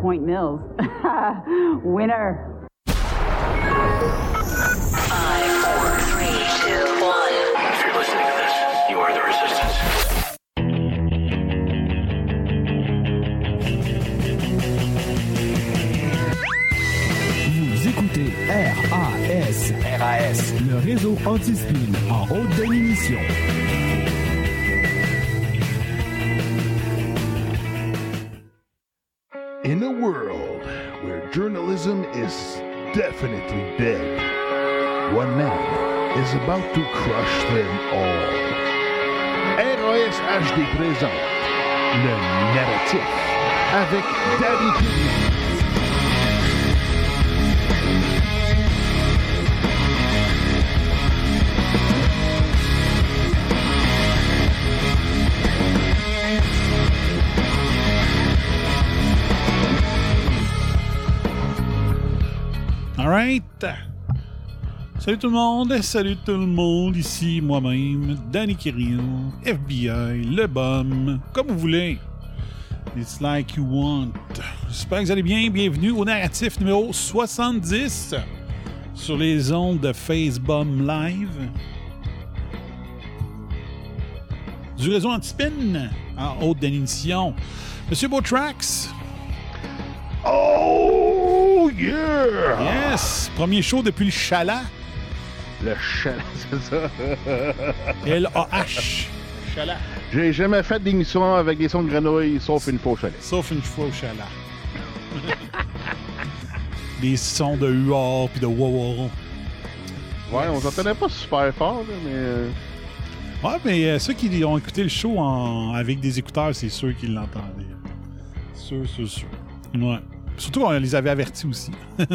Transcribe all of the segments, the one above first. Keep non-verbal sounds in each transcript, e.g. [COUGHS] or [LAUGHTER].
Point Mills. [LAUGHS] Winner. Five, four, three, two, one. If you're listening to this, you are the resistance. Vous écoutez RAS, RAS, le réseau anti-spin en haute définition. In a world where journalism is definitely dead, one man is about to crush them all. RAS HD présente le narratif avec Daddy Piggy. Salut tout le monde, salut tout le monde, ici moi-même, Danny Kirill, FBI, le bum, comme vous voulez. It's like you want. J'espère que vous allez bien. Bienvenue au narratif numéro 70 sur les ondes de Facebum Live. Du réseau Antispin en haute définition. Monsieur Botrax, Oh yes, premier show depuis le Chalat. Le chalet, [LAUGHS] c'est ça. L-A-H. Chalat. J'ai jamais fait d'émission avec des sons de grenouille, sauf une fois au chalet. Sauf une fois au Chalat. [LAUGHS] Des sons de huard puis de wawara. Ouais, on s'entendait pas super fort, mais... euh, Ouais, mais euh, ceux qui ont écouté le show en- avec des écouteurs, c'est sûr qu'ils l'entendaient. Sûr, sûr, sûr. Ouais. Surtout, on les avait avertis aussi. [LAUGHS]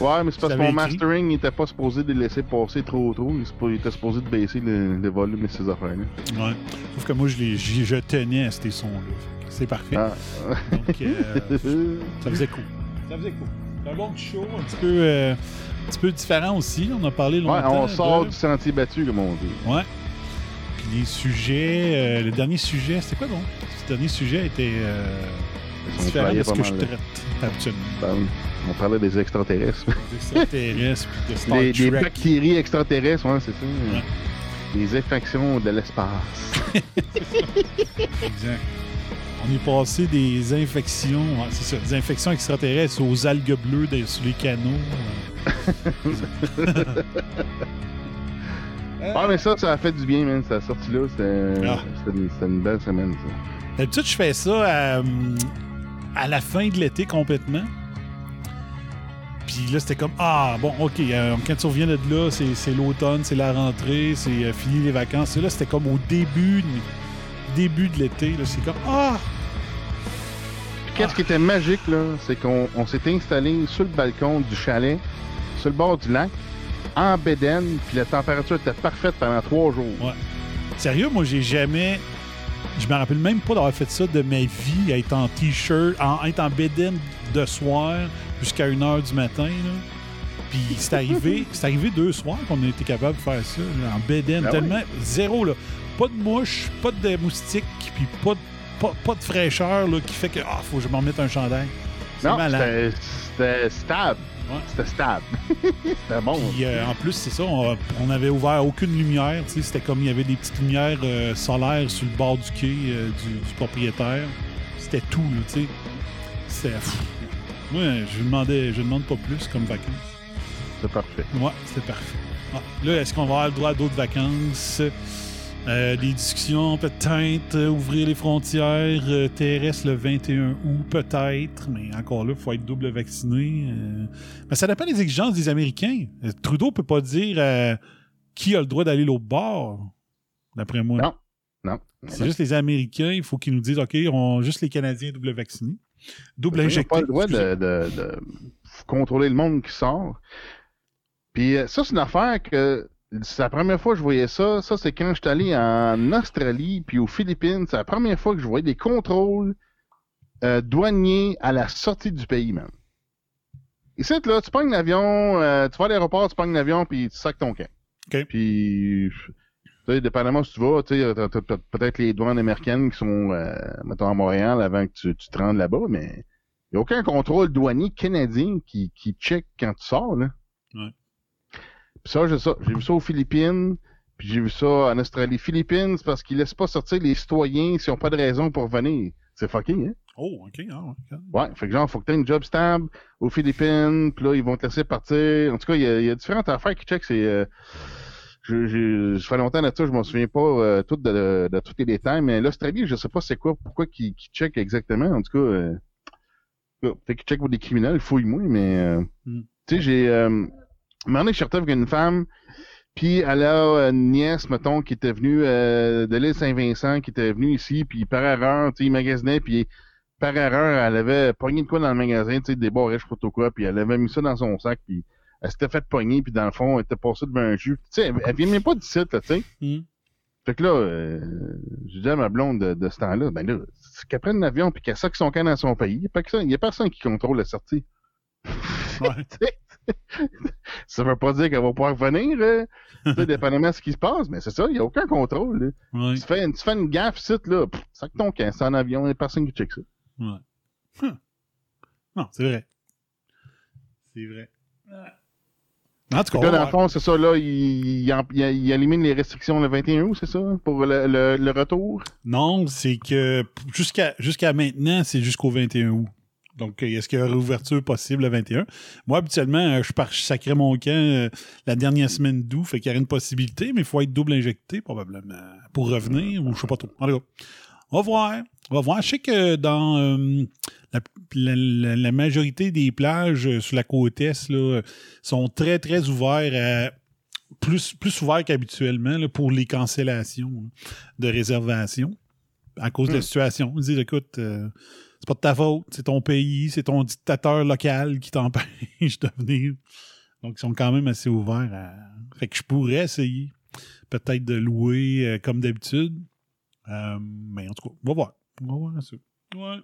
Ouais, mais c'est parce que mon mastering, il était pas supposé de laisser passer trop trop. Il, était supposé de baisser le, le volume de ces affaires-là. Ouais. Sauf que moi, je, les, je tenais à ces sons-là. C'est parfait. Ah. Donc, euh, [LAUGHS] ça faisait cool. Ça faisait cool. C'est un bon show, un petit peu, euh, un petit peu différent aussi. On a parlé Ouais, longtemps. on sort de- du sentier battu, comme on dit. Ouais. Puis les sujets, euh, le dernier sujet, c'était quoi donc? Ce dernier sujet était euh, différent de ce que je traite On parlait des extraterrestres. Des extraterrestres, puis de [LAUGHS] Star Des, des Trek. bactéries extraterrestres, ouais, c'est ça. Ouais. Des infections de l'espace. [LAUGHS] Exact. On est passé des infections, ouais, c'est ça, des infections extraterrestres aux algues bleues des- sur les canaux. [LAUGHS] euh. Ah, mais ça, ça a fait du bien, man. Ça a sorti là. C'était Ah. c'était une, belle semaine, ça. D'habitude, je fais ça euh, à la fin de l'été complètement. Puis là, c'était comme Ah, bon, OK, euh, quand tu reviens de là, c'est l'automne, c'est la rentrée, c'est euh, fini les vacances. Et là, c'était comme au début, de- début de l'été. C'est comme Ah, Qu'est-ce qui était magique, là, c'est qu'on on s'était installé sur le balcon du chalet, sur le bord du lac, en bédaine, puis la température était parfaite pendant trois jours. Ouais. Sérieux, moi, j'ai jamais. Je me rappelle même pas d'avoir fait ça de ma vie, être en t-shirt, en, être en bedaine de soir jusqu'à 1h du matin. Là. Puis c'est arrivé, [LAUGHS] c'est arrivé deux soirs qu'on a été capable de faire ça, là, en bedaine. Ben tellement. Zéro, là. Pas de mouche, pas de moustiques, puis pas de, pas, pas de fraîcheur là, qui fait que ah, faut que je m'en mette un chandail. C'est malade. c'était stable. Ouais. C'était stable. [LAUGHS] c'était bon. Puis euh, en plus, c'est ça, on, on avait ouvert aucune lumière. C'était comme il y avait des petites lumières euh, solaires sur le bord du quai euh, du, du propriétaire. C'était tout, tu sais. C'était. Moi, je demandais, je demande pas plus comme vacances. C'est parfait. Ouais, c'était parfait. Ah, là, est-ce qu'on va avoir le droit à d'autres vacances? Euh, des discussions, peut-être. euh, ouvrir les frontières euh, terrestres le 21 août, peut-être. Mais encore là, il faut être double vacciné. euh. Mais ça dépend des exigences des Américains. Trudeau peut pas dire qui a le droit d'aller l'autre bord, d'après moi. Non. Non. C'est juste les Américains, il faut qu'ils nous disent, OK, on, juste les Canadiens double vaccinés. Double Ils n'ont injectés. pas le droit de, de- de contrôler le monde qui sort. Puis ça, c'est une affaire que c'est la première fois que je voyais ça. Ça, c'est quand j'étais allé en Australie puis aux Philippines. C'est la première fois que je voyais des contrôles euh, douaniers à la sortie du pays, man. Ici, là, tu pognes l'avion, euh, tu vas à l'aéroport, tu pognes l'avion, puis tu sacs ton camp. OK. Puis, tu sais, dépendamment où tu vas, tu sais, peut-être les douanes américaines qui sont, euh, mettons, à Montréal avant que tu, tu te rendes là-bas, mais il n'y a aucun contrôle douanier canadien qui, qui check quand tu sors, là. Ouais. Ça, j'ai ça. J'ai vu ça aux Philippines, puis j'ai vu ça en Australie. Philippines, c'est parce qu'ils laissent pas sortir les citoyens s'ils n'ont pas de raison pour venir. C'est fucking, hein? Oh, OK. Ah, ouais, ok. Ouais, fait que genre, faut que tu aies une job stable aux Philippines, puis là, ils vont te laisser partir. En tout cas, il y y a différentes affaires qui check. C'est, euh, je, fait longtemps de ça, je m'en souviens pas euh, tout de, de, de tous les détails, mais l'Australie, je sais pas c'est quoi, pourquoi qu'ils qu'ils check exactement. En tout cas, euh, peut-être qu'ils check pour des criminels, fouille-moi, mais euh, Mm. tu sais, j'ai... Moment donné, je sortais avec une femme, puis elle a une nièce, mettons, qui était venue euh, de l'île Saint-Vincent, qui était venue ici, puis par erreur, tu sais, il magasinait, puis par erreur, elle avait pogné de quoi dans le magasin, tu sais, des pas trop quoi, puis elle avait mis ça dans son sac, puis elle s'était fait pogner, puis dans le fond, elle était passée devant un juge. Tu sais, elle, elle vient même pas d'ici, là, tu sais. Hmm. Fait que là, euh, j'ai dit à ma blonde de, de ce temps-là, ben là, c'est qu'elle prenne l'avion puis qu'elle saque son camp dans son pays. Il n'y a personne qui contrôle la sortie. Ouais. [LAUGHS] Ça veut pas dire qu'elle va pouvoir revenir, euh, tu sais, [LAUGHS] dépendamment de ce qui se passe, mais c'est ça, il n'y a aucun contrôle. là. Ouais. Tu, fais, tu fais une gaffe, site, là, pff, sac ton c'est en avion, il n'y a personne qui check ça. Ouais. Hum. Non, c'est vrai. C'est vrai. En tout cas, Là, dans le fond, c'est ça, là, il, il- il élimine les restrictions le 21 août, c'est ça, pour le, le, le retour? non, c'est que jusqu'à jusqu'à maintenant, c'est jusqu'au 21 août. Donc, euh, est-ce qu'il y a une réouverture possible le 21? Moi, habituellement, euh, je pars sacrais mon camp euh, la dernière semaine d'août, fait qu'il y aurait une possibilité, mais il faut être double injecté, probablement, pour revenir, ou je sais pas trop. En tout cas, on va voir. On va voir. Je sais que dans euh, la, la- la- la majorité des plages sur la côte est là, sont très, très ouverts à plus, plus ouverts qu'habituellement là, pour les cancellations de réservations à cause de la situation. Ils disent écoute, euh, c'est pas de ta faute, c'est ton pays, c'est ton dictateur local qui t'empêche [LAUGHS] de venir. Donc, ils sont quand même assez ouverts à. Fait que je pourrais essayer peut-être de louer euh, comme d'habitude. Euh, mais en tout cas, on va voir. On va voir ça. Ouais.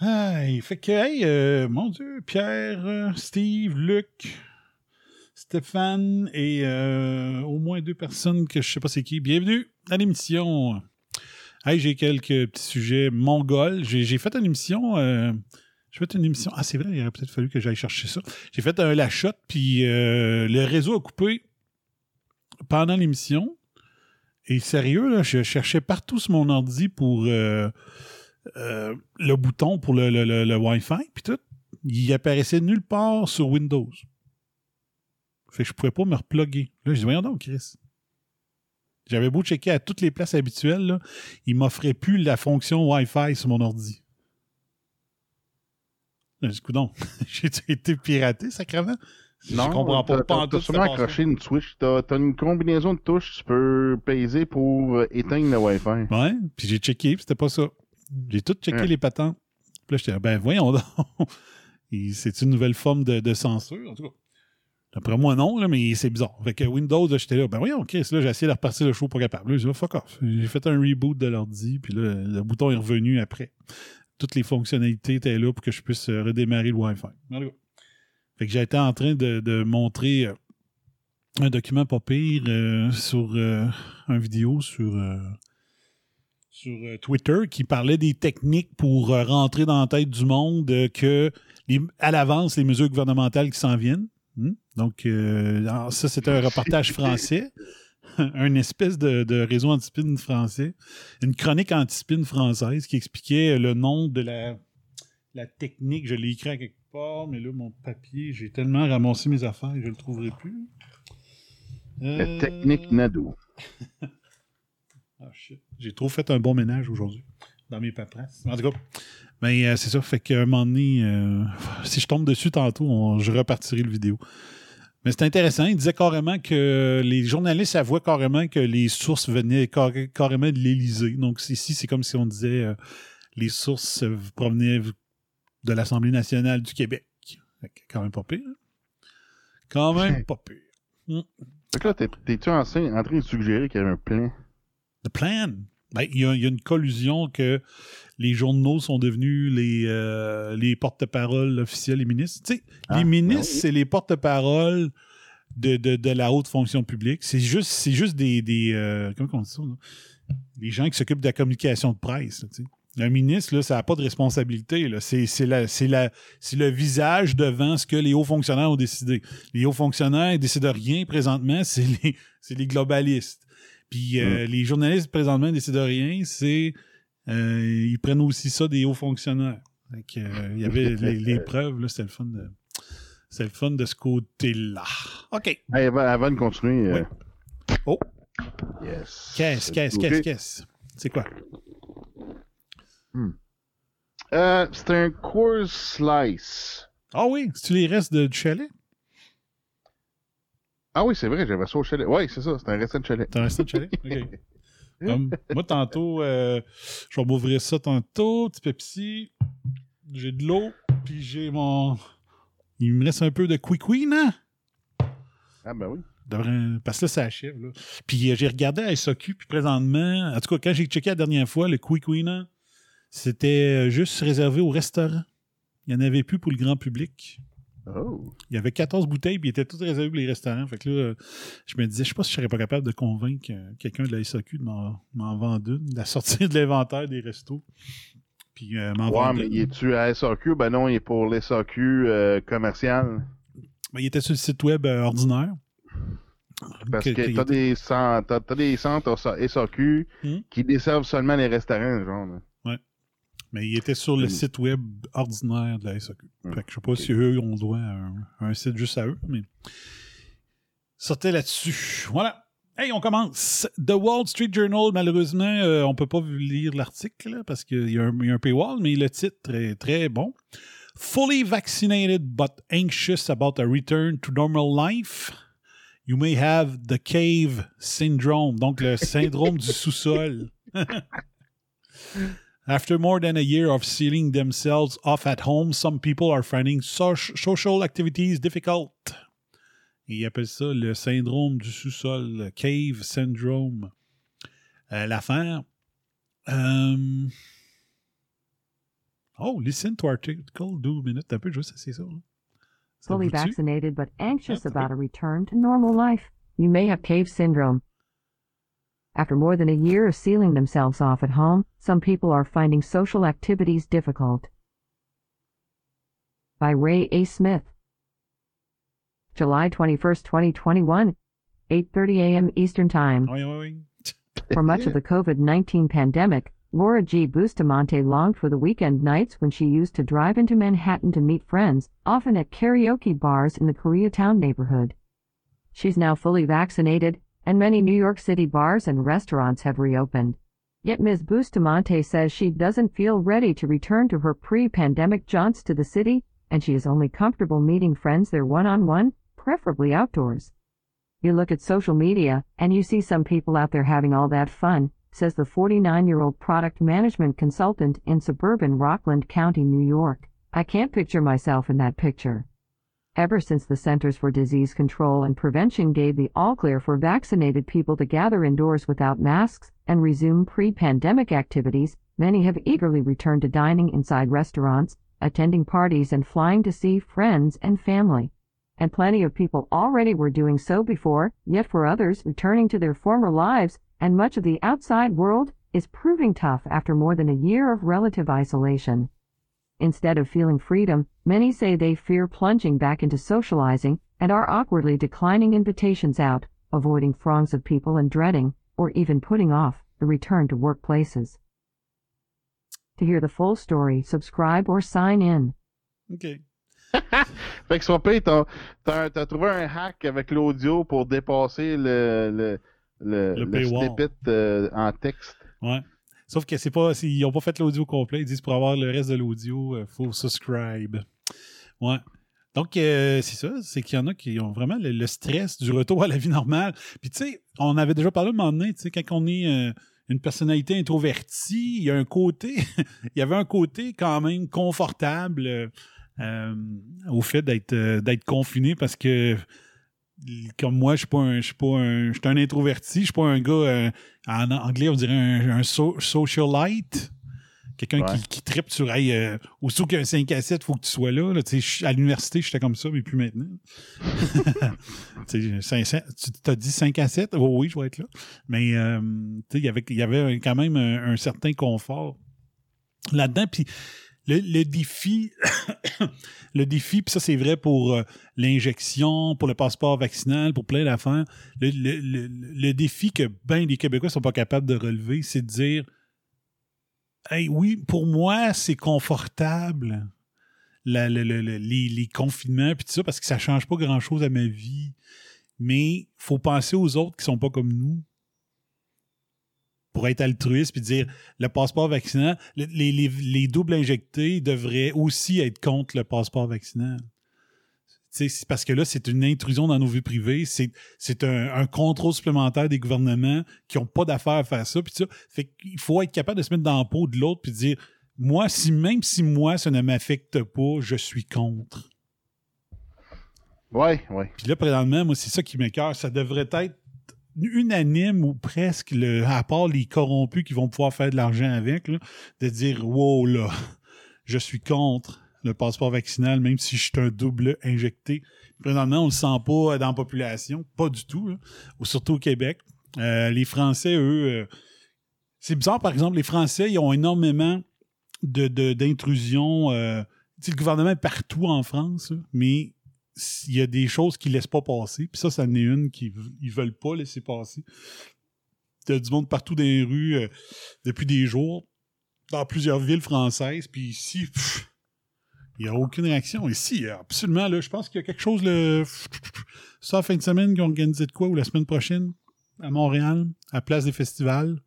Hey, fait que, hey, euh, mon Dieu, Pierre, Steve, Luc, Stéphane et au moins deux personnes que je sais pas c'est qui. Bienvenue à l'émission. Hey, j'ai quelques petits sujets mongols. J'ai fait une émission. euh, j'ai fait une émission. Ah, c'est vrai, il aurait peut-être fallu que j'aille chercher ça. J'ai fait un la shot, puis euh, le réseau a coupé pendant l'émission. Et sérieux, là, je cherchais partout sur mon ordi pour euh, le bouton pour le, le, le- le Wi-Fi, puis tout. Il apparaissait nulle part sur Windows. Fait que je pouvais pas me reploguer. Là, je dis, voyons donc, Chris. J'avais beau checker à toutes les places habituelles, là, il m'offrait plus la fonction Wi-Fi sur mon ordi. Coudonc, [LAUGHS] j'ai été piraté, sacrément? je comprends pas. pas T'as sûrement accroché une switch. T'as t'as une combinaison de touches, tu peux peser pour euh, éteindre le Wi-Fi. Ouais, puis j'ai checké, puis c'était pas ça. J'ai tout checké Ouais. les patentes. Puis là, j'étais, ben voyons donc. [LAUGHS] C'est une nouvelle forme de, de censure, en tout cas. D'après moi, non, là, mais c'est bizarre. Fait que Windows, j'étais là, ben voyons, Chris, là, j'ai essayé de repartir le show pas capable. Là, j'ai fuck off. J'ai fait un reboot de l'ordi, puis là, le bouton est revenu après. Toutes les fonctionnalités étaient là pour que je puisse euh, redémarrer le Wi-Fi. Fait que été en train de, de montrer euh, un document pas pire euh, sur euh, un vidéo sur, sur Twitter qui parlait des techniques pour rentrer dans la tête du monde que à l'avance les mesures gouvernementales qui s'en viennent. Hmm? Donc euh, ça c'était un reportage français, [LAUGHS] un espèce de, de réseau anti-spin français, une chronique anti-spin française qui expliquait le nom de la la technique, je l'ai écrit à quelque part, mais là, mon papier, j'ai tellement ramassé mes affaires que je le trouverai plus. La Euh, technique Nado. [LAUGHS] Ah, shit. J'ai trop fait un bon ménage aujourd'hui dans mes paperasses. En tout cas, mais euh, c'est ça. Fait qu'à un moment donné, euh, si je tombe dessus tantôt, on- je repartirai le vidéo. Mais c'est intéressant. Il disait carrément que les journalistes avouaient carrément que les sources venaient car- carrément de l'Élysée. Donc ici, c'est comme si on disait euh, les sources provenaient de l'Assemblée nationale du Québec. Quand même pas pire. hein? Quand même [LAUGHS] pas pire. Que là, t'es- t'es-tu en, en train de suggérer qu'il y avait un plan? The plan? Ben, il y, a- il y a une collusion que les journaux sont devenus les, euh, les porte-paroles officiels, les ministres. Tu sais, Ah, les ben ministres, oui. c'est les porte-paroles de, de, de la haute fonction publique. C'est juste, c'est juste des. des euh, comment on dit ça? là? Les gens qui s'occupent de la communication de presse. là, tu sais. Un ministre, là, ça n'a pas de responsabilité. C'est, le visage devant ce que les hauts fonctionnaires ont décidé. Les hauts fonctionnaires ne décident rien présentement, c'est les, c'est les globalistes. Puis euh, les journalistes présentement ne décident rien, c'est. Euh, ils prennent aussi ça des hauts fonctionnaires. Euh, il y avait les, les [LAUGHS] preuves, là, c'était le fun de. C'est le fun de ce côté-là. OK. Hey, avant, avant de continuer. euh, Oh. Yes. Qu'est-ce, qu'est-ce, qu'est-ce, qu'est-ce? C'est quoi? Euh, c'est un Coors Slice. Ah oui, c'est-tu les restes de, du chalet? Ah oui, c'est vrai, j'avais ça au chalet. Oui, c'est ça, c'est un restant de chalet. T'as un restant de chalet? [LAUGHS] OK. Comme, moi, tantôt, euh, je vais m'ouvrir ça tantôt. Petit Pepsi. J'ai de l'eau. Puis j'ai mon. Il me reste un peu de Quick non? Ah ben oui. Parce que là, ça achève. Là. Puis euh, j'ai regardé à SAQ, puis présentement, en tout cas, quand j'ai checké la dernière fois, le Quick Winner, c'était euh, juste réservé au restaurant. Il n'y en avait plus pour le grand public. Oh. Il y avait 14 bouteilles, puis ils étaient toutes réservées pour les restaurants. Fait que là, je me disais, je sais pas si je serais pas capable de convaincre euh, quelqu'un de la SAQ de m'en vendre une, de la sortir de l'inventaire des restos. Puis euh, m'en Ouais, mais il est-tu à SAQ? Ben non, il est pour les SAQ euh, commercial. Ben, il était sur le site web euh, ordinaire. Parce Que- que t'as des centres, t'as des centres SA- SAQ qui desservent seulement les restaurants, genre. Mais il était sur le Mm. site web ordinaire de la SAQ. Mm. Fait que je sais pas si eux ont droit à un, un site juste à eux, mais sortez là-dessus. Voilà. Hey, on commence. The Wall Street Journal, malheureusement, euh, on peut pas lire l'article parce qu'il y a un paywall, mais le titre est très bon. Fully vaccinated but anxious about a return to normal life. You may have the cave syndrome, donc le syndrome du sous-sol. [LAUGHS] After more than a year of sealing themselves off at home, some people are finding soc- social activities difficult. Ils appellent ça le syndrome du sous-sol, le cave syndrome. Euh, L'affaire. euh, Oh, listen to our article, deux minutes. Un peu, sais, c'est ça. hein. Ça fully vaccinated but anxious That's about a return to normal life. You may have cave syndrome. After more than a year of sealing themselves off at home, some people are finding social activities difficult. By Ray A. Smith. July 21, 2021, 8:30 a.m. Eastern Time. [LAUGHS] For much of the COVID 19 pandemic, Laura G. Bustamante longed for the weekend nights when she used to drive into Manhattan to meet friends, often at karaoke bars in the Koreatown neighborhood. She's now fully vaccinated, and many New York City bars and restaurants have reopened. Yet Ms. Bustamante says she doesn't feel ready to return to her pre pandemic jaunts to the city, and she is only comfortable meeting friends there one on one, preferably outdoors. You look at social media, and you see some people out there having all that fun, says the 49 year old product management consultant in suburban Rockland County, New York. I can't picture myself in that picture. Ever since the Centers for Disease Control and Prevention gave the all clear for vaccinated people to gather indoors without masks and resume pre pandemic activities, many have eagerly returned to dining inside restaurants, attending parties, and flying to see friends and family and plenty of people already were doing so before, yet for others, returning to their former lives and much of the outside world is proving tough after more than a year of relative isolation. Instead of feeling freedom, many say they fear plunging back into socializing and are awkwardly declining invitations out, avoiding throngs of people and dreading, or even putting off, the return to workplaces. To hear the full story, subscribe or sign in. OK. [LAUGHS] Fait que soit pire, t'as, t'as, t'as trouvé un hack avec l'audio pour dépasser le, le, le, Le le snippet euh, en texte. Ouais. Sauf que c'est pas. Ils n'ont pas fait l'audio complet. Ils disent pour avoir le reste de l'audio, il faut subscribe. Ouais. Donc, euh, c'est ça, c'est qu'il y en a qui ont vraiment le, stress du retour à la vie normale. Puis, tu sais, on avait déjà parlé un moment donné, tu sais, quand on est euh, une personnalité introvertie, il y a un côté, [LAUGHS] il y avait un côté quand même confortable euh, euh, au fait d'être euh, d'être confiné parce que comme moi, je suis pas un, je suis pas un, je suis un introverti, je suis pas un gars, euh, en anglais, on dirait un, un so- socialite. Quelqu'un Ouais. qui, qui tripe sur, hey, euh, aussitôt qu'il y a un 5 à 7, faut que tu sois là. là. À l'université, j'étais comme ça, mais plus maintenant. [LAUGHS] Tu sais, 500 tu t'as dit 5 à 7? Oh, oui, je vais être là. Mais euh, il y avait- il y avait quand même un, un certain confort là-dedans. Puis le, défi, [COUGHS] le défi, puis ça c'est vrai pour euh, l'injection, pour le passeport vaccinal, pour plein d'affaires. Le, le- défi que ben les Québécois sont pas capables de relever, c'est de dire Hey, oui, pour moi, c'est confortable. la- le- le- les, confinements, puis tout ça, parce que ça change pas grand-chose à ma vie. Mais faut penser aux autres qui sont pas comme nous pour être altruiste puis dire le passeport vaccinal, le- les, les- les doubles injectés devraient aussi être contre le passeport vaccinal. Tu sais, c'est parce que là, c'est une intrusion dans nos vies privées, c'est, c'est un, un contrôle supplémentaire des gouvernements qui n'ont pas d'affaire à faire ça. Puis ça, fait qu'il faut être capable de se mettre dans la peau de l'autre puis dire moi, si même si moi, ça ne m'affecte pas, je suis contre. Ouais, ouais. Puis là, présentement, moi, c'est ça qui m'écœure. Ça devrait être unanime ou presque, le, à part les corrompus qui vont pouvoir faire de l'argent avec, là, de dire Wow, là, je suis contre le passeport vaccinal, même si je suis un double injecté. Présentement, on le sent pas dans la population, pas du tout, là. Ou surtout au Québec. Euh, les Français, eux, euh, c'est bizarre, par exemple, les Français, ils ont énormément de, de- d'intrusions. euh, le gouvernement est partout en France, mais il y a des choses qu'ils laissent pas passer. Puis ça, ça en est une qu'ils ils veulent pas laisser passer. Il y a du monde partout dans les rues euh, depuis des jours, dans plusieurs villes françaises. Puis ici, il n'y a aucune réaction. Ici, absolument, là, je pense qu'il y a quelque chose, le, ça, fin de semaine, qu'ils ont de quoi, ou la semaine prochaine, à Montréal, à Place des Festivals.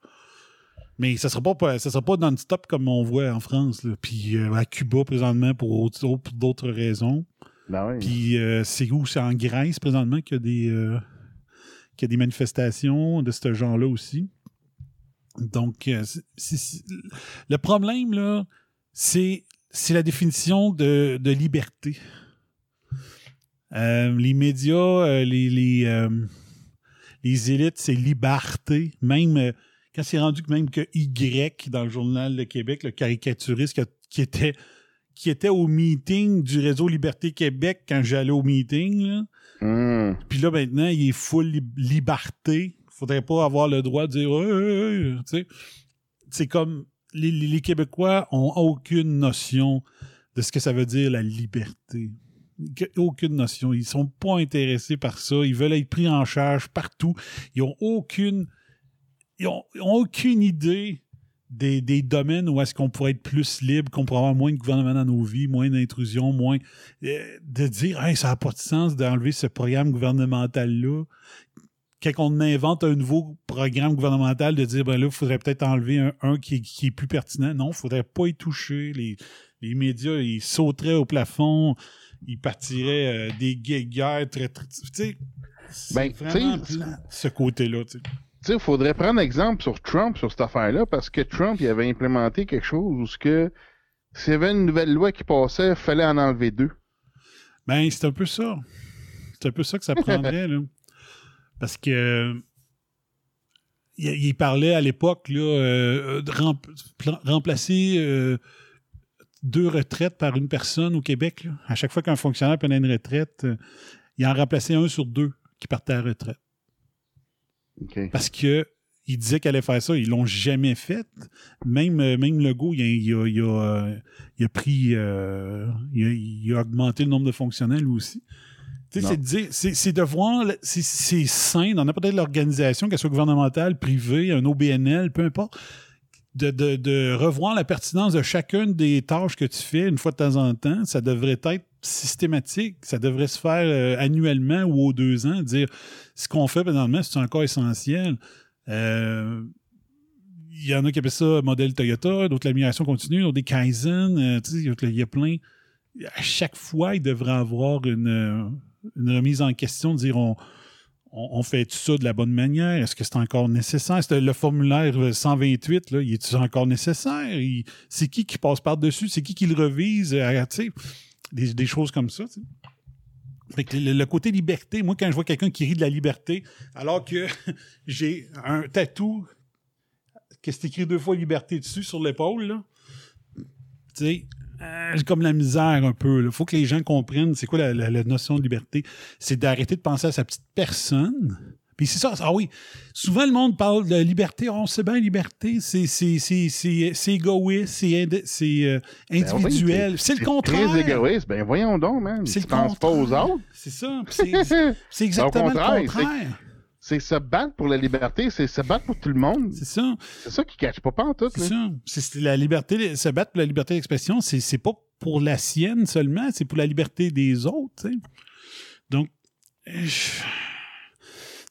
Mais ça sera pas, ça sera pas non-stop comme on voit en France. Puis euh, à Cuba, présentement, pour d'autres raisons. Ben. Puis euh, c'est où? C'est en Grèce présentement qu'il y a des, euh, y a des manifestations de ce genre-là aussi? Donc, euh, le problème, là, c'est, la définition de, de liberté. Les médias, les, les, élites, c'est liberté. Même quand c'est rendu même que Y dans le journal de Québec, le caricaturiste qui était qui était au meeting du réseau Liberté Québec quand j'allais au meeting. Là. Hum. Puis là, maintenant, il est full li- liberté. Faudrait pas avoir le droit de dire Hey, hey, hey tu sais. C'est comme les, les- Québécois ont aucune notion de ce que ça veut dire la liberté. Aucune notion. Ils sont pas intéressés par ça. Ils veulent être pris en charge partout. Ils ont aucune. Ils ont, ils ont aucune idée des, des domaines où est-ce qu'on pourrait être plus libre, qu'on pourrait avoir moins de gouvernement dans nos vies, moins d'intrusion, moins euh, de dire Hey, ça n'a pas de sens d'enlever ce programme gouvernemental-là. Quand on invente un nouveau programme gouvernemental, de dire ben là, il faudrait peut-être enlever un, un qui, est- qui est plus pertinent. Non, il ne faudrait pas y toucher. Les, les médias, ils sauteraient au plafond, ils partiraient euh, des guerres très, très. Tu sais, Ben, vraiment ce côté-là. tu sais. Il faudrait prendre exemple sur Trump, sur cette affaire-là, parce que Trump, il avait implémenté quelque chose où ce que s'il y avait une nouvelle loi qui passait, il fallait en enlever deux. Ben, c'est un peu ça. C'est un peu ça que ça prendrait, [LAUGHS] là. Parce que il, il parlait à l'époque, là, euh, de rem- pla- remplacer euh, deux retraites par une personne au Québec. là. À chaque fois qu'un fonctionnaire prenait une retraite, euh, il en remplaçait un sur deux qui partait à la retraite. Parce que il disait qu'elle allait faire ça. Ils l'ont jamais fait. Même, euh, même Legault, il a, il a, il a, euh, il a pris. euh, il, a, augmenté le nombre de fonctionnaires lui aussi. Tu sais, Non. c'est de dire, de voir, c'est sain dans n'importe quelle organisation, qu'elle soit gouvernementale, privée, un OBNL, peu importe, de, de, de revoir la pertinence de chacune des tâches que tu fais une fois de temps en temps. Ça devrait être systématique. Ça devrait se faire euh, annuellement ou aux deux ans. Dire ce qu'on fait présentement, c'est encore essentiel. Euh, il y en a qui appellent ça modèle Toyota, d'autres l'amélioration continue, d'autres des Kaizen. euh, il y a plein. à chaque fois, il devrait avoir une, remise en question, dire on, fait ça de la bonne manière? Est-ce que c'est encore nécessaire? Le formulaire 128, là, il est encore nécessaire? C'est qui qui passe par-dessus? C'est qui qui le revise? Des, choses comme ça. Fait que le, côté liberté, moi, quand je vois quelqu'un qui rit de la liberté, alors que [LAUGHS] j'ai un tatou que c'est écrit deux fois liberté dessus sur l'épaule, tu sais, euh, comme la misère un peu. Il faut que les gens comprennent c'est quoi la notion de liberté. C'est d'arrêter de penser à sa petite personne. Puis c'est ça. Ah oui, souvent le monde parle de liberté. On sait bien, liberté, c'est c'est- c'est- c'est- c'est égoïste, c'est euh, Ben oui, individuel. c'est le contraire. Très égoïste. Ben voyons donc, man. C'est Tu le penses pas aux autres? C'est ça. C'est [LAUGHS] exactement contraire, le contraire. C'est se battre pour la liberté, c'est se battre pour tout le monde. C'est ça. C'est ça qui cache pas pas en tout. C'est ça. C'est- la liberté, se battre pour la liberté d'expression, c'est c'est pas pour la sienne seulement, c'est pour la liberté des autres. Donc, je-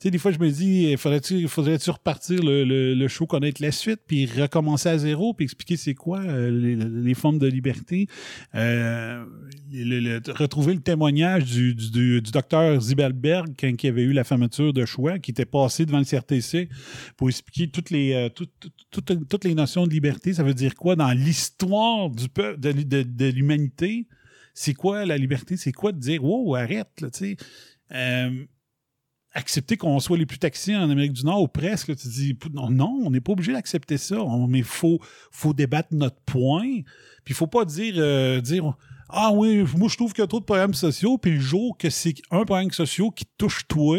sais, des fois, je me dis, faudrait-tu faudrait repartir le, le, le show, connaître la suite, puis recommencer à zéro, puis expliquer c'est quoi euh, les, les formes de liberté. Euh, le- retrouver le témoignage du, du, du, docteur Zibelberg quand il avait eu la fermeture de choix, qui était passé devant le CRTC pour expliquer toutes les, euh, toutes, toutes- toutes- les notions de liberté. Ça veut dire quoi dans l'histoire du peuple, de, de, de l'humanité? C'est quoi la liberté? C'est quoi de dire, wow, arrête, tu sais. Euh, accepter qu'on soit les plus taxés en Amérique du Nord ou presque, tu dis, non, non, on n'est pas obligé d'accepter ça. On- mais il faut, faut débattre notre point. Puis il faut pas dire, euh, dire Ah oui, moi je trouve qu'il y a trop de problèmes sociaux, puis le jour que c'est un problème social qui touche toi,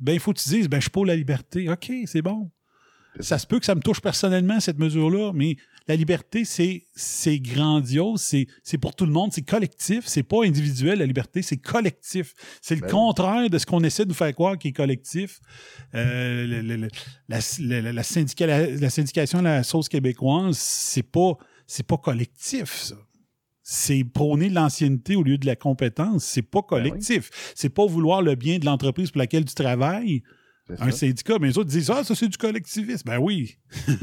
ben il faut que tu dises, ben je suis pour la liberté. OK, c'est bon. Ça se peut que ça me touche personnellement, cette mesure-là, mais la liberté, c'est, c'est grandiose, c'est, pour tout le monde, c'est collectif, c'est pas individuel, la liberté, c'est collectif. C'est le Ben oui. contraire de ce qu'on essaie de nous faire croire qui est collectif. Euh, le- le- le- la, la- la syndica- la- la syndication de la sauce québécoise, c'est pas, c'est pas collectif, ça. C'est prôner l'ancienneté au lieu de la compétence. C'est pas collectif. C'est pas vouloir le bien de l'entreprise pour laquelle tu travailles un ça. syndicat, mais les autres disent Ah, ça c'est du collectivisme. Ben oui. [LAUGHS]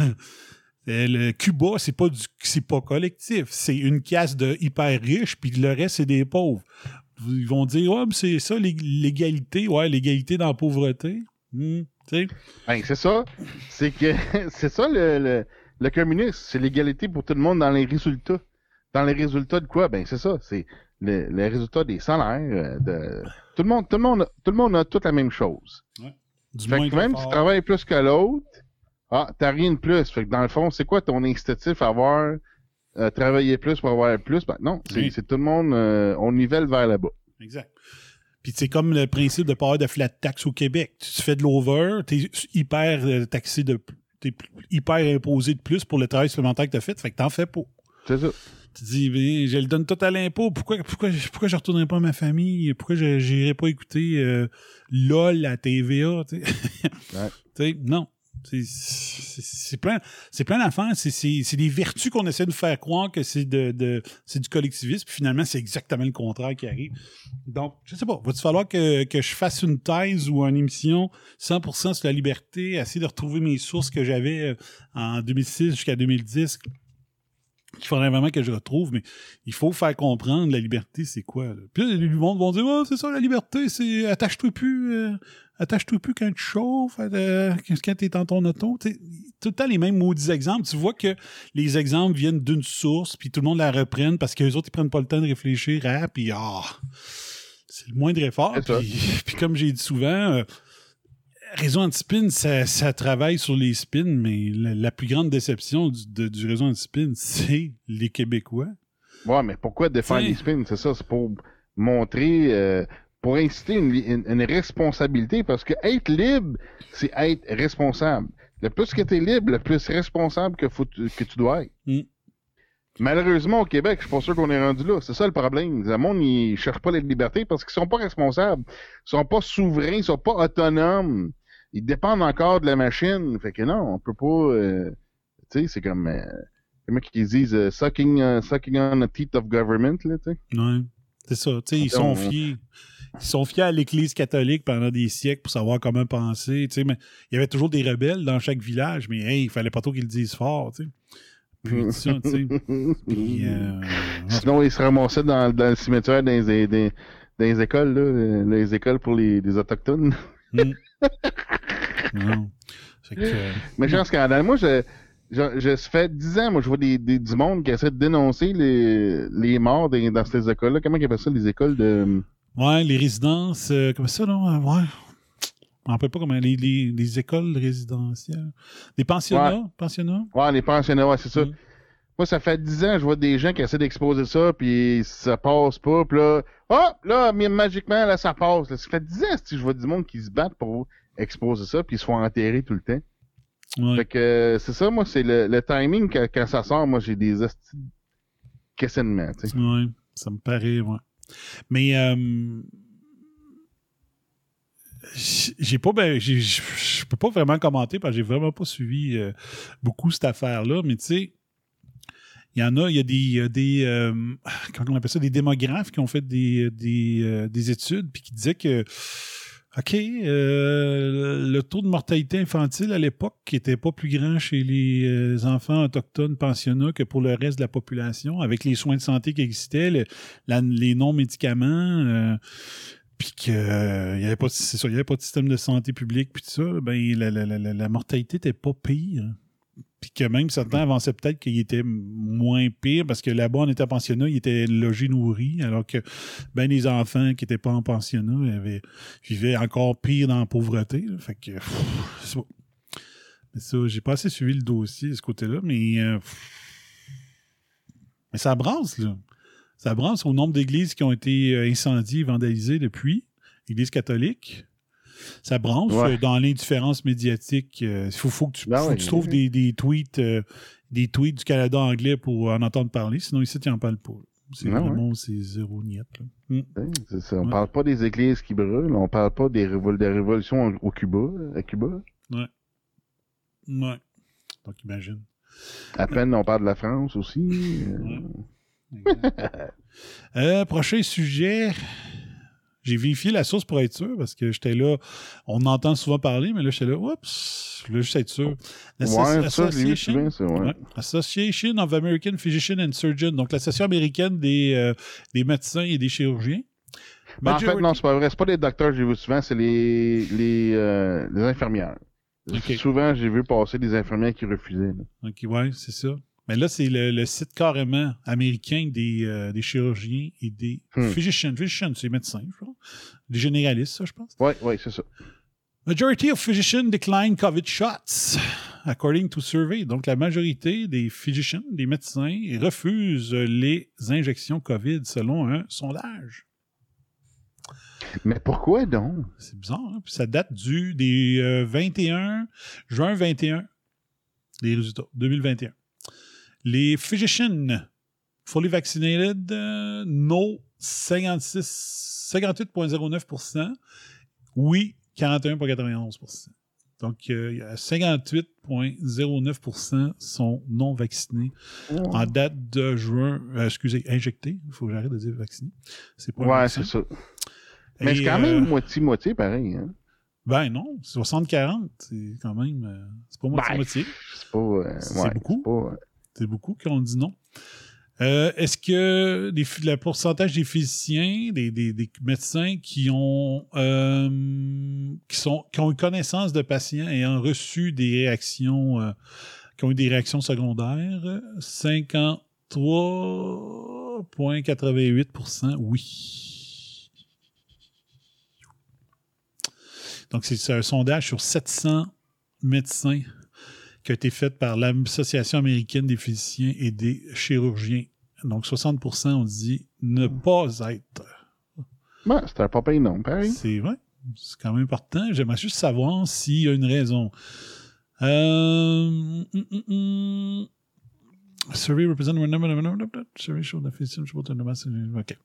Euh, le Cuba, c'est pas du c'est pas collectif. C'est une caste de hyper riches, puis le reste, c'est des pauvres. Ils vont dire Ouais, mais c'est ça, l'ég- l'égalité, ouais, l'égalité dans la pauvreté. Hmm. Ben, c'est ça. C'est que [LAUGHS] c'est ça le, le, le communisme, c'est l'égalité pour tout le monde dans les résultats. Dans les résultats de quoi? Ben c'est ça. C'est le, les résultats des salaires. euh, De... Tout le monde, tout le monde, a- tout le monde a toute la même chose. Du Fait moins que même si tu travailles plus que l'autre, ah, t'as rien de plus. Fait que dans le fond, c'est quoi ton incitatif à avoir euh, travailler plus pour avoir plus? Ben non, c'est Oui. tout le monde, euh, on nivelle vers là-bas. Exact. Puis c'est comme le principe de pas avoir de flat tax au Québec. Tu fais de l'over, t'es hyper euh, taxé de t'es hyper imposé de plus pour le travail supplémentaire que t'as fait, fait que t'en fais pas. C'est ça. Tu dis, je le donne tout à l'impôt. Pourquoi, pourquoi, pourquoi je retournerai pas à ma famille? Pourquoi je n'irai pas écouter euh, LOL à TVA? Ouais. [LAUGHS] Tu sais, non. C'est- plein, plein d'affaires. C'est- des vertus qu'on essaie de faire croire que c'est de, de- du collectivisme. Puis finalement, c'est exactement le contraire qui arrive. Donc, je sais pas. Va-t-il falloir que, que je fasse une thèse ou une émission 100% sur la liberté, essayer de retrouver mes sources que j'avais euh, en 2006 jusqu'à 2010 qu'il faudrait vraiment que je retrouve, mais il faut faire comprendre la liberté, c'est quoi. là? Puis là, les monde vont dire, oh, c'est ça, la liberté, c'est attache-toi plus, euh, attache-toi plus quand tu chauffes, euh, quand t'es dans ton auto. Tout le temps les mêmes maudits exemples. Tu vois que les exemples viennent d'une source, puis tout le monde la reprenne parce que les autres, ils prennent pas le temps de réfléchir à, puis ah, c'est le moindre effort. Puis, [LAUGHS] puis comme j'ai dit souvent, euh, Réseau anti-spin, ça, ça travaille sur les spins, mais la, la plus grande déception du, de- du réseau anti-spin, [LAUGHS] c'est les Québécois. Ouais, mais pourquoi défendre les spins? C'est ça, c'est pour montrer, euh, pour inciter une, une- une responsabilité, parce que être libre, c'est être responsable. Le plus que tu es libre, le plus responsable que, faut, que tu dois être. Mm. Malheureusement, au Québec, je suis pas sûr qu'on est rendu là. C'est ça le problème. Le monde, ils cherchent pas la liberté parce qu'ils sont pas responsables. Ils sont pas souverains, ils sont pas autonomes. Ils dépendent encore de la machine. Fait que non, on peut pas... euh, tu sais, c'est comme... Euh, comment qu'ils disent euh, sucking, euh, sucking on the teeth of government, là, tu sais? Ouais. C'est ça. Tu sais, ils sont On- fiers. Ils sont fiers à l'Église catholique pendant des siècles pour savoir comment penser. Tu sais, mais il y avait toujours des rebelles dans chaque village, mais hey, il fallait pas trop qu'ils le disent fort. Tu sais. Puis, ça, tu sais. [LAUGHS] Puis, euh, Sinon, ils se ramassaient dans, dans le cimetière dans les, dans- dans les écoles, là, euh, les écoles pour les, les Autochtones. Hmm. [LAUGHS] non. Fait que, euh, Méchant scandale. Moi, je, je, je, ça fait 10 ans, moi, je vois des, des, du monde qui essaie de dénoncer les, les morts dans, dans ces écoles-là. Comment ils appellent ça, les écoles de... ouais, les résidences, euh, comme ça, non? Ouais. Me rappelle pas comment. Les, les, les écoles résidentielles. Des pensionnats? Pensionnats? Ouais, les pensionnats, ouais, c'est ça. Moi, ça fait 10 ans, je vois des gens qui essaient d'exposer ça, puis ça passe pas, puis là, hop, là, mais magiquement, là, ça passe. là. Ça fait 10 ans, si je vois du monde qui se battent pour exposer ça, puis ils se font enterrer tout le temps. Ouais. Fait que euh, c'est ça, moi, c'est le, le timing quand, quand ça sort, moi, j'ai des questionnements, tu sais. Ouais, ça me paraît, ouais. Mais euh, j'ai pas ben, je peux pas vraiment commenter parce que j'ai vraiment pas suivi euh, beaucoup cette affaire-là, mais tu sais, il y en a, il y a des, y a des euh, comment on appelle ça, des démographes qui ont fait des, des, euh, des études puis qui disaient que OK, le taux de mortalité infantile à l'époque qui était pas plus grand chez les enfants autochtones pensionnats que pour le reste de la population, avec les soins de santé qui existaient, les non-médicaments, puis qu'il n'y avait, pas c'est ça, il y avait pas de système de santé publique, puis tout ça, ben, la, la- la- la- mortalité était pas pire. Puis que même certains avançaient peut-être qu'il était moins pire parce que là-bas, on était pensionnat, ils étaient logés, nourris, alors que ben les enfants qui n'étaient pas en pensionnat vivaient encore pire dans la pauvreté. là. Fait que pff, bon. Mais ça, j'ai pas assez suivi le dossier de ce côté-là, mais euh, mais ça brasse, là. Ça brasse au nombre d'églises qui ont été euh, incendiées, vandalisées depuis, églises catholiques. Ça branche Ouais. euh, dans l'indifférence médiatique. Il faut, faut que tu, Ben faut oui. que tu trouves des, des tweets euh, des tweets du Canada anglais pour en entendre parler. Sinon, ici, tu n'en parles pas. C'est Non, vraiment c'est zéro niette. là. Mm. Hein, c'est ça. On Ouais. parle pas des églises qui brûlent, on parle pas des, révol des révolutions au Cuba, à Cuba. Ouais. Ouais. Donc, imagine. À peine on parle de la France aussi. euh. Euh, prochain sujet. J'ai vérifié la source pour être sûr parce que j'étais là. On entend souvent parler, mais là, j'étais là. Oups, je voulais juste être sûr. Ouais, ça, Association- souvent, ça, ouais. Ouais. Association of American Physicians and Surgeons, donc l'association américaine des, euh, des médecins et des chirurgiens. Ben, en fait, Majority- non, c'est pas vrai. C'est pas les docteurs que j'ai vu souvent, c'est les, les, euh, les infirmières. Souvent, j'ai vu passer des infirmières qui refusaient. là. Ok, ouais, c'est ça. Mais là, c'est le, le site carrément américain des, euh, des chirurgiens et des Hmm. physicians. Physicians, c'est médecins, je crois. Des généralistes, ça, je pense. Ouais, ouais, c'est ça. Majority of physicians decline COVID shots, according to survey. Donc, la majorité des physicians, des médecins, refusent les injections COVID selon un sondage. Mais pourquoi donc? C'est bizarre, hein? Puis ça date du des euh, 21 juin 21, les résultats 2021. Les physicians fully vaccinated, euh, no 56, 58,09%, oui 41,91%. Donc, euh, il y a 58,09% sont non vaccinés en date de juin, euh, excusez, injectés. Il faut que j'arrête de dire vaccinés. C'est pas Ouais, c'est ça. Mais c'est quand euh, même moitié-moitié, pareil. Hein? ben non, 60-40, c'est quand même. euh, c'est pas moitié-moitié. C'est pas. euh, C'est ouais, beaucoup. pas, euh, C'est beaucoup qui ont dit non. Euh, Est-ce que les, le pourcentage des physiciens, des, médecins qui ont, euh, qui, sont, qui ont eu connaissance de patients ayant reçu des réactions, euh, qui ont eu des réactions secondaires, 53,88% oui. Donc, c'est un sondage sur 700 médecins qui a été fait par l'Association américaine des physiciens et des chirurgiens. Donc, 60 ont dit ne pas être. Ouais, c'est un pas payé non, pareil. C'est vrai. C'est quand même important. J'aimerais juste savoir s'il y a une raison. Euh, hum, hum, hum. Survey represent Survey show the physician should the. OK.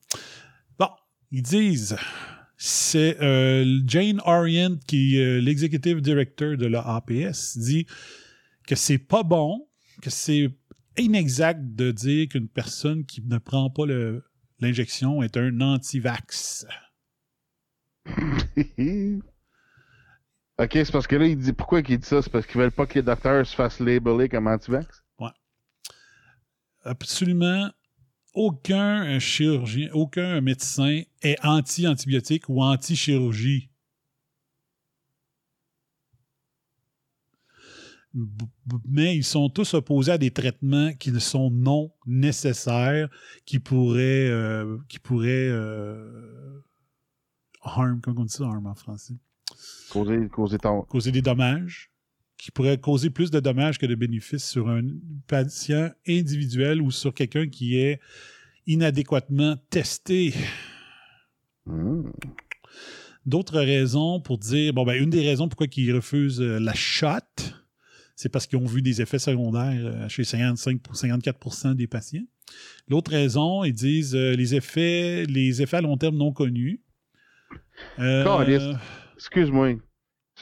Bon, ils disent c'est euh, Jane Orient, qui est l'executive director de la APS, dit que c'est pas bon, que c'est inexact de dire qu'une personne qui ne prend pas le- l'injection est un anti-vax. [LAUGHS] ok, c'est parce que là, il dit pourquoi il dit ça? C'est parce qu'ils veulent pas que les docteurs se fassent labeler comme anti-vax? Absolument aucun euh, chirurgien, aucun médecin est anti-antibiotique ou anti-chirurgie. Mais ils sont tous opposés à des traitements qui ne sont non nécessaires, qui pourraient, euh, qui pourraient euh, harm, comment on dit ça, harm en français? Causer, causer des dommages, qui pourraient causer plus de dommages que de bénéfices sur un patient individuel ou sur quelqu'un qui est inadéquatement testé. Hmm. D'autres raisons pour dire, bon, ben, une des raisons pourquoi ils refusent euh, la shot, c'est parce qu'ils ont vu des effets secondaires euh, chez 55 pour 54% des patients. L'autre raison, ils disent euh, les effets, les effets à long terme non connus. Euh. Excuse-moi.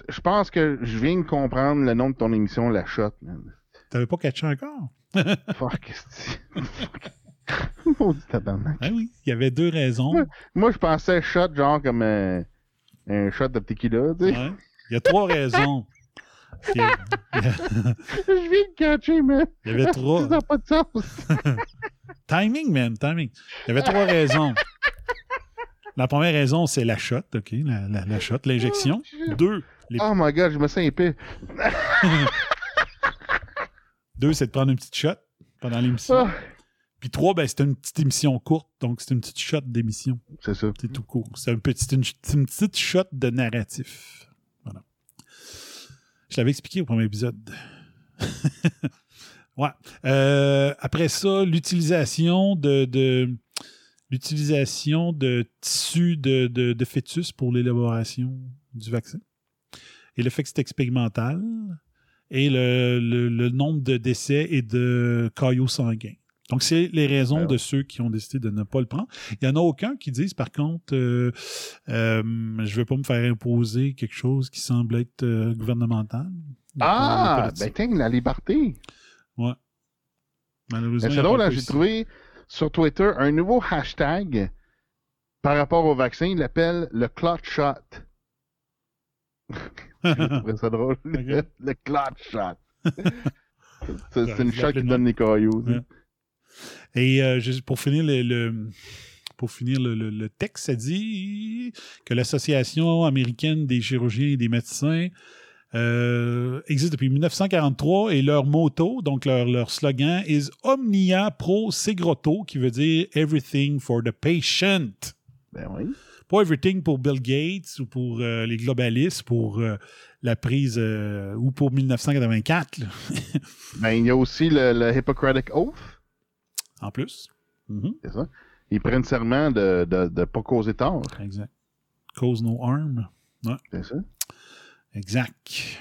Je pense que je viens de comprendre le nom de ton émission, La Shot. T'avais pas catché encore? [LAUGHS] Fuck? [LAUGHS] Maudit tabarnak. Ah oui, il y avait deux raisons. Moi, je pensais shot genre comme euh, un shot de tequila, tu sais. Ouais. Il y a trois raisons. [LAUGHS] Il y a- Je viens de catcher, mais il y avait trois. ça n'a pas de sens. [LAUGHS] Timing, man, timing. Il y avait trois [LAUGHS] raisons. La première raison, c'est la shot, OK? La, la, la shot, l'injection. Deux, les- Oh my god, je me sens épais. [LAUGHS] deux c'est de prendre une petite shot pendant l'émission. Ah, Puis trois, ben, c'était une petite émission courte, donc c'est une petite shot d'émission. c'est ça. C'est tout court. C'est un petit, c'est une, c'est une petite shot de narratif. Je l'avais expliqué au premier épisode. [LAUGHS] ouais. Euh, après ça, l'utilisation de, de- l'utilisation de tissus de, de, de fœtus pour l'élaboration du vaccin. Et le fait que c'est expérimental. Et le, le- le nombre de décès et de caillots sanguins. Donc, c'est les raisons Alors. de ceux qui ont décidé de ne pas le prendre. Il n'y en a aucun qui disent, par contre, euh, euh, je ne vais pas me faire imposer quelque chose qui semble être euh, gouvernemental. Ah, ben tiens, la liberté. Ouais. Malheureusement, y c'est drôle, de j'ai trouvé sur Twitter un nouveau hashtag par rapport au vaccin. Il l'appelle le clot shot. [LAUGHS] Ça drôle. [LAUGHS] Le, clot shot. [LAUGHS] c'est c'est une shot qui donne les cailloux. Ouais. Et euh, pour finir le, le- pour finir le, le- le texte, ça dit que l'Association américaine des chirurgiens et des médecins euh, existe depuis 1943 et leur motto, donc leur, leur slogan, is Omnia Pro Segrotto, qui veut dire Everything for the Patient. Ben oui. Pas everything pour Bill Gates ou pour euh, les globalistes, pour euh, la prise ou pour 1984, là, Ben, il y a aussi le, le Hippocratic Oath. En plus. Mhm. C'est ça. Ils prennent serment de ne de, de pas causer tort. Exact. Cause no harm. C'est ça. Exact.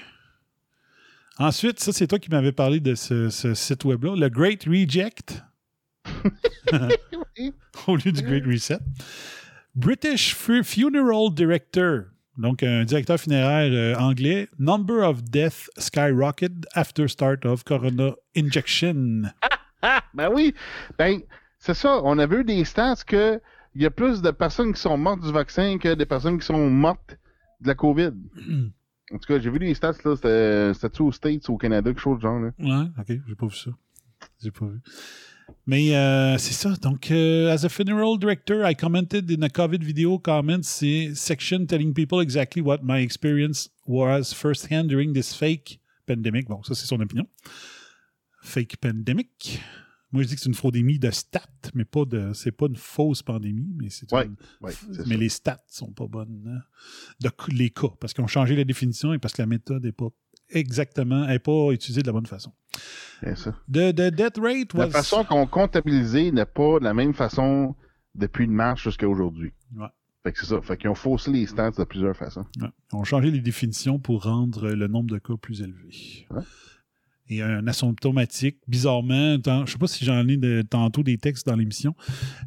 Ensuite, ça, c'est toi qui m'avais parlé de ce, ce site web-là, le Great Reject, [LAUGHS] au lieu du Great Reset. British Fu- Funeral Director, donc un directeur funéraire euh, anglais. Number of deaths skyrocketed after start of corona injection. [LAUGHS] Ah, [LAUGHS] ben oui. Ben, c'est ça. On a vu des stats que il y a plus de personnes qui sont mortes du vaccin que des personnes qui sont mortes de la COVID. en tout cas, j'ai vu des stats, là. C'était aux States ou au Canada, quelque chose de genre, là? Ouais, ok, j'ai pas vu ça. J'ai pas vu. Mais euh, c'est ça. Donc, euh, as a funeral director, I commented in a COVID video comment se- section telling people exactly what my experience was firsthand during this fake pandemic. Bon, ça, c'est son opinion. Fake pandemic. Moi, je dis que c'est une fraudémie de stats, mais pas de. C'est pas une fausse pandémie, mais c'est Ouais, une- ouais, mais ça. les stats sont pas bonnes. hein. De, les cas, parce qu'ils ont changé la définition et parce que la méthode n'est pas exactement, n'est pas utilisée de la bonne façon. C'est ça. The, the death rate was... La façon qu'on comptabilisait n'est pas de la même façon depuis une marche jusqu'à aujourd'hui. Ouais. Fait que c'est ça. Fait qu'ils ont faussé les stats de plusieurs façons. Ouais. Ils ont changé les définitions pour rendre le nombre de cas plus élevé. Ouais. Et un asymptomatique, bizarrement, tant- je sais pas si j'en ai tantôt des textes dans l'émission,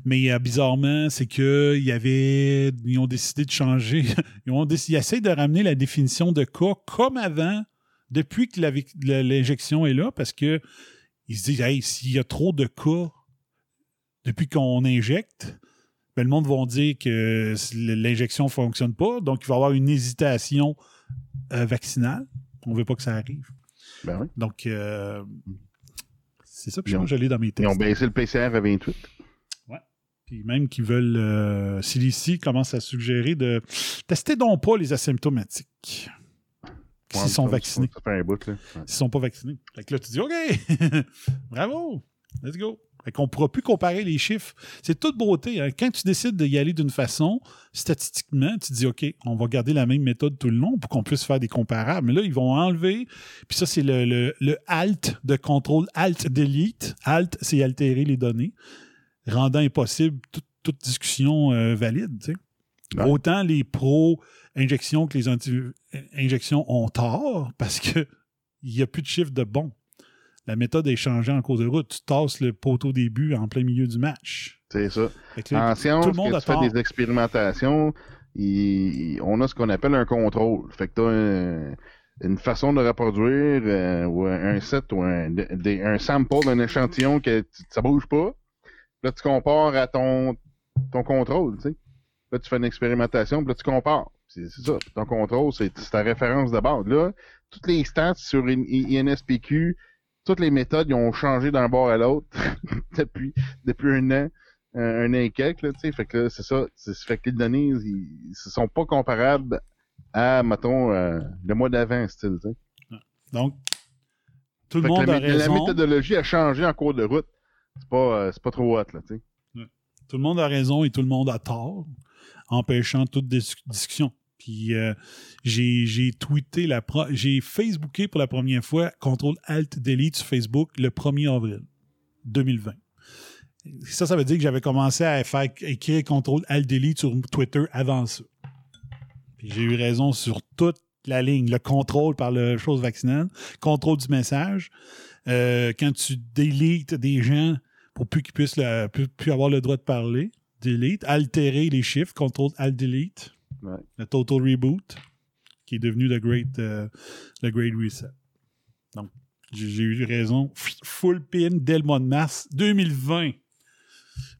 mais euh, bizarrement, c'est que ils ont décidé de changer, [LAUGHS] ils ont essayent de ramener la définition de cas comme avant, depuis que l'injection est là, parce que ils se disent, hey, s'il y a trop de cas depuis qu'on injecte, ben, le monde va dire que l'injection ne fonctionne pas, donc il va y avoir une hésitation euh, vaccinale. On ne veut pas que ça arrive. Ben oui. Donc, euh, c'est ça, puis je pense que je l'ai dans mes Ils ont baissé le PCR à 28. Puis même qui veulent. Euh, CDC commence à suggérer de tester donc pas les asymptomatiques. Ouais, S'ils sont ça, vaccinés. Là. Ouais. S'ils sont pas vaccinés. Fait que là, tu dis OK, [LAUGHS] bravo, let's go. Fait qu'on pourra plus comparer les chiffres. C'est toute beauté. hein. Quand tu décides d'y aller d'une façon, statistiquement, tu dis OK, on va garder la même méthode tout le long pour qu'on puisse faire des comparables. Mais là, ils vont enlever. Puis ça, c'est le, le, le alt de contrôle, alt delete. Alt, c'est altérer les données, rendant impossible toute, toute discussion euh, valide. tu sais. Ouais. Autant les pro-injections que les anti-injections ont tort parce que [LAUGHS] il n'y a plus de chiffre de bon. La méthode est changée en cours de route. Tu tasses le poteau au début en plein milieu du match. C'est ça. Là, En science, tout le monde quand a tu fais des expérimentations, il- on a ce qu'on appelle un contrôle. Fait que tu as une façon de reproduire euh, ou un set ou un, des- un sample d'un échantillon que ça bouge pas. Là, tu compares à ton, ton contrôle. Là, tu fais une expérimentation, puis là, tu compares. C'est ça. Ton contrôle, c'est ta référence de base. Là, toutes les stats sur une INSPQ, toutes les méthodes, ils ont changé d'un bord à l'autre [LAUGHS] depuis, depuis un an un, un an et quelques, là, tu sais. Fait que là, c'est ça. C'est, fait que les données, ils, ils sont pas comparables à, mettons, euh, le mois d'avant, style, tu sais. Donc, tout le Fait monde la, a mé- la raison. méthodologie a changé en cours de route. C'est pas, euh, c'est pas trop hot, là, tu sais. Tout le monde a raison et tout le monde a tort, empêchant toute dis- discussion. Puis euh, j'ai tweeté la j'ai Facebooké pour la première fois contrôle alt delete sur Facebook le 1er avril 2020. Ça, ça veut dire que j'avais commencé à écrire contrôle alt delete sur Twitter avant ça. J'ai eu raison sur toute la ligne, le contrôle par le chose vaccinale, contrôle du message. Euh, quand tu délites des gens pour plus qu'ils puissent plus, plus avoir le droit de parler, delete, altérer les chiffres, contrôle alt delete, Le total reboot, qui est devenu le great, euh, le great reset. Donc, j'ai eu raison. Full pin dès le mois de mars 2020.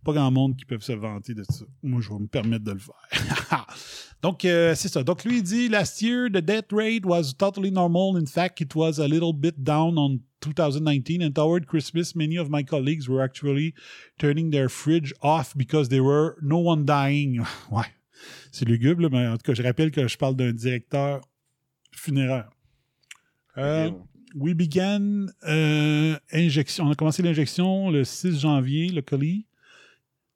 Pas grand monde qui peuvent se vanter de ça. Moi, je vais me permettre de le faire. [LAUGHS] Donc, euh, c'est ça. Donc, lui, il dit Last year, the death rate was totally normal. In fact, it was a little bit down on 2019. And toward Christmas, many of my colleagues were actually turning their fridge off because there were no one dying. [LAUGHS] ouais. C'est lugubre, là, mais en tout cas, je rappelle que je parle d'un directeur funéraire. Euh, we began euh, injection. On a commencé l'injection le 6 janvier, le colis,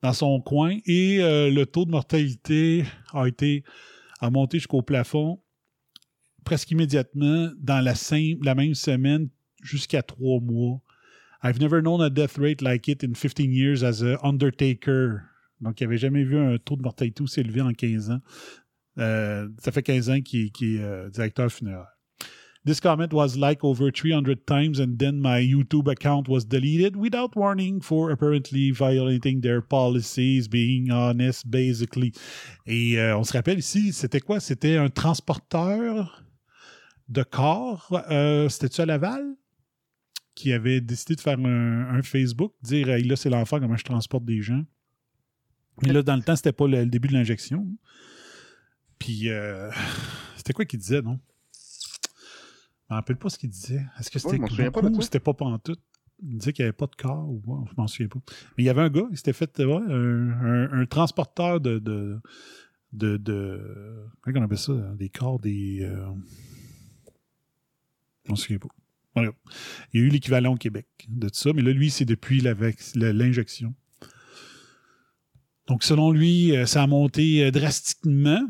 dans son coin, et euh, le taux de mortalité a été a monté jusqu'au plafond presque immédiatement dans la, même semaine jusqu'à trois mois. I've never known a death rate like it in 15 years as a undertaker. Donc, il n'avait jamais vu un taux de mortalité aussi élevé en 15 ans. Euh, ça fait 15 ans qu'il est euh, directeur funéraire. This comment was like over 300 times, and then my YouTube account was deleted without warning for apparently violating their policies, being honest, basically. Et euh, on se rappelle ici, c'était quoi? C'était un transporteur de corps. C'était-tu à Laval? Qui avait décidé de faire un, Facebook, dire là, c'est l'enfer, comment je transporte des gens. Mais là, dans le temps, c'était pas le, le début de l'injection. Puis, euh, c'était quoi qu'il disait, non? Je me rappelle pas ce qu'il disait. Est-ce que Ouais, c'était pas beaucoup ou c'était pas pantoute? Il disait qu'il n'y avait pas de corps ou ouais, je m'en souviens pas. Mais il y avait un gars, il s'était fait ouais, un, un- un transporteur de. de, de, de comment on appelle ça? Des corps, des. Euh, je m'en souviens pas. Voilà. Il y a eu l'équivalent au Québec de tout ça, mais là, lui, c'est depuis l'injection. Donc, selon lui, euh, ça a monté euh, drastiquement.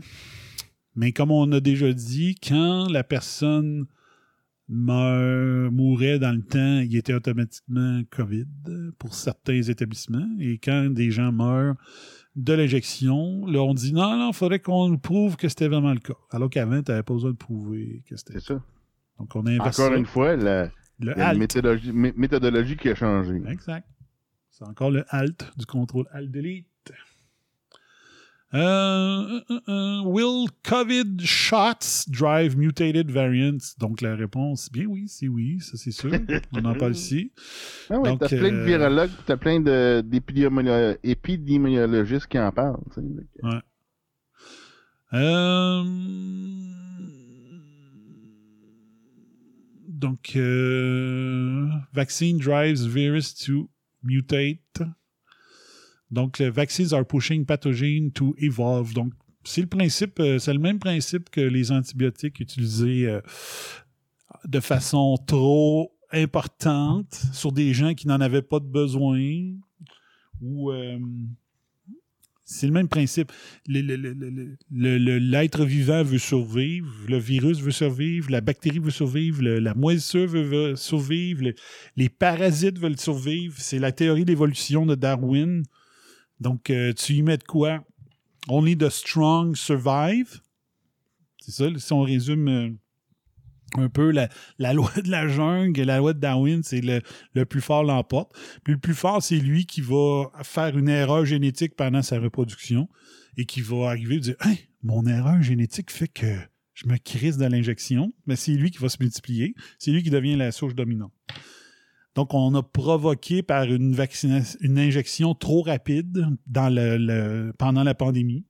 Mais comme on a déjà dit, quand la personne meurt, mourait dans le temps, il était automatiquement COVID pour certains établissements. Et quand des gens meurent de l'injection, là, on dit non, non, il faudrait qu'on nous prouve que c'était vraiment le cas. Alors qu'avant, tu n'avais pas besoin de prouver que c'était C'est ça. Donc, on a inversé Encore une fois, la, le méthodologie qui a changé. Exact. C'est encore le alt du contrôle alt-delete. Euh, euh, euh, will COVID shots drive mutated variants? Donc la réponse, bien oui, c'est oui, ça c'est sûr. On en parle ici. [LAUGHS] Ah Donc, t'as plein de virologues, t'as plein de- d'épidémiolo- épidémiologistes qui en parlent. Ouais. Donc, vaccine drives virus to mutate. Donc, vaccines are pushing pathogen to evolve. Donc, c'est le principe, euh, c'est le même principe que les antibiotiques utilisés euh, de façon trop importante sur des gens qui n'en avaient pas de besoin. Ou euh, c'est le même principe. L'être vivant veut survivre, le virus veut survivre, la bactérie veut survivre, la moisissure veut, survivre, le- les parasites veulent survivre. C'est la théorie d'évolution de Darwin. Donc, euh, tu y mets de quoi? Only the strong survive. C'est ça, si on résume euh, un peu la, [LAUGHS] loi de la jungle la loi de Darwin, c'est le, plus fort l'emporte. Puis le plus fort, c'est lui qui va faire une erreur génétique pendant sa reproduction et qui va arriver et dire Hein, mon erreur génétique fait que je me crise de l'injection. Mais c'est lui qui va se multiplier. C'est lui qui devient la souche dominante. Donc, on a provoqué par une, vaccina- une injection trop rapide pendant la pandémie.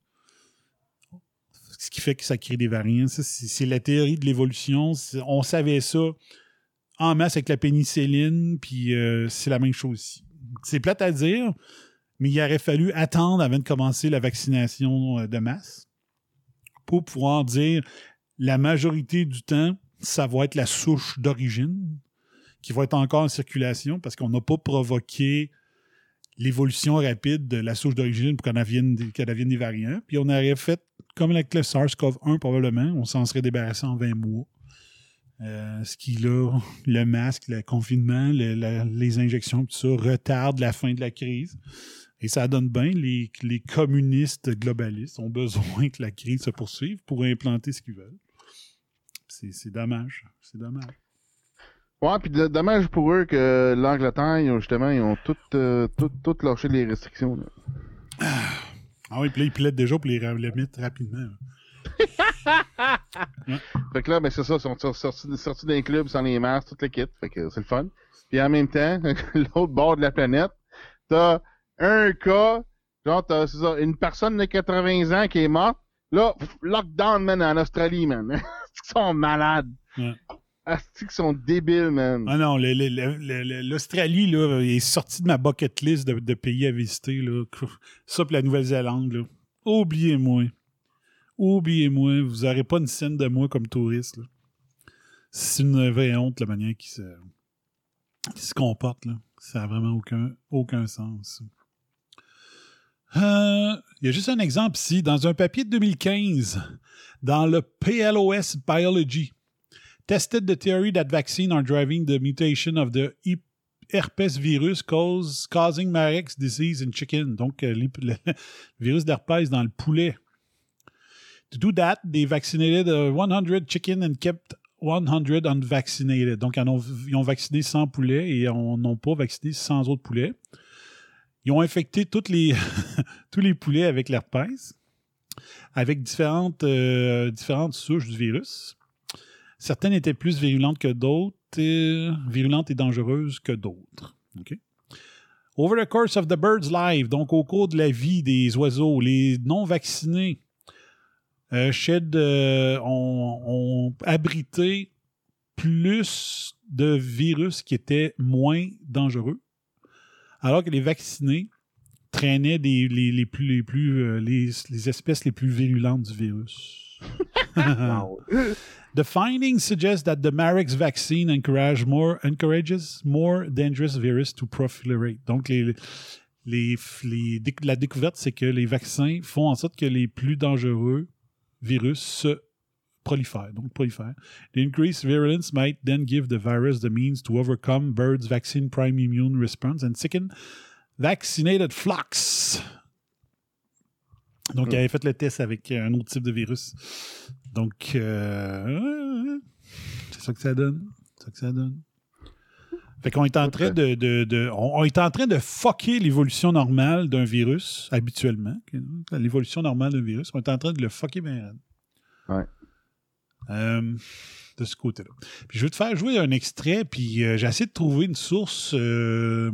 Ce qui fait que ça crée des variants. C'est la théorie de l'évolution. On savait ça en masse avec la pénicilline, puis euh, c'est la même chose ici. C'est plate à dire, mais il aurait fallu attendre avant de commencer la vaccination euh, de masse pour pouvoir dire la majorité du temps, ça va être la souche d'origine qui va être encore en circulation parce qu'on n'a pas provoqué l'évolution rapide de la souche d'origine pour qu'elle devienne, devienne des variants. Puis on aurait fait, comme avec le SARS-CoV-1 probablement, on s'en serait débarrassé en 20 mois. Euh, ce qui, là, [LAUGHS] le masque, le confinement, les injections, tout ça, retarde la fin de la crise. Et ça donne bien, les, les communistes globalistes ont besoin que la crise se poursuive pour implanter ce qu'ils veulent. C'est dommage. C'est dommage. Ouais, puis dommage pour eux que l'Angleterre, ils ont justement, ils ont tout, euh, tout, tout lâché les restrictions. là. Ah oui, puis là, ils plaident déjà pour les, les mettre rapidement. [LAUGHS] Fait que là, ben c'est ça, ils sont sor- sortis, sortis d'un club sans les masques, toute l'équipe. Fait que c'est le fun. Puis en même temps, [LAUGHS] l'autre bord de la planète, t'as un cas, genre t'as ça, une personne de 80 ans qui est morte. Là, pff, lockdown, man, en Australie, man. [LAUGHS] Ils sont malades. Ouais. Asti sont débiles, man. Ah non, l'Australie là, est sortie de ma bucket list de, pays à visiter. Là. Ça, puis la Nouvelle-Zélande. là. Oubliez-moi. Oubliez-moi. Vous n'aurez pas une scène de moi comme touriste. C'est une vraie honte la manière qu'ils se, qu'ils se comportent. Là. Ça n'a vraiment aucun, aucun sens. Euh, Il y a juste un exemple ici. Dans un papier de 2015, dans le PLOS Biology, tested the theory that vaccines are driving the mutation of the herpes virus causing Marek's disease in chicken. Donc, euh, le virus d'herpès dans le poulet. To do that, they vaccinated uh, 100 chicken and kept 100 unvaccinated. Donc, ils, en ont, ils ont vacciné 100 poulets et on n'ont pas vacciné 100 autres poulets. Ils ont infecté toutes les, [LAUGHS] tous les poulets avec l'herpès, avec différentes, euh, différentes souches du virus. Certaines étaient plus virulentes que d'autres, euh, virulentes et dangereuses que d'autres. Over the course of the bird's life, donc au cours de la vie des oiseaux, les non-vaccinés euh, shed, euh, ont, ont abrité plus de virus qui étaient moins dangereux, alors que les vaccinés traînaient des- les, les plus, les, plus, euh, les, les espèces les plus virulentes du virus. [LAUGHS] [LAUGHS] The findings suggest that the Marex vaccine encourage more, encourages more dangerous virus to proliferate. Donc, les, les, les- déc- la découverte, c'est que les vaccins font en sorte que les plus dangereux virus se prolifèrent. Donc, prolifèrent. The increased virulence might then give the virus the means to overcome birds' vaccine prime immune response and sicken vaccinated flocks. Donc, il avait fait le test avec un autre type de virus. Donc, euh, c'est ça que ça donne. C'est ça que ça donne. Fait qu'on est en train de, de- de- on, on est en train de fucker l'évolution normale d'un virus habituellement. L'évolution normale d'un virus, on est en train de le fucker bien. Ouais. Euh, de ce côté-là. Puis je vais te faire jouer un extrait, puis euh, j'ai essayé de trouver une source euh,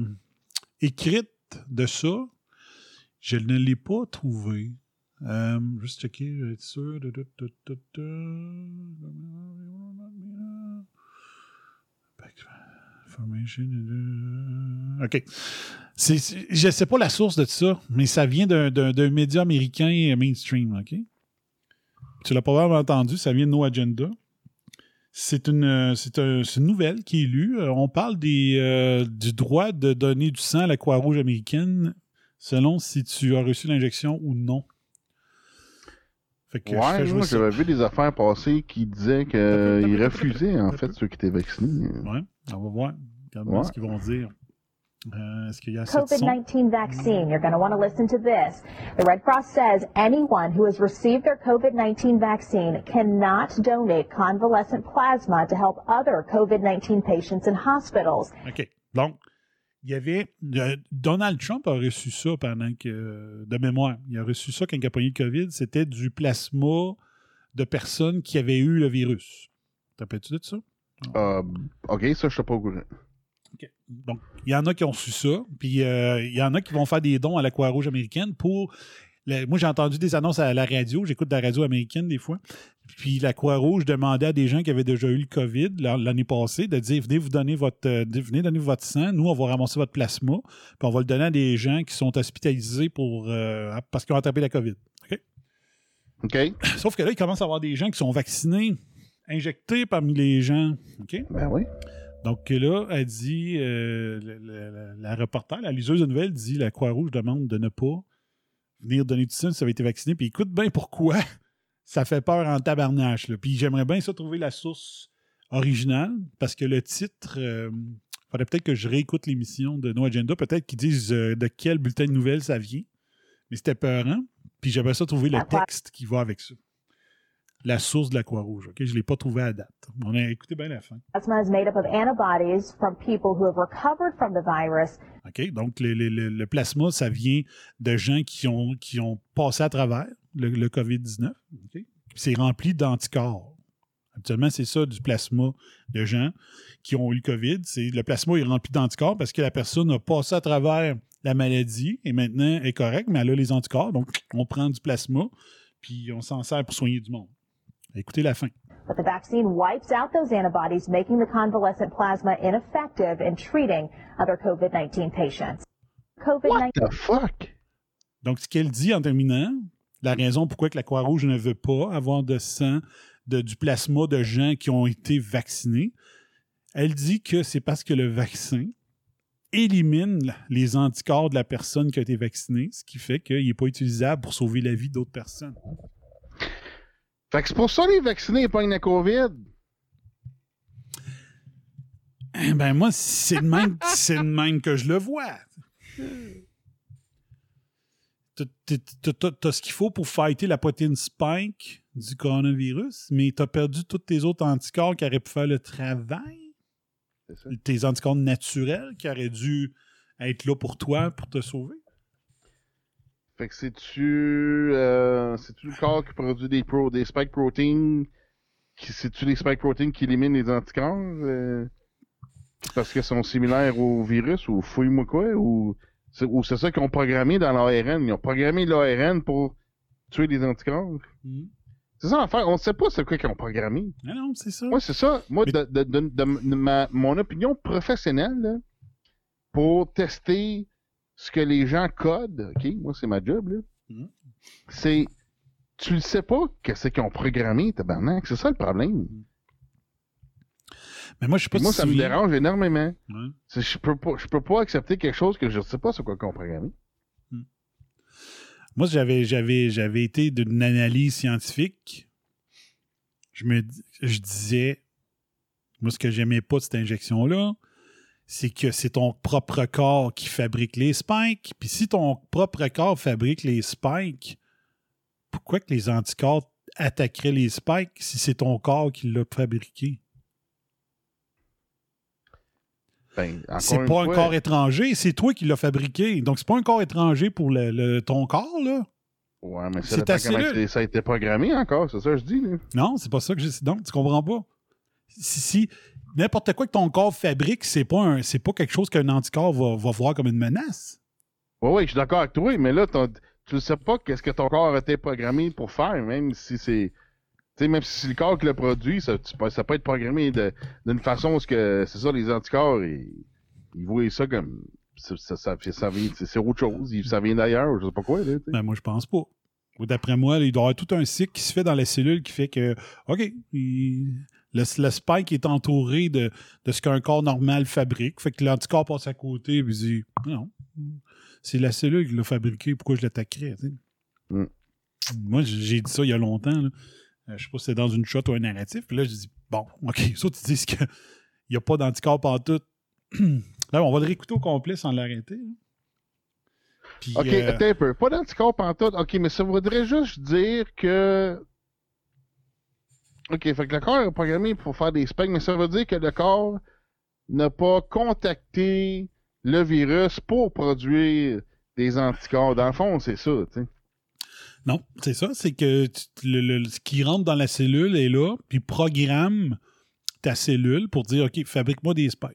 écrite de ça. Je ne l'ai pas trouvé. Euh, juste checker, être sûr. Euh, OK. Je sais pas la source de ça, mais ça vient d'un, média américain mainstream, OK? Tu l'as probablement entendu, ça vient de No Agenda. C'est une, euh, un- nouvelle qui est lue. Euh, On parle du droit de donner du sang à la Croix-Rouge américaine selon si tu as reçu l'injection ou non. Fait que Ouais, moi j'avais vu des affaires passer qui disaient qu'ils refusaient en fait ceux qui étaient vaccinés. Ouais, on va voir. Regarde Ouais. ce qu'ils vont dire. Euh, est-ce qu'il y a assez de son? COVID-19 vaccine. You're going to want to listen to this. The Red Cross says anyone who has received their COVID-19 vaccine cannot donate convalescent plasma to help other COVID-19 patients in hospitals. OK. Donc, il y avait. euh, Donald Trump a reçu ça pendant que. De mémoire. Il a reçu ça quand il a pogné le COVID. C'était du plasma de personnes qui avaient eu le virus. T'as tu de ça? Euh, ok, ça je suis pas au courant. OK. Donc, il y en a qui ont reçu ça. Puis, euh, il y en a qui vont faire des dons à la Croix-Rouge américaine pour. Le- moi, j'ai entendu des annonces à la radio. J'écoute de la radio américaine des fois. Puis, la Croix-Rouge demandait à des gens qui avaient déjà eu le COVID l'an- l'année passée de dire venez vous donner votre, euh, venez donner votre sang. Nous, on va ramasser votre plasma. Puis, on va le donner à des gens qui sont hospitalisés pour, euh, parce qu'ils ont attrapé la COVID. OK? Ok? [COUGHS] Sauf que là, il commence à y avoir des gens qui sont vaccinés, injectés parmi les gens. OK? Ben oui. Donc là, elle dit, euh, la- la reporter, la liseuse de nouvelles dit la Croix-Rouge demande de ne pas venir donner du sang si ça avait été vacciné. Puis écoute bien pourquoi [LAUGHS] ça fait peur en tabarnache. là. Puis j'aimerais bien ça trouver la source originale parce que le titre, il faudrait peut-être que je réécoute l'émission de No Agenda, peut-être qu'ils disent euh, de quel bulletin de nouvelles ça vient. Mais c'était peurant. Puis j'aimerais ça trouver le texte qui va avec ça. La source de la Croix-Rouge. Je ne l'ai pas trouvé à date. On a écouté bien la fin. Plasma is made up of antibodies from people who have recovered from the virus OK? Donc, le, le- le- le plasma, ça vient de gens qui ont, qui ont passé à travers le, le COVID-19. OK? Puis C'est rempli d'anticorps. Habituellement, c'est ça du plasma de gens qui ont eu le COVID. C'est, le plasma est rempli d'anticorps parce que la personne a passé à travers la maladie et maintenant est correcte, mais elle a les anticorps. Donc, on prend du plasma puis on s'en sert pour soigner du monde. Écoutez la fin. But the vaccine wipes out those antibodies, making the convalescent plasma ineffective in treating other COVID-19 patients. COVID-19 The fuck? Donc, ce qu'elle dit en terminant, la raison pourquoi que la Croix-Rouge ne veut pas avoir de sang, de, du plasma de gens qui ont été vaccinés, elle dit que c'est parce que le vaccin élimine les anticorps de la personne qui a été vaccinée, ce qui fait qu'il n'est pas utilisable pour sauver la vie d'autres personnes. Fait que c'est pour ça les vaccinés pognent la COVID. Eh Ben moi, c'est de même, c'est même que je le vois. T'as- ce qu'il faut pour fighter la protéine spike du coronavirus, mais t'as perdu tous tes autres anticorps qui auraient pu faire le travail. Ça. Tes anticorps naturels qui auraient dû être là pour toi, pour te sauver. Fait que c'est-tu euh, c'est-tu le corps qui produit des pro des spike proteins qui c'est-tu les spike proteins qui éliminent les anticorps euh, parce qu'ils sont similaires au virus ou fouille-moi quoi ou c'est ou c'est ça qu'ils ont programmé dans l'ARN, ils ont programmé l'ARN pour tuer les anticorps? Mhm. C'est ça l'affaire, on sait pas c'est quoi qu'ils ont programmé. Ah non, c'est ça. Moi, c'est ça. Moi, Mais- de, de- de- de ma, mon opinion professionnelle, là, pour tester ce que les gens codent, OK, moi, c'est ma job, là, Mhm. c'est, tu le sais pas qu'est-ce qu'ils ont programmé, tabarnak. C'est ça le problème. Mais moi, je sais pas Puis moi, si ça me dérange énormément. Ouais. C'est- Je peux pas, je peux pas accepter quelque chose que je sais pas sur quoi qu'ils ont programmé. Moi, j'avais, j'avais, j'avais été d'une analyse scientifique. Je me je disais, moi, ce que j'aimais pas de cette injection-là, c'est que c'est ton propre corps qui fabrique les spikes. Puis si ton propre corps fabrique les spikes, pourquoi que les anticorps attaqueraient les spikes si c'est ton corps qui l'a fabriqué? Ben, C'est pas un corps étranger, c'est toi qui l'as fabriqué. Donc, c'est pas un corps étranger pour le- le- ton corps, là. Ouais, mais c'est comment ça a été programmé encore, c'est ça que je dis, là. Non, c'est pas ça que je Donc, tu comprends pas. Si, si n'importe quoi que ton corps fabrique, c'est pas un, c'est pas quelque chose qu'un anticorps va, va voir comme une menace. Ouais, ouais, je suis d'accord avec toi, mais là, tu ne sais pas qu'est-ce que ton corps a été programmé pour faire, même si c'est. Tu sais, même si c'est le corps qui le produit, ça, ça peut être programmé d'une façon où c'est ça, les anticorps, ils, ils voient ça comme ça, ça, ça, ça vient, c'est autre chose, ça vient d'ailleurs, je sais pas quoi. Là. Ben, moi, je pense pas. D'après moi, il doit y avoir tout un cycle qui se fait dans la cellule qui fait que, OK, il- le, le spike est entouré de, de ce qu'un corps normal fabrique. Fait que l'anticorps passe à côté et dit Non, c'est la cellule qui l'a fabriqué, pourquoi je l'attaquerais? Mm. Moi, j'ai dit ça il y a longtemps. là. Euh, je sais pas si c'est dans une shot ou un narratif. Puis là, je dis Bon, OK, [LAUGHS] ça, tu dis qu'il n'y a pas d'anticorps partout. [CLEARS THROAT] là, on va le réécouter au complet sans l'arrêter. Puis, Ok, euh, attends un peu. Pas d'anticorps pantoute. Ok, mais ça voudrait juste dire que. Ok, fait que le corps est programmé pour faire des specs, mais ça veut dire que le corps n'a pas contacté le virus pour produire des anticorps. Dans le fond, c'est ça, tu sais. Non, c'est ça. C'est que tu- le, le- ce qui rentre dans la cellule est là, puis programme ta cellule pour dire OK, fabrique-moi des spikes.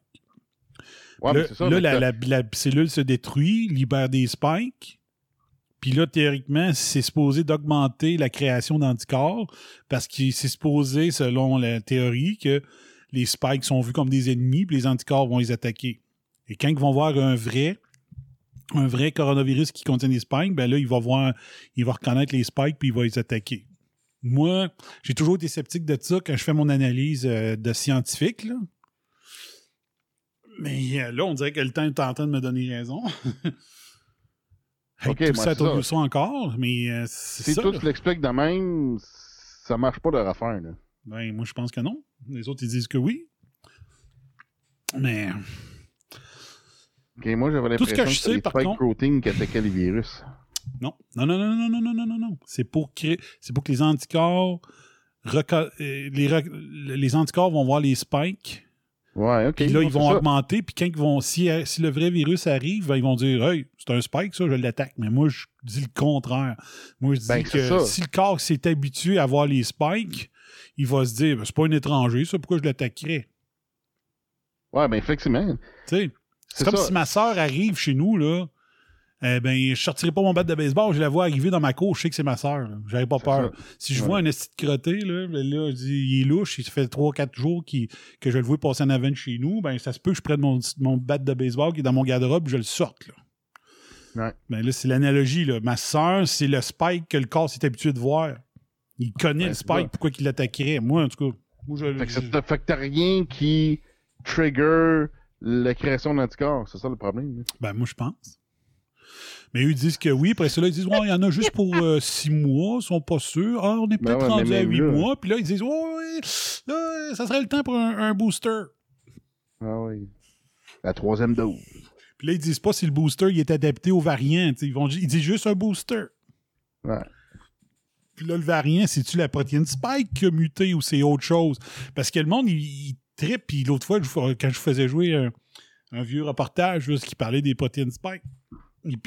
Ouais, c'est ça. là, la, la- la cellule se détruit, libère des spikes. Puis là, théoriquement, c'est supposé d'augmenter la création d'anticorps parce que c'est supposé, selon la théorie, que les spikes sont vus comme des ennemis, puis les anticorps vont les attaquer. Et quand ils vont voir un vrai, un vrai coronavirus qui contient des spikes, ben là, il va voir, il va reconnaître les spikes puis il va les attaquer. Moi, j'ai toujours été sceptique de ça quand je fais mon analyse euh, de scientifique, là. Mais euh, là, on dirait que le temps est en train de me donner raison. [LAUGHS] Hey, Ok, tout moi, ça, t'as ça. encore, mais euh, c'est Si ça. tout là. l'expliques de même, ça marche pas de refaire, là. Ben, moi, je pense que non. Les autres, ils disent que oui. Mais Ok, moi, j'avais Tout ce l'impression que que, je sais, c'était par spike contre- proteins qui attaquaient les virus. non. Non, non, non, non, non, non, non, non, non. C'est pour créer. C'est pour que les anticorps. reco- euh, les anticorps vont voir les spikes. Ouais, ok. Puis là, ils vont augmenter. Puis quand ils vont. Si, si le vrai virus arrive, ben, ils vont dire Hey, c'est un spike, ça, je l'attaque. Mais moi, je dis le contraire. Moi, je dis Ben, que ça. si le corps s'est habitué à voir les spikes, il va se dire Ben, c'est pas un étranger, ça, pourquoi je l'attaquerais? Ouais, ben, effectivement. Tu sais, c'est C'est comme ça. si ma soeur arrive chez nous, là. Eh ben, je sortirai pas mon bat de baseball, je la vois arriver dans ma cour, je sais que c'est ma soeur. J'avais pas peur. ça. Si je Ouais. vois un esti de crotté, là, ben là, il est louche, il fait 3-4 jours qu'il- que je le vois passer en avant de chez nous, ben ça se peut que je prenne mon, mon bat de baseball qui est dans mon garde-robe et je le sorte. Là. Ouais. Ben là, c'est l'analogie. Là. Ma soeur, c'est le spike que le corps s'est habitué de voir. Il connaît Ouais, le spike, pourquoi il l'attaquerait? Moi, en tout cas, moi, je, Fait que, je- fait que t'as rien qui trigger la création d'anticorps. C'est ça le problème. là? Ben, moi, je pense. Mais eux ils disent que oui. Après cela, ils disent, ouais, il y en a juste pour euh, six mois, ils sont pas sûrs. Ah, on est Ben peut-être ouais, rendu à huit là- mois. Puis là, ils disent, ouais, ouais, là, ça serait le temps pour un, un booster. Ah oui. La troisième dose. Puis là, ils disent pas si le booster il est adapté aux variants. Ils, vont, ils disent juste un booster. Ouais. Puis là, le variant, c'est-tu la protéine spike qui a muté ou c'est autre chose? Parce que le monde, il, il trippe. Puis l'autre fois, je- quand je faisais jouer un, un vieux reportage là, qui parlait des protéines spike,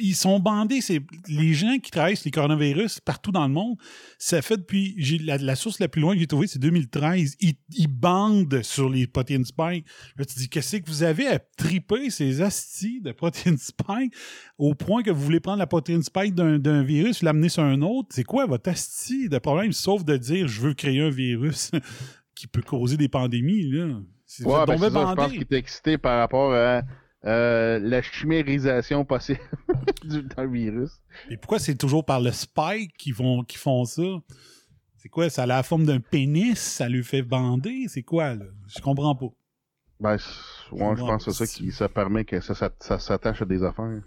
ils sont bandés. C'est les gens qui travaillent sur les coronavirus partout dans le monde. Ça fait depuis j'ai la, la source la plus loin que j'ai trouvée, c'est 2013. Ils, ils bandent sur les protéines spike. Là, tu dis qu'est-ce que vous avez à triper ces astis de protéines [LAUGHS] spike au point que vous voulez prendre la protéine spike d'un virus, l'amener sur un autre? C'est quoi votre asti de problème sauf de dire je veux créer un virus [LAUGHS] qui peut causer des pandémies là? C'est Ouais, ben, ça, je pense qu'il était excité par rapport à euh, la chimérisation possible [LAUGHS] du dans le virus. Et pourquoi c'est toujours par le spike qu'ils vont qui font ça? C'est quoi? Ça a la forme d'un pénis? Ça lui fait bander? C'est quoi, là? Je comprends pas. Ben, ouais, je pense que c'est ça qui ça permet que ça, ça, ça s'attache à des affaires.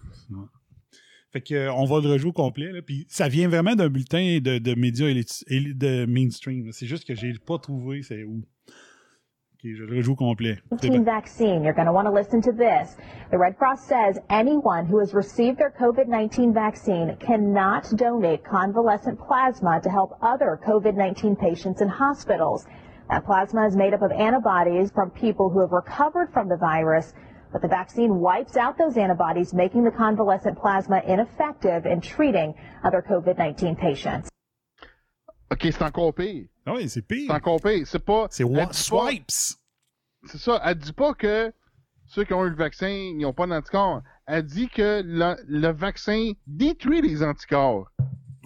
Fait que euh, on va le rejouer au complet. Là, puis ça vient vraiment d'un bulletin de, de médias éli- de mainstream. C'est juste que j'ai pas trouvé c'est où. Je le rejoue complet. C'est 19 vaccine. You're going to want to listen to this. The Red Cross says anyone who has received their COVID-19 vaccine cannot donate convalescent plasma to help other COVID-19 patients in hospitals. That plasma is made up of antibodies from people who have recovered from the virus, but the vaccine wipes out those antibodies, making the convalescent plasma ineffective in treating other COVID-19 patients. Ok, c'est encore pire. Ah oui, c'est pire. C'est encore pire. C'est pas. C'est pas- swipes. C'est ça. Elle dit pas que ceux qui ont eu le vaccin, ils n'ont pas d'anticorps. Elle dit que le, le vaccin détruit les anticorps.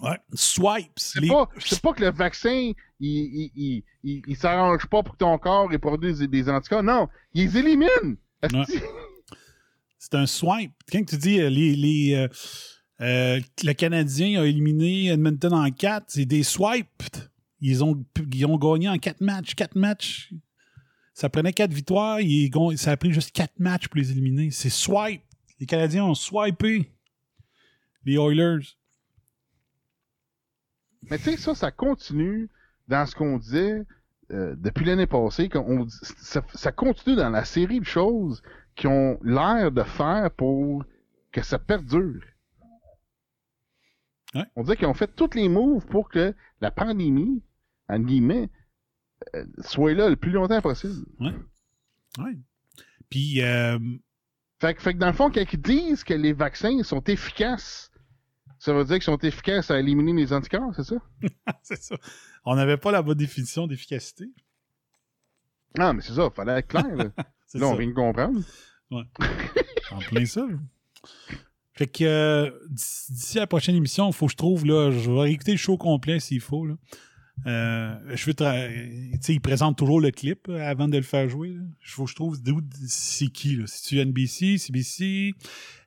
Ouais. Swipes. C'est Les- pas, c'est pas que le vaccin, il, il, il, il, il s'arrange pas pour que ton corps ait produit des, des anticorps. Non, il les élimine. Ouais. C'est un swipe. Quand tu dis euh, les, les, euh, euh, le Canadien a éliminé Edmonton en 4, c'est des swipes. Ils ont, ils ont gagné en 4 matchs. 4 matchs. Ça prenait 4 victoires. ils ça a pris juste 4 matchs pour les éliminer. C'est swipe. Les Canadiens ont swipé les Oilers. Mais tu sais, ça, ça continue dans ce qu'on disait euh, depuis l'année passée. ça, ça continue dans la série de choses qui ont l'air de faire pour que ça perdure. Ouais. On dirait qu'ils ont fait tous les moves pour que la pandémie, en guillemets, euh, soit là le plus longtemps possible. Ouais. Puis, euh, Fait, que- fait que dans le fond, quand ils disent que les vaccins sont efficaces, ça veut dire qu'ils sont efficaces à éliminer les anticorps, c'est ça? [LAUGHS] c'est ça. On n'avait pas la bonne définition d'efficacité. Ah, mais c'est ça, fallait être clair. Là, [LAUGHS] on vient de comprendre. En plein ça. Fait que euh, d'ici la prochaine émission, il faut que je trouve, là, je vais écouter le show complet s'il faut. Là. Euh, je veux tu il présente toujours le clip euh, avant de le faire jouer. Il faut que je trouve d'où c'est qui. là? C'est-tu NBC, CBC,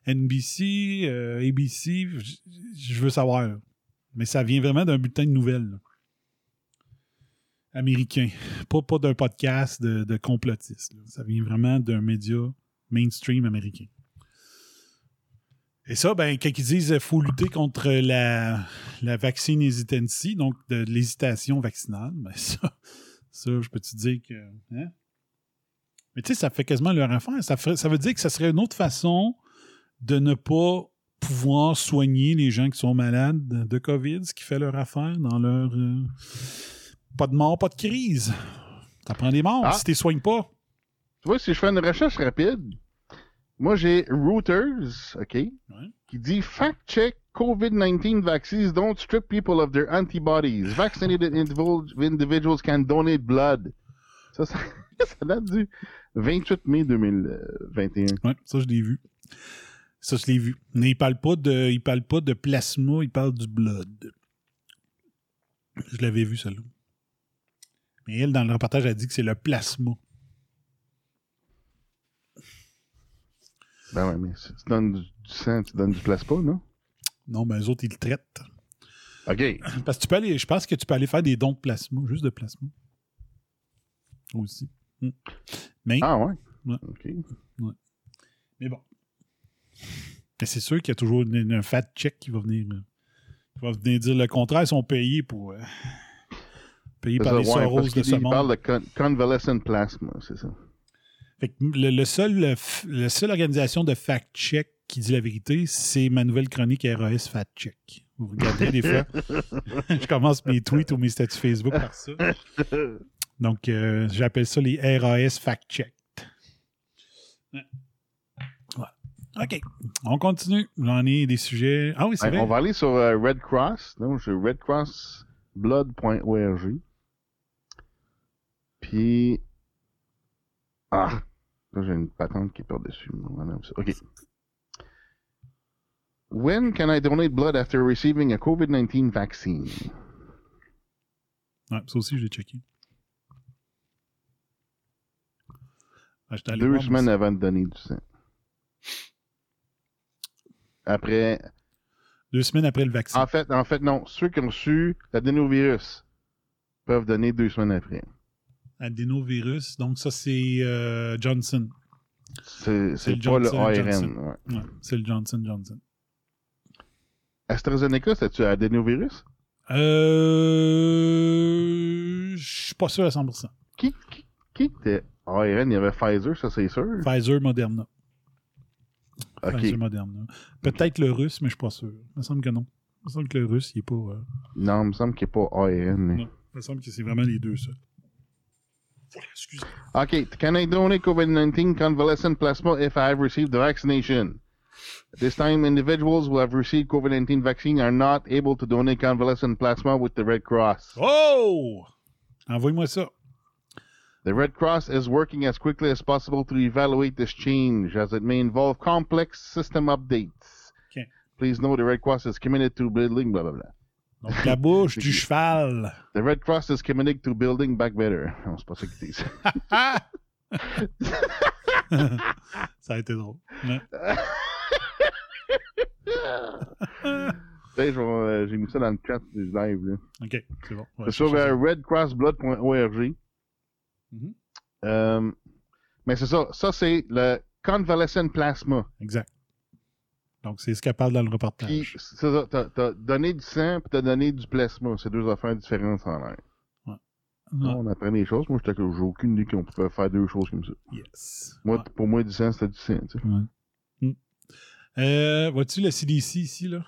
NBC, euh, ABC? Je, veux savoir. Mais ça vient vraiment d'un bulletin de nouvelles. là. Américain. Pas, pas d'un podcast de, de complotistes. là. Ça vient vraiment d'un média mainstream américain. Et ça, ben, quand ils disent qu'il faut lutter contre la, la vaccine hesitancy, donc de, l'hésitation vaccinale, ben ça, ça, je peux te dire que. hein? Mais tu sais, ça fait quasiment leur affaire. Ça, ferait- ça veut dire que ça serait une autre façon de ne pas pouvoir soigner les gens qui sont malades de COVID, ce qui fait leur affaire dans leur. euh, pas de mort, pas de crise. Ça prend des morts Ah. si tu les soignes pas. Tu vois, si je fais une recherche rapide, moi j'ai Reuters, OK, qui dit fact-check COVID-19 vaccines don't strip people of their antibodies. Vaccinated [LAUGHS] individuals, can donate blood. Ça, ça, [LAUGHS] ça date du 28 mai 2021. Ouais, ça, je l'ai vu. Ça, je l'ai vu. Mais il parle pas de, il parle pas de plasma, il parle du blood. Je l'avais vu, celle-là. Mais elle, dans le reportage, a dit que c'est le plasma. Ben ouais, mais si tu donnes du, sang, tu donnes du plasma, non? Non, ben, eux autres, ils le traitent. OK. [CLEARS THROAT] Parce que tu peux aller, je pense que tu peux aller faire des dons de plasma, juste de plasma. Aussi. Mm. Mais. Ah ouais? Ouais. OK. Ouais. Mais bon. Mais c'est sûr qu'il y a toujours une- un fat check qui va venir. euh, qui va venir dire le contraire. Ils sont payés pour. euh, payés par ça, les ouais, Soros parce de ce monde. parle de con- convalescent plasma, c'est ça. Fait que le, le seul, le la seule organisation de fact-check qui dit la vérité, c'est ma nouvelle chronique RAS Fact-Check. Vous regardez des fois. [LAUGHS] je commence mes tweets ou mes statuts Facebook par ça. Donc, euh, j'appelle ça les RAS Fact-Check. Ouais. Voilà. OK. On continue. J'en ai des sujets. Ah oui, c'est vrai. on va aller sur euh, Red Cross. Donc, j'ai redcrossblood.org. Puis. Ah! Là, j'ai une patente qui est par-dessus. OK. When can I donate blood after receiving a COVID-19 vaccine? Ouais, ça aussi, je l'ai checké. Ah, Deux semaines avant de donner du sang. Après. Deux semaines après le vaccin. En fait, en fait, non. Ceux qui ont reçu l'adénovirus peuvent donner deux semaines après. Adénovirus. Donc, ça, c'est euh, Johnson. C'est pas le Johnson ARN. Ouais. Ouais, c'est le Johnson Johnson. AstraZeneca, c'est-tu adénovirus? Euh. Je suis pas sûr à 100%. Qui, qui, qui était ARN? Il y avait Pfizer, ça c'est sûr. Pfizer, Moderna. Ok. Pfizer, Moderna. Peut-être le russe, mais je suis pas sûr. Il me semble que non. Il me semble que le russe, il est pas. euh, Non, il me semble qu'il a pas ARN. mais- Non. Il me semble que c'est vraiment les deux, ça. Excusez. Ok, can I donate COVID-19 convalescent plasma if I have received the vaccination? This time, individuals who have received COVID-19 vaccine are not able to donate convalescent plasma with the Red Cross. Oh! Envoie-moi ça. The Red Cross is working as quickly as possible to evaluate this change, as it may involve complex system updates. Okay. Please know the Red Cross is committed to building blah blah blah. Donc, la bouche du cheval. The Red Cross is committed to building back better. Non, c'est pas ça qu'ils disent. [LAUGHS] ça a été drôle. Ouais. [LAUGHS] Euh, J'ai mis ça dans le chat du live. Là. OK, c'est bon. Ouais, c'est sur euh, redcrossblood.org. Mhm. Euh, mais c'est ça. Ça, c'est le convalescent plasma. Exact. Donc, c'est ce qu'elle parle dans le reportage. c'est ça. T'as, t'as donné du sang puis t'as donné du plasma. C'est deux affaires différentes en l'air. Ouais. On apprend des choses. Moi, j'ai aucune idée qu'on pouvait faire deux choses comme ça. Yes. Moi, Ouais. Pour moi, du sang, c'était du sang. Tu sais. Ouais. Mm. Euh, vois-tu le CDC ici, là?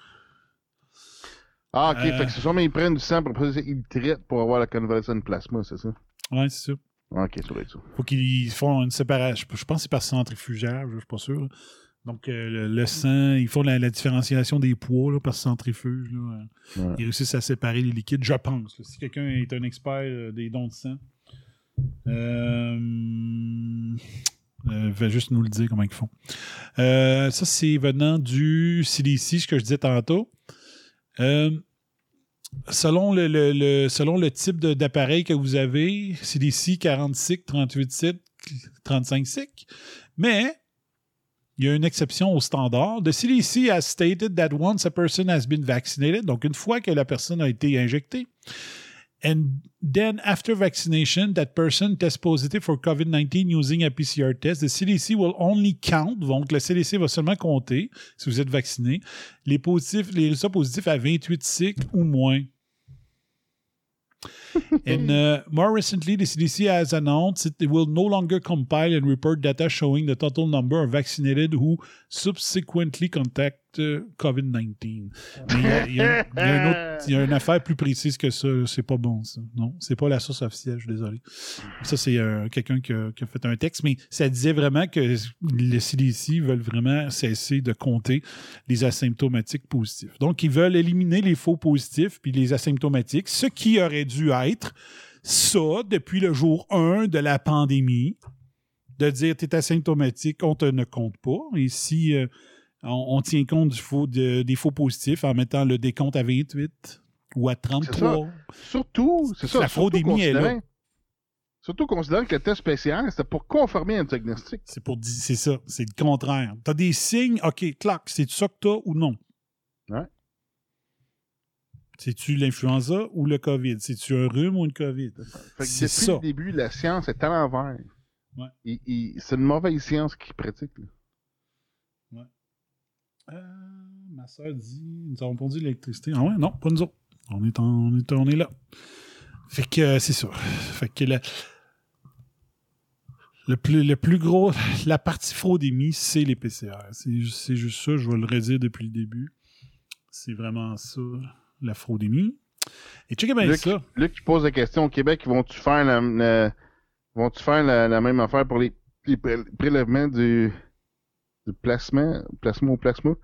Ah, ok. Euh. Fait que c'est sûrement ils prennent du sang pour après, ils traitent pour avoir la convalescent plasma, c'est ça? Ouais, c'est ça. Ok, ça doit être ça. Faut qu'ils font une séparation. Je pense que c'est par centrifugage, je suis pas sûr. là. Donc, euh, le, le sang, ils font la, la différenciation des poids là, par centrifuge. Là. Ouais. Ils réussissent à séparer les liquides, je pense. là. Si quelqu'un est un expert euh, des dons de sang, euh, euh, va juste nous le dire comment ils font. Euh, ça, c'est venant du CDC, ce que je disais tantôt. Euh, selon, le, le- le- selon le type d'appareil que vous avez, CDC 40 SIC, 38 SIC, 35 SIC, mais il y a une exception au standard. The CDC has stated that once a person has been vaccinated, donc une fois que la personne a été injectée, and then after vaccination, that person tests positive for COVID-19 using a PCR test, the CDC will only count, donc le CDC va seulement compter, si vous êtes vacciné, les, positifs, les résultats positifs à 28 cycles ou moins. [LAUGHS] And uh, more recently, the CDC has announced it will no longer compile and report data showing the total number of vaccinated who subsequently contact COVID-19. Mais il y a- il y, a- il y a un autre- il y a une [LAUGHS] affaire plus précise que ça. C'est pas bon, ça. Non, c'est pas la source officielle, je suis désolé. Ça, c'est euh, quelqu'un qui a, qui a fait un texte, mais ça disait vraiment que les CDC veulent vraiment cesser de compter les asymptomatiques positifs. Donc, ils veulent éliminer les faux positifs puis les asymptomatiques, ce qui aurait dû être ça depuis le jour 1 de la pandémie, de dire tu es asymptomatique, on te ne compte pas. Et si euh, on, on tient compte du faux, de- des faux positifs en mettant le décompte à 28 ou à 33. Surtout, c'est ça. La fraudémie est là. considérant- Surtout considérant que le test spécial, c'était pour conformer un diagnostic. C'est pour di- c'est ça, c'est le contraire. Tu as des signes, OK, clac, c'est ça que tu as ou non? Ouais. C'est-tu l'influenza ou le COVID? C'est-tu un rhume ou une COVID? Fait que C'est depuis ça. le début, la science est à l'envers. Ouais. C'est une mauvaise science qu'ils pratiquent. Euh, ma soeur dit nous avons pondu l'électricité. Ah ouais, non, pas nous autres. On est, en- on est, on est là. Fait que euh, c'est ça. Fait que le, le, plus, le plus gros, [LAUGHS] la partie fraudémie, c'est les PCR. C'est ju- c'est juste ça, je vais le redire depuis le début. C'est vraiment ça, la fraudémie. Et checkez bien Luc, ça. Luc qui pose la question au Québec, vont-tu faire la, la- vont-tu faire la, la même affaire pour les, les pré- prélèvements du, du plasma, plasma au plasma?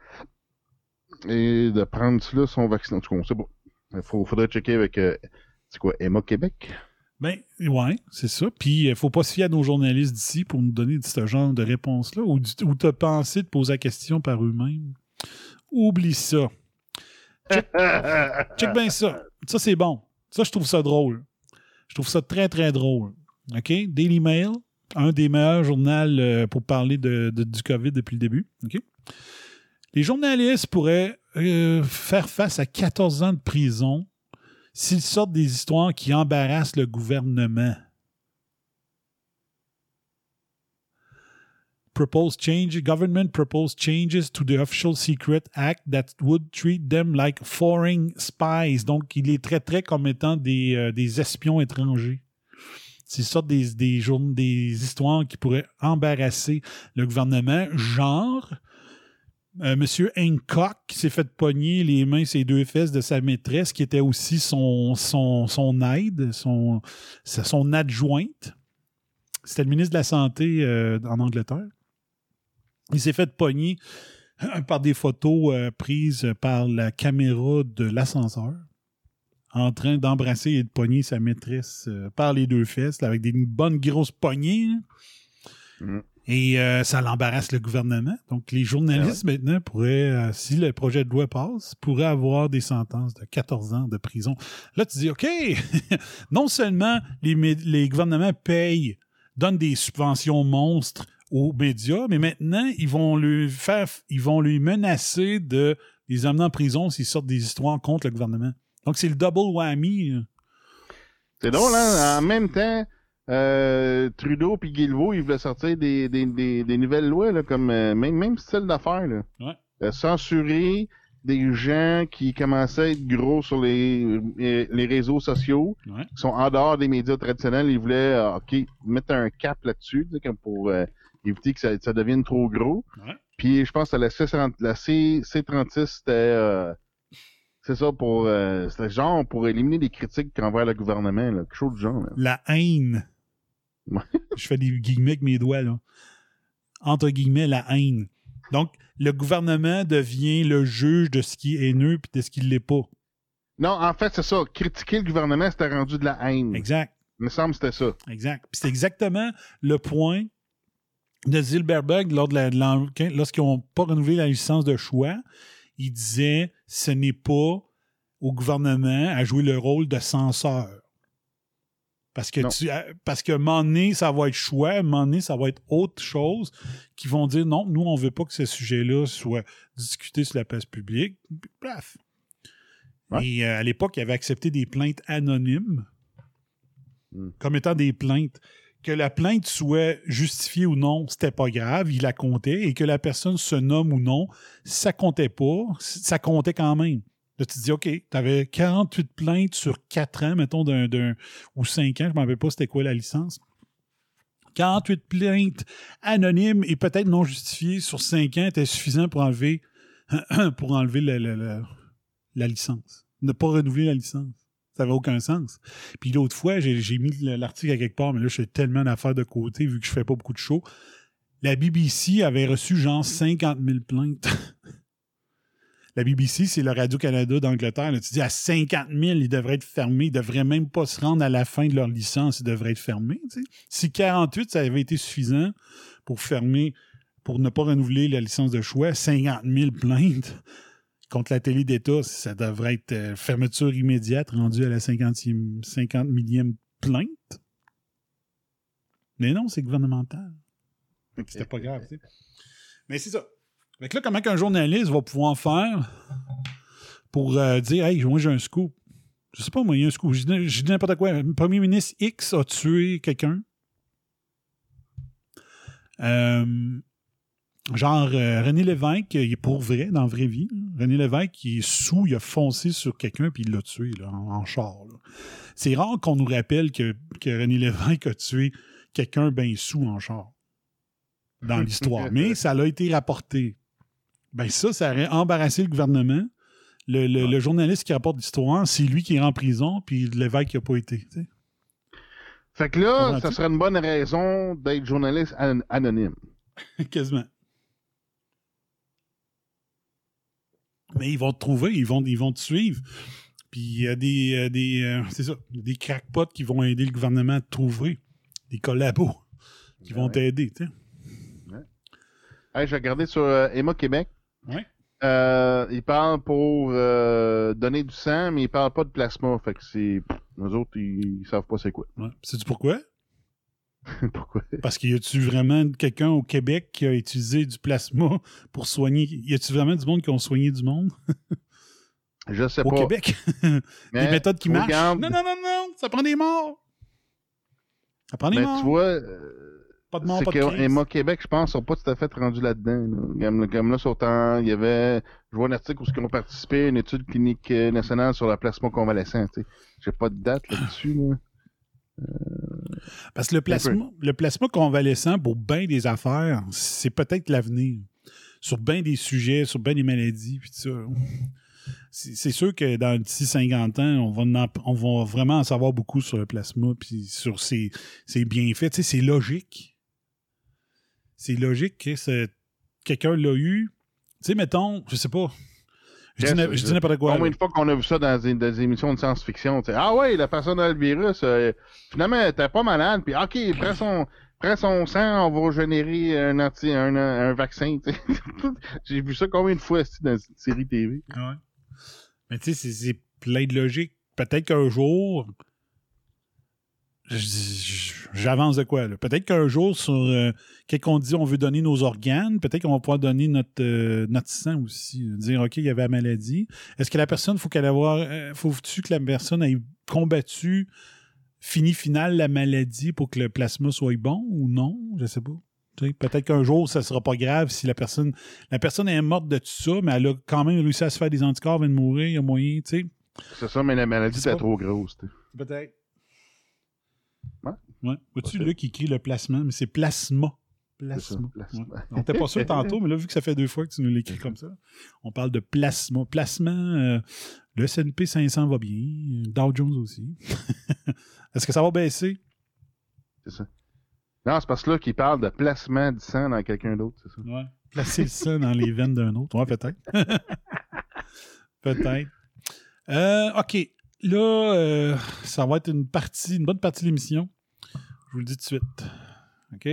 Et de prendre cela son vaccin. En tout cas, on sait pas. Il faudrait checker avec, euh, c'est quoi, Emma Québec? Ben, ouais, c'est ça. Puis, il faut pas se fier à nos journalistes d'ici pour nous donner ce genre de réponse-là. Ou, ou t'as pensé de poser la question par eux-mêmes. Oublie ça. Check, [LAUGHS] check bien ça. Ça, c'est bon. Ça, je trouve ça drôle. Je trouve ça très, très drôle. OK? Daily Mail, un des meilleurs journaux euh, pour parler du COVID depuis le début. Les journalistes pourraient euh, faire face à 14 ans de prison s'ils sortent des histoires qui embarrassent le gouvernement. Proposed change, government proposed changes to the Official Secret Act that would treat them like foreign spies. Donc, il les traiterait comme étant des, euh, des espions étrangers. S'ils sortent des, des, des histoires qui pourraient embarrasser le gouvernement, genre euh, Monsieur Hancock qui s'est fait pogner les mains, ses deux fesses de sa maîtresse, qui était aussi son, son, son aide, son, son adjointe. C'était le ministre de la Santé euh, en Angleterre. Il s'est fait pogner par des photos euh, prises par la caméra de l'ascenseur en train d'embrasser et de pogner sa maîtresse euh, par les deux fesses, là, avec des bonnes grosses poignées. là. Mm. Et euh, ça l'embarrasse le gouvernement. Donc, les journalistes, maintenant, pourraient, euh, si le projet de loi passe, pourraient avoir des sentences de 14 ans de prison. Là, tu dis, OK, [LAUGHS] non seulement les, gouvernements payent, donnent des subventions monstres aux médias, mais maintenant, ils vont lui faire, ils vont lui menacer de les amener en prison s'ils sortent des histoires contre le gouvernement. Donc, c'est le double whammy. C'est drôle, hein? En même temps, euh, Trudeau puis Guilbeault, ils voulaient sortir des, des, des, des nouvelles lois, là, comme euh, même, même style d'affaires, là. Ouais. Euh, censurer des gens qui commençaient à être gros sur les, euh, les réseaux sociaux, Ouais. qui sont en dehors des médias traditionnels. Ils voulaient, OK, mettre un cap là-dessus, comme pour éviter que ça, ça devienne trop gros. Ouais. Puis je pense que la, C30 la C, C36, c'était... c'est ça, pour... euh, c'était genre pour éliminer les critiques envers le gouvernement, là. Quelque chose du genre, là. La haine. Ouais. [LAUGHS] Je fais des guillemets avec mes doigts, là. Entre guillemets, la haine. Donc, le gouvernement devient le juge de ce qui est haineux puis de ce qui ne l'est pas. Non, en fait, c'est ça. Critiquer le gouvernement, c'était rendu de la haine. Exact. Il me semble que c'était ça. Exact. Puis c'est exactement le point de Zilberberg lors de la- de lorsqu'ils n'ont pas renouvelé la licence de choix. Il disait ce n'est pas au gouvernement à jouer le rôle de censeur. Parce que Non. tu, à- parce qu'à un moment donné, ça va être choix, à un moment donné, ça va être autre chose qui vont dire non, nous, on veut pas que ce sujet-là soit discuté sur la place publique. Bref. Ouais. Et euh, à l'époque, il avait accepté des plaintes anonymes Hmm. comme étant des plaintes. Que la plainte soit justifiée ou non, c'était pas grave, il la comptait, et que la personne se nomme ou non, ça comptait pas, ça comptait quand même. Là, tu te dis, OK, tu avais 48 plaintes sur 4 ans, mettons, d'un, ou 5 ans, je ne me rappelle pas c'était quoi la licence. 48 plaintes anonymes et peut-être non justifiées sur 5 ans étaient suffisants pour enlever, [CLEARS THROAT] la licence. Ne pas renouveler la licence. Ça n'avait aucun sens. Puis l'autre fois, j'ai, mis l'article à quelque part, mais là, je fais tellement d'affaires de côté vu que je fais pas beaucoup de shows. La BBC avait reçu genre 50 000 plaintes. [LAUGHS] La BBC, c'est le Radio-Canada d'Angleterre. Tu dis à 50 000, ils devraient être fermés. Ils devraient même pas se rendre à la fin de leur licence. Ils devraient être fermés. Si 48, ça avait été suffisant pour fermer, pour ne pas renouveler la licence de choix, 50 000 plaintes contre la télé d'État, ça devrait être euh, fermeture immédiate rendue à la 50e, 50 millième plainte. Mais non, c'est gouvernemental. C'était pas grave. Mais c'est ça. Que là, comment qu'un journaliste va pouvoir faire pour euh, dire Hey, moi j'ai un scoop. Je sais pas, moi, il y a un scoop. Je dis n'importe quoi. Le premier ministre X a tué quelqu'un. Euh, genre euh, René Lévesque, il est pour vrai, dans la vraie vie. René Lévesque, il est sous, il a foncé sur quelqu'un puis il l'a tué là, en, en char. C'est rare qu'on nous rappelle que, que René Lévesque a tué quelqu'un bien sous en char dans l'histoire. [LAUGHS] Mais ça l'a été rapporté. Ben ça, ça aurait embarrassé le gouvernement. Le, le- le journaliste qui rapporte l'histoire, c'est lui qui est en prison, puis l'évêque qui n'a pas été. Fait que là, ça serait une bonne raison d'être journaliste an- anonyme. [LAUGHS] Quasiment. Mais ils vont te trouver, ils vont, ils vont te suivre. Puis il y a des, euh, des euh, c'est ça, des crackpots qui vont aider le gouvernement à te trouver. Des collabos qui vont Ouais. t'aider, tu sais. Hey, j'ai regardé sur euh, Emma Québec. Ouais. Euh, ils parlent pour donner du sang, mais ils parlent pas de plasma. Fait que c'est. Nous autres, ils, ils savent pas c'est quoi. Ouais. Sais-tu pourquoi? [LAUGHS] Pourquoi? Parce qu'il y a-tu vraiment quelqu'un au Québec qui a utilisé du plasma pour soigner? Y a-tu vraiment du monde qui ont soigné du monde? [LAUGHS] Je sais au pas. Québec? [LAUGHS] Mais des méthodes qui marchent? Non, non, non, non, ça prend des morts. Ça prend des Mais morts. tu vois, euh, pas de pas crise. Emma Québec, je pense, sont pas tout à fait rendus là-dedans. là. Comme, comme là, sur temps, il y avait. Je vois un article où ils ont participé à une étude clinique euh, nationale sur la plasma convalescent. tu sais. J'ai pas de date là-dessus. Là. Parce que le plasma, le plasma convalescent pour bien des affaires, c'est peut-être l'avenir. Sur bien des sujets, sur bien des maladies, puis tout ça. C'est sûr que dans d'ici 50 ans, on va, en- on va vraiment en savoir beaucoup sur le plasma, puis sur ses, ses bienfaits. Tu sais, c'est logique. C'est logique que quelqu'un l'a eu. Tu sais, mettons, je sais pas. Je je dis n'importe quoi. Combien de fois qu'on a vu ça dans des, dans des émissions de science-fiction? Ah ouais, la personne a le virus, euh, finalement, elle était pas malade, puis ok, prends son, prends son sang, on va générer un, anti, un, un vaccin. [LAUGHS] J'ai vu ça combien de fois dans une série TV. Ouais. Mais tu sais, c'est- c'est plein de logique. Peut-être qu'un jour. J'avance de quoi, là? Peut-être qu'un jour, sur. Euh, quand on dit on veut donner nos organes, peut-être qu'on va pouvoir donner notre, euh, notre sang aussi. Dire, OK, il y avait la maladie. Est-ce que la personne, faut qu'elle avoir. euh, Faut-tu que la personne ait combattu, fini final, la maladie pour que le plasma soit bon ou non? Je sais pas. Tu sais, Peut-être qu'un jour, ça sera pas grave si la personne. La personne est morte de tout ça, mais elle a quand même réussi à se faire des anticorps, elle vient de mourir, il y a moyen, tu sais. C'est ça, mais la maladie pas. trop grosse. Peut-être. Ouais. Ouais. Vois-tu, Possible. là, qui écrit le placement, mais c'est plasma. Ça, Plasma. plasma. Ouais. On n'était pas sûr tantôt, mais là, vu que ça fait deux fois que tu nous l'écris comme ça, on parle de plasma. Placement, euh, le S&P 500 va bien, Dow Jones aussi. [LAUGHS] Est-ce que ça va baisser? C'est ça. Non, c'est parce que là qu'il parle de placement du sang dans quelqu'un d'autre, c'est ça. Ouais. Placer le sang dans les veines d'un autre. Ouais, peut-être. [LAUGHS] peut-être. Euh, OK. Là, euh, ça va être une partie, une bonne partie de l'émission. Je vous le dis tout de suite. OK?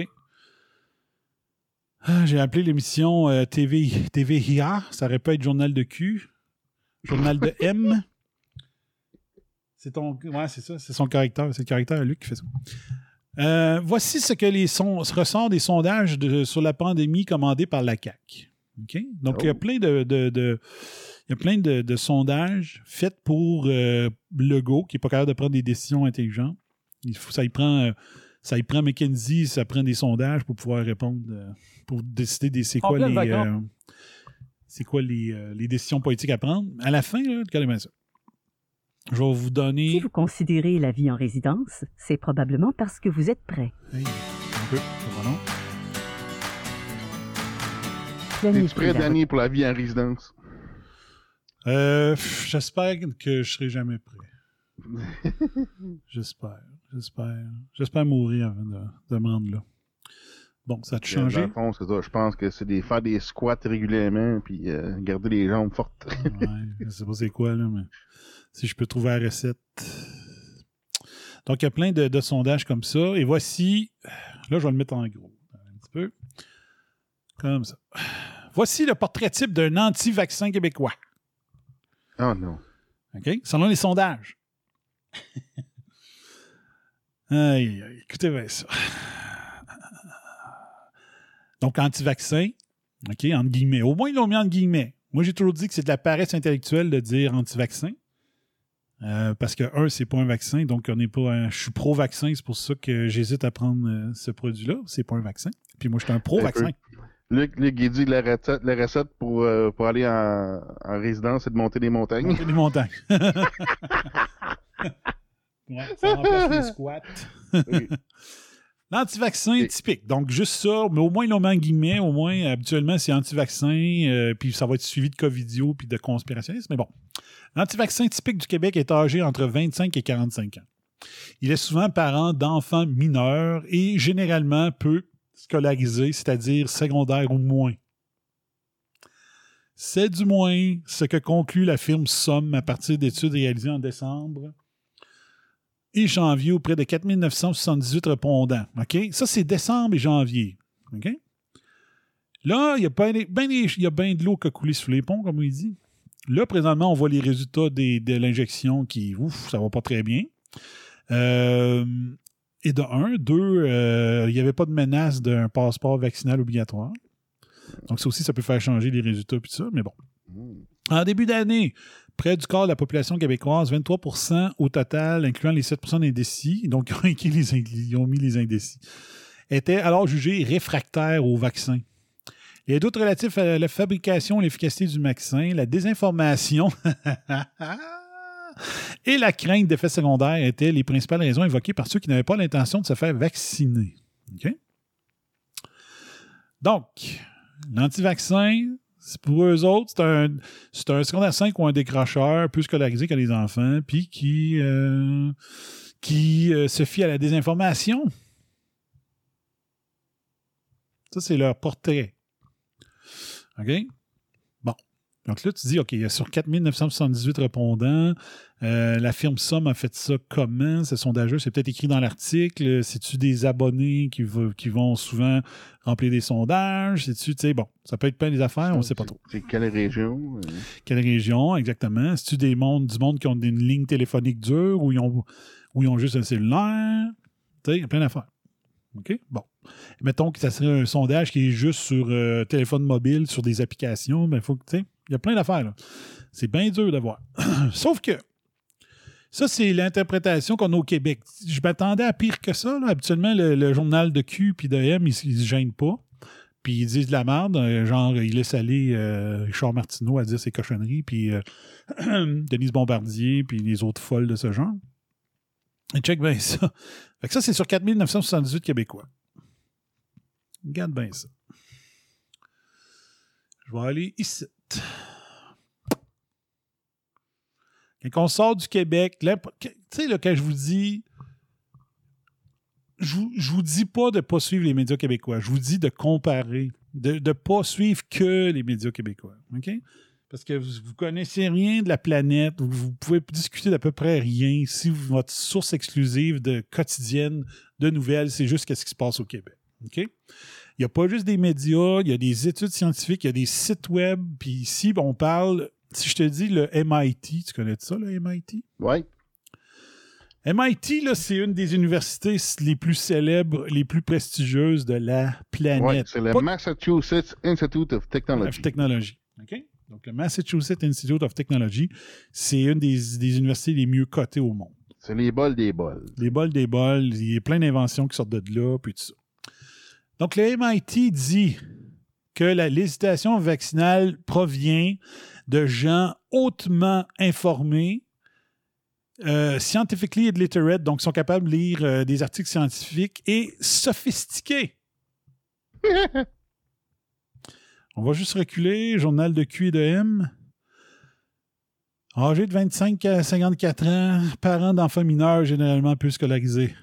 Ah, J'ai appelé l'émission euh, TV, TV IA. Ça aurait pu être Journal de Q. Journal de M. C'est ton. Ouais, c'est ça. C'est son caractère. C'est le caractère à Luc qui fait ça. Euh, voici ce que les son, ressort des sondages de- sur la pandémie commandés par la CAC. OK? Donc, il y a Oh. plein de, de- de- il y a plein de, de sondages faits pour euh, Legault, qui n'est pas capable de prendre des décisions intelligentes. Il faut, ça y prend, euh, ça y prend McKinsey, ça prend des sondages pour pouvoir répondre, euh, pour décider des c'est quoi les, euh, c'est quoi les, euh, les décisions politiques à prendre. À la fin, là, regardez bien ça. Je vais vous donner. Si vous considérez la vie en résidence, c'est probablement parce que vous êtes prêt. Hey, un peu, c'est pas long. Prêt, Danny, pour la vie en résidence? Euh, j'espère que je serai jamais prêt. [LAUGHS] j'espère, j'espère. J'espère mourir avant de, de me rendre là. Bon, ça a Dans changé? le fond, c'est ça. Je pense que c'est des, faire des squats régulièrement puis euh, garder les jambes fortes. ouais, je sais pas c'est quoi, là, mais si je peux trouver la recette. Donc, il y a plein de, de sondages comme ça. Et voici, là, je vais le mettre en gros, un petit peu. Comme ça. Voici le portrait type d'un anti-vaccin québécois. Oh non. OK? Selon les sondages. [LAUGHS] aïe, aïe, écoutez bien ça. Donc, anti-vaccin, OK, entre guillemets. Au moins, ils l'ont mis entre guillemets. Moi, j'ai toujours dit que c'est de la paresse intellectuelle de dire anti-vaccin. Euh, parce que, un, c'est pas un vaccin, donc on n'est pas un- je suis pro-vaccin, c'est pour ça que j'hésite à prendre euh, ce produit-là. C'est pas un vaccin. Puis moi, je suis un pro-vaccin. Luc, Luc, il dit que la recette, la recette pour, euh, pour aller en, en résidence, c'est de monter des montagnes. Monter des montagnes. [LAUGHS] [LAUGHS] ouais, ça remplace les squats. [LAUGHS] L'anti-vaccin typique. Donc, juste ça, mais au moins, ils l'ont mis en guillemets. Au moins, habituellement, c'est anti-vaccin, euh, puis ça va être suivi de covidio puis de conspirationnisme. Mais bon, l'anti-vaccin typique du Québec est âgé entre 25 et 45 ans. Il est souvent parent d'enfants mineurs et généralement peu scolarisés, c'est-à-dire secondaire ou moins. C'est du moins ce que conclut la firme Somme à partir d'études réalisées en décembre et janvier auprès de 4978 répondants. Ça, c'est décembre et janvier. Là, il y a bien ben de l'eau qui a coulé sous les ponts, comme on dit. Là, présentement, on voit les résultats des- de l'injection qui, ouf, ça va pas très bien. Euh, et de un, deux, euh, il n'y avait pas de menace d'un passeport vaccinal obligatoire. Donc, ça aussi, ça peut faire changer les résultats et tout ça, mais bon. En début d'année, près du quart de la population québécoise, 23% au total, incluant les 7% d'indécis, donc [LAUGHS] ils ont mis les indécis, étaient alors jugés réfractaires au vaccin. Les doutes relatifs à la fabrication et l'efficacité du vaccin, la désinformation [LAUGHS] et la crainte d'effets secondaires étaient les principales raisons évoquées par ceux qui n'avaient pas l'intention de se faire vacciner. Donc, l'anti-vaccin, pour eux autres, c'est un, un secondaire 5 ou un décrocheur plus scolarisé que les enfants, puis qui, euh, qui euh, se fie à la désinformation. Ça, c'est leur portrait. OK? Bon. Donc là, tu dis, OK, il y a sur 4978 répondants, euh, la firme Somme a fait ça comment? Ce sondage c'est peut-être écrit dans l'article. C'est-tu des abonnés qui, vont souvent remplir des sondages? C'est-tu, tu sais, bon, ça peut être plein des affaires, on ne sait pas trop. C'est quelle région? euh, Quelle région, exactement? C'est-tu des mondes, du monde qui ont une ligne téléphonique dure ou ils ont, ou ils ont juste un cellulaire? Tu sais, il y a plein d'affaires. OK? Bon. Mettons que ça serait un sondage qui est juste sur euh, téléphone mobile, sur des applications, mais il faut que, tu sais, il y a plein d'affaires, là. C'est bien dur de voir. [CLEARS THROAT] Sauf que, ça, c'est l'interprétation qu'on a au Québec. Je m'attendais à pire que ça. Habituellement, le, journal de Q puis de M, ils, ils se gênent pas. Puis ils disent de la merde. euh, Genre, ils laissent aller euh, Richard Martineau à dire ses cochonneries, puis euh, [CLEARS THROAT] Denise Bombardier, puis les autres folles de ce genre. Et check bien ça. Fait que ça, c'est sur 4978 Québécois. Regarde bien ça. Je vais aller ici. Quand on sort du Québec, tu sais, quand je vous dis. Je vous, je vous dis pas de ne pas suivre les médias québécois. Je vous dis de comparer, de ne pas suivre que les médias québécois. Parce que vous ne connaissez rien de la planète, vous, pouvez discuter d'à peu près rien si votre source exclusive de quotidienne de nouvelles, c'est juste ce qui se passe au Québec. OK? Il n'y a pas juste des médias, il y a des études scientifiques, il y a des sites web, puis ici, on parle, si je te dis le MIT, tu connais ça, le MIT? Oui. MIT, là, c'est une des universités les plus célèbres, les plus prestigieuses de la planète. Ouais, c'est le Pas- Massachusetts Institute of Technology. of Technology. OK? Donc, le Massachusetts Institute of Technology, c'est une des, des universités les mieux cotées au monde. C'est les bols des bols. Les bols des bols, il y a plein d'inventions qui sortent de là, puis tout ça. Donc, le MIT dit que la législation vaccinale provient de gens hautement informés, euh, scientifically literate, donc sont capables de lire euh, des articles scientifiques et sophistiqués. [LAUGHS] On va juste reculer. Journal de Q et de M. Âgé de 25 à 54 ans, parents d'enfants mineurs généralement peu scolarisés.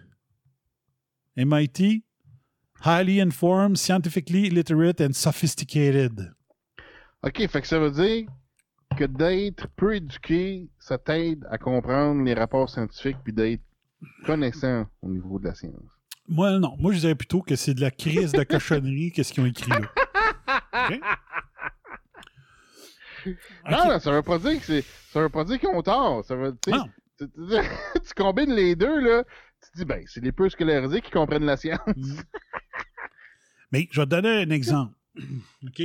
MIT, highly informed, scientifically literate and sophisticated. OK, fait que ça veut dire que d'être peu éduqué, ça t'aide à comprendre les rapports scientifiques puis d'être connaissant au niveau de la science. Moi, non. Moi, je dirais plutôt que c'est de la crise de cochonnerie qu'est-ce qu'ils ont écrit là. Non, non, ça veut pas dire que c'est. Ça veut pas dire qu'ils ont tort. Ça veut tu sais, Non. tu, tu- tu combines les deux, là. Tu te dis, ben, c'est les peu scolarisés qui comprennent la science. Mais je vais te donner un exemple. [CLEARS THROAT] OK?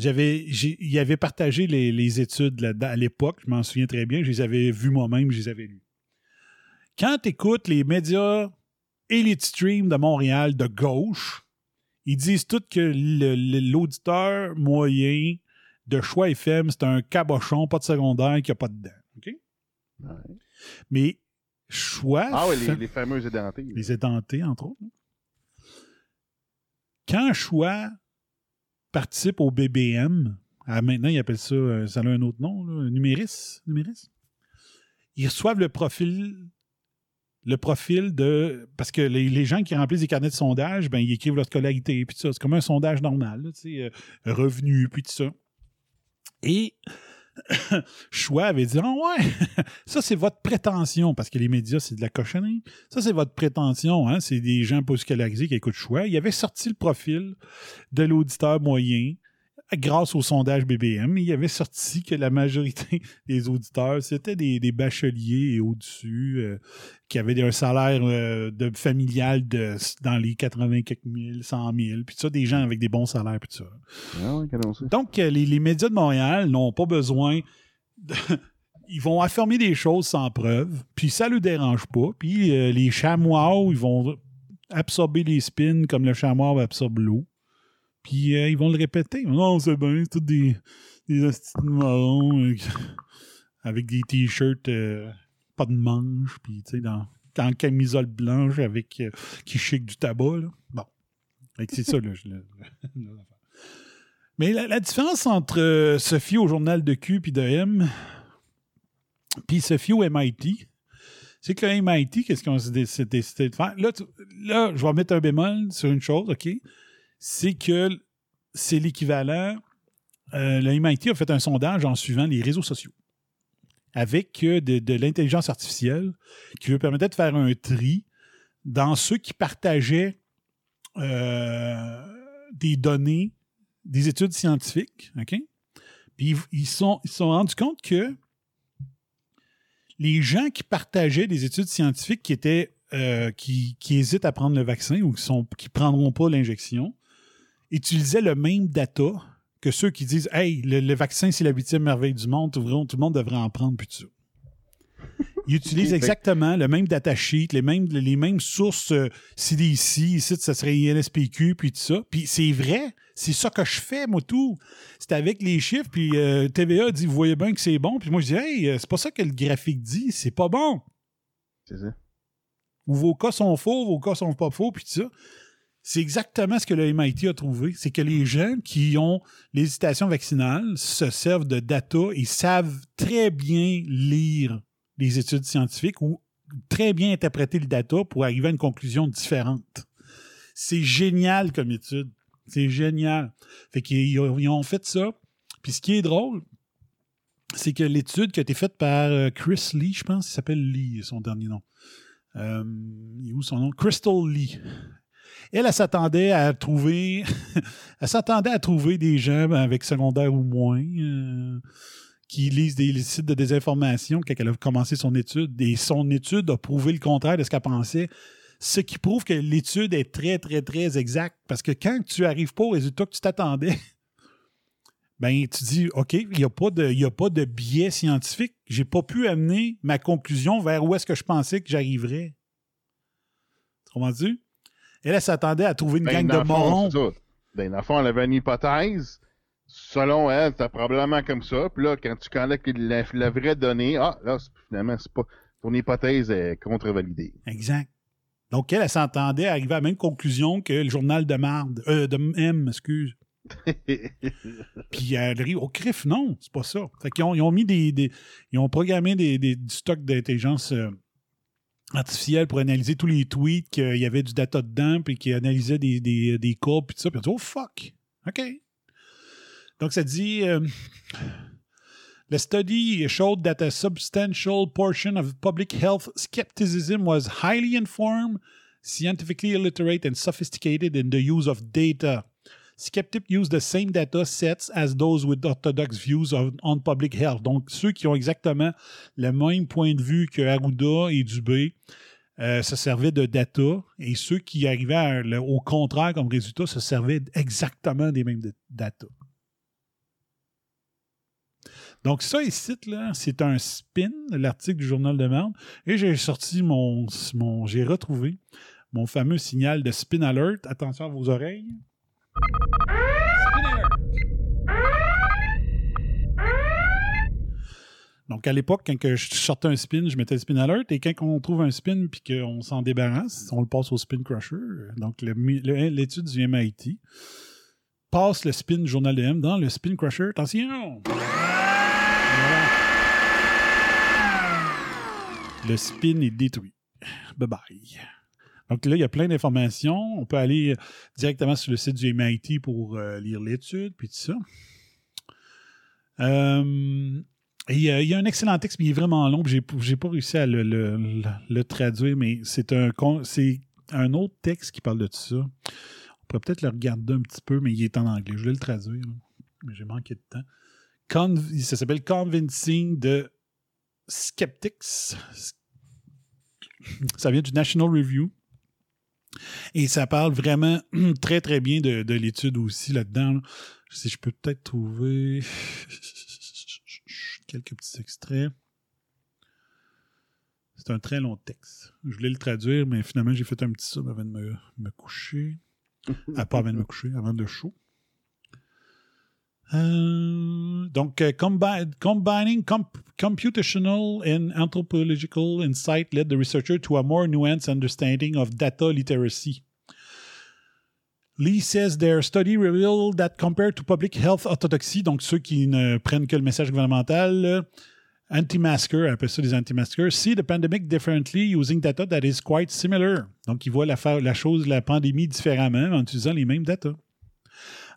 J'avais, il avait partagé les, les études là, à l'époque, je m'en souviens très bien, je les avais vues moi-même, je les avais lues. Quand tu écoutes les médias Elite Stream de Montréal de gauche, ils disent tous que l'auditeur moyen de choix FM, c'est un cabochon, pas de secondaire, qui a pas de dents. OK? Mais choix. Ah oui, les, les fameux édentés. les édentés, entre autres. Quand Choix participe au BBM, ah, maintenant, ils appellent ça, euh, ça a un autre nom, là, Numéris, Numéris. Ils reçoivent le profil, le profil de. Parce que les, gens qui remplissent des carnets de sondage, ben, ils écrivent leur scolarité, puis tout ça. C'est comme un sondage normal, là, tu euh, revenu, puis tout ça. Et [COUGHS] Choix avait dit Ah ouais, [LAUGHS] ça c'est votre prétention, parce que les médias, c'est de la cochonnerie. Ça, c'est votre prétention, hein? C'est des gens scolarisés qui écoutent Choix. Il avait sorti le profil de l'auditeur moyen grâce au sondage BBM. Il avait sorti que la majorité [LAUGHS] des auditeurs, c'était des, des bacheliers et au-dessus euh, qui avaient un salaire euh, de familial de, dans les 80 quelques mille, 100 000, puis ça, des gens avec des bons salaires, puis tout ça. Ah oui. Donc, euh, les, les médias de Montréal n'ont pas besoin. de- [LAUGHS] ils vont affirmer des choses sans preuve, puis ça ne le dérange pas. Puis euh, les chamois, ils vont absorber les spins comme le chamois absorbe l'eau. Puis euh, ils vont le répéter. Non, c'est bien, c'est tous des, des de marrons euh, [LAUGHS] avec des t-shirts euh, pas de manches, puis tu sais, dans, en camisole blanche avec qui chic du tabac. Là. Bon. C'est ça, là. [LAUGHS] mais la, différence entre Sophie au journal de Q puis de M, puis Sophie au MIT, c'est que MIT, qu'est-ce qu'on s'est dé- s'est décidé de faire? Là, là, je vais mettre un bémol sur une chose, OK? C'est que c'est l'équivalent euh, le a fait un sondage en suivant les réseaux sociaux avec euh, de, l'intelligence artificielle qui lui permettait de faire un tri dans ceux qui partageaient euh, des données, des études scientifiques. OK? Puis ils- se sont, rendus compte que les gens qui partageaient des études scientifiques qui étaient euh, qui, hésitent à prendre le vaccin ou qui qui prendront pas l'injection utilisaient le même data que ceux qui disent Hey, le, le vaccin, c'est la huitième merveille du monde, tout, le- tout le monde devrait en prendre, puis tout ça. Ils utilisent exactement le même datasheet, les mêmes, les mêmes sources euh, CDC, ici, ça serait INSPQ, puis tout ça. Puis c'est vrai, c'est ça que je fais, moi, tout. C'est avec les chiffres, puis euh, TVA dit, vous voyez bien que c'est bon, puis moi, je dis, hey, euh, c'est pas ça que le graphique dit, c'est pas bon. C'est ça. Ou vos cas sont faux, vos cas sont pas faux, puis tout ça. C'est exactement ce que le MIT a trouvé. C'est que les gens qui ont l'hésitation vaccinale se servent de data et savent très bien lire les études scientifiques ou très bien interpréter le data pour arriver à une conclusion différente. C'est génial comme étude. C'est génial. Fait qu'ils ont, fait ça. Puis ce qui est drôle, c'est que l'étude qui a été faite par euh, Chris Lee, je pense, il s'appelle Lee, son dernier nom. Euh, il est où son nom? Crystal Lee. Elle, elle s'attendait à trouver, [LAUGHS] elle s'attendait à trouver des gens avec secondaire ou moins euh, qui lisent des sites de désinformation quand elle a commencé son étude. Et son étude a prouvé le contraire de ce qu'elle pensait. Ce qui prouve que l'étude est très, très, très exacte. Parce que quand tu n'arrives pas au résultat que tu t'attendais, [LAUGHS] ben tu dis OK, il n'y a, pas de- a pas de biais scientifique. J'ai pas pu amener ma conclusion vers où est-ce que je pensais que j'arriverais. Comment tu Elle, elle s'attendait à trouver une Ben, gang de fond, morons. Ben, dans le fond, elle avait une hypothèse. Selon elle, c'était probablement comme ça. Puis là, quand tu collectes la, la vraie donnée, ah, là, finalement, c'est pas. Ton hypothèse est contre-validée. Exact. Donc, elle, elle s'entendait à arriver à la même conclusion que le journal de marde, euh, de M, excuse. [LAUGHS] Puis elle rit, au crif, non, c'est pas ça. Fait qu'ils ont, ils ont mis des, des- Ils ont programmé des, des- du stock d'intelligence euh, artificielle pour analyser tous les tweets qu'il y avait du data dedans, puis qui analysait des, des, des courbes, puis tout ça. Puis on dit, oh fuck, OK. Donc ça dit. euh, The study showed that a substantial portion of public health skepticism was highly informed, scientifically illiterate, and sophisticated in the use of data. Skeptics use the same data sets as those with orthodox views on public health. Donc, ceux qui ont exactement le même point de vue que Arruda et Dubé euh, se servaient de data, et ceux qui arrivaient au contraire comme résultat se servaient exactement des mêmes data. Donc, ça ici, là, c'est un spin, l'article du Journal de Merde. Et j'ai sorti mon j'ai retrouvé mon fameux signal de spin alert. Attention à vos oreilles. Donc, à l'époque, quand je sortais un spin, je mettais le spin alert. Et quand on trouve un spin puis qu'on s'en débarrasse, on le passe au spin crusher. Donc, l'étude du MIT passe le spin Journal de M dans le spin crusher. Attention! Le spin est détruit. Bye bye. Donc là, il y a plein d'informations. On peut aller directement sur le site du MIT pour euh, lire l'étude, puis tout ça. Euh, il y a un excellent texte, mais il est vraiment long. J'ai, j'ai pas réussi à le, traduire, mais c'est un, autre texte qui parle de tout ça. On pourrait peut-être le regarder un petit peu, mais il est en anglais. Je voulais le traduire, mais j'ai manqué de temps. Ça s'appelle Convincing the Skeptics. Ça vient du National Review. Et ça parle vraiment [CLEARS THROAT] très, très bien de, de l'étude aussi là-dedans. là. Si je peux peut-être trouver [LAUGHS] quelques petits extraits. C'est un très long texte. Je voulais le traduire, mais finalement, j'ai fait un petit sub avant de me, coucher. Ah, pas avant de me coucher, avant le show. Euh, donc, euh, combi- combining comp- computational and anthropological insight led the researcher to a more nuanced understanding of data literacy. Lee says their study revealed that compared to public health orthodoxy, donc ceux qui ne prennent que le message gouvernemental, euh, anti-maskers, appelle ça des anti-maskers, see the pandemic differently using data that is quite similar. Donc, ils voient la, la chose, la pandémie différemment en utilisant les mêmes data.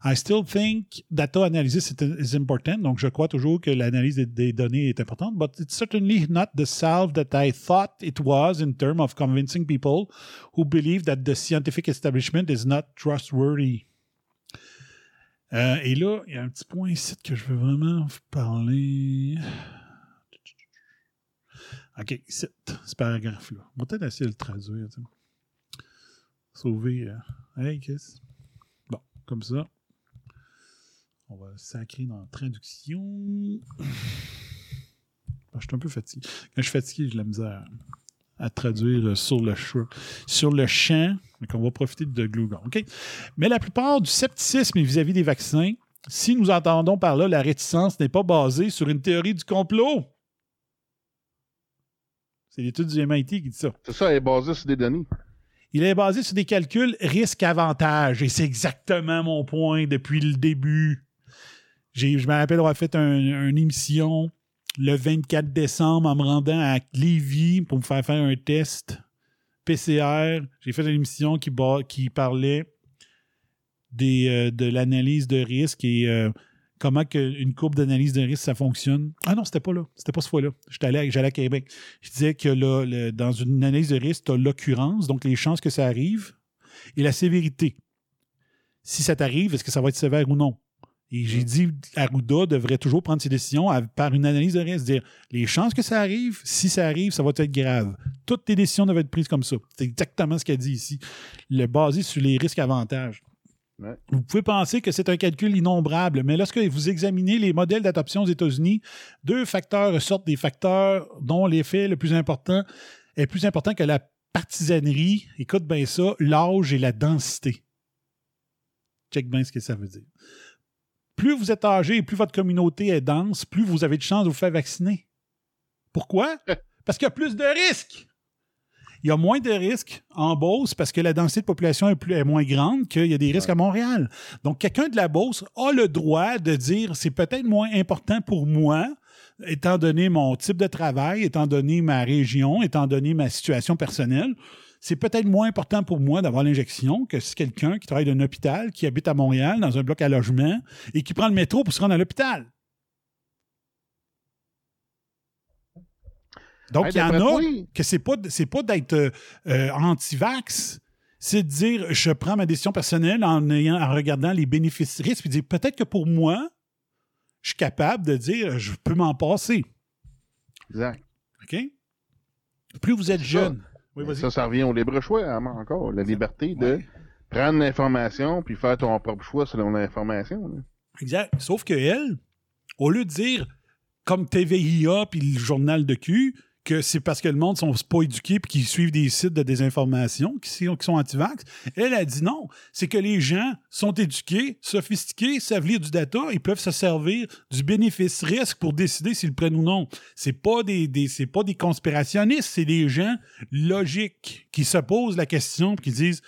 I still think data analysis is, important. Donc, je crois toujours que l'analyse des, des données est importante, but it's certainly not the salve that I thought it was in terms of convincing people who believe that the scientific establishment is not trustworthy. Euh, et là, il y a un petit point ici que je veux vraiment vous parler. OK, ici, ce paragraphe-là. On va peut-être essayer de le traduire. tu sais. Sauver. euh, Hey, Chris. Bon, comme ça. On va sacrer dans la traduction. Ah, je suis un peu fatigué. Quand je suis fatigué, j'ai de la misère à traduire sur le, champ- sur le champ. Donc, on va profiter de Glugon. OK? Mais la plupart du scepticisme vis-à-vis des vaccins, si nous entendons par là la réticence n'est pas basée sur une théorie du complot. C'est l'étude du MIT qui dit ça. C'est ça, elle est basée sur des données. Il est basé sur des calculs risque-avantage. Et c'est exactement mon point depuis le début. Je me rappelle avoir fait un- une émission le 24 décembre en me rendant à Lévis pour me faire faire un test PCR. J'ai fait une émission qui, qui parlait des, euh, de l'analyse de risque et euh, comment que une courbe d'analyse de risque, ça fonctionne. Ah non, c'était pas là. C'était pas ce fois-là. J'allais à Québec. Je disais que là, dans une analyse de risque, tu as l'occurrence, donc les chances que ça arrive, et la sévérité. Si ça t'arrive, est-ce que ça va être sévère ou non? Et j'ai dit, Arruda devrait toujours prendre ses décisions à- par une analyse de risque, dire les chances que ça arrive, si ça arrive, ça va être grave. Toutes tes décisions doivent être prises comme ça. C'est exactement ce qu'elle dit ici. Le basé sur les risques-avantages. Ouais. Vous pouvez penser que c'est un calcul innombrable, mais lorsque vous examinez les modèles d'adoption aux États-Unis, deux facteurs ressortent des facteurs dont l'effet le plus important est plus important que la partisanerie. Écoute bien ça, l'âge et la densité. Check bien ce que ça veut dire. Plus vous êtes âgé et plus votre communauté est dense, plus vous avez de chances de vous faire vacciner. Pourquoi? [LAUGHS] Parce qu'il y a plus de risques. Il y a moins de risques en Beauce parce que la densité de population est, plus, est moins grande qu'il y a des risques à Montréal. Donc, quelqu'un de la Beauce a le droit de dire c'est peut-être moins important pour moi, étant donné mon type de travail, étant donné ma région, étant donné ma situation personnelle. C'est peut-être moins important pour moi d'avoir l'injection que si quelqu'un qui travaille dans un hôpital, qui habite à Montréal, dans un bloc à logement, et qui prend le métro pour se rendre à l'hôpital. Donc, Hey, il y en a que c'est pas, c'est pas d'être euh, euh, anti-vax, c'est de dire je prends ma décision personnelle en, ayant, en regardant les bénéfices risques, puis dire peut-être que pour moi, je suis capable de dire je peux m'en passer. Exact. OK? Plus vous êtes jeune. ça. Oui, vas-y. Ça, ça revient au libre choix, hein, encore. La liberté de prendre l'information puis faire ton propre choix selon l'information. là. Exact. Sauf que elle, au lieu de dire comme TVIA puis le journal de Q, que c'est parce que le monde sont pas éduqués puis qu'ils suivent des sites de désinformation qui sont, qui sont anti-vax. Elle a dit non. C'est que les gens sont éduqués, sophistiqués, savent lire du data, ils peuvent se servir du bénéfice-risque pour décider s'ils le prennent ou non. C'est pas des, c'est pas des conspirationnistes, c'est des gens logiques qui se posent la question qui disent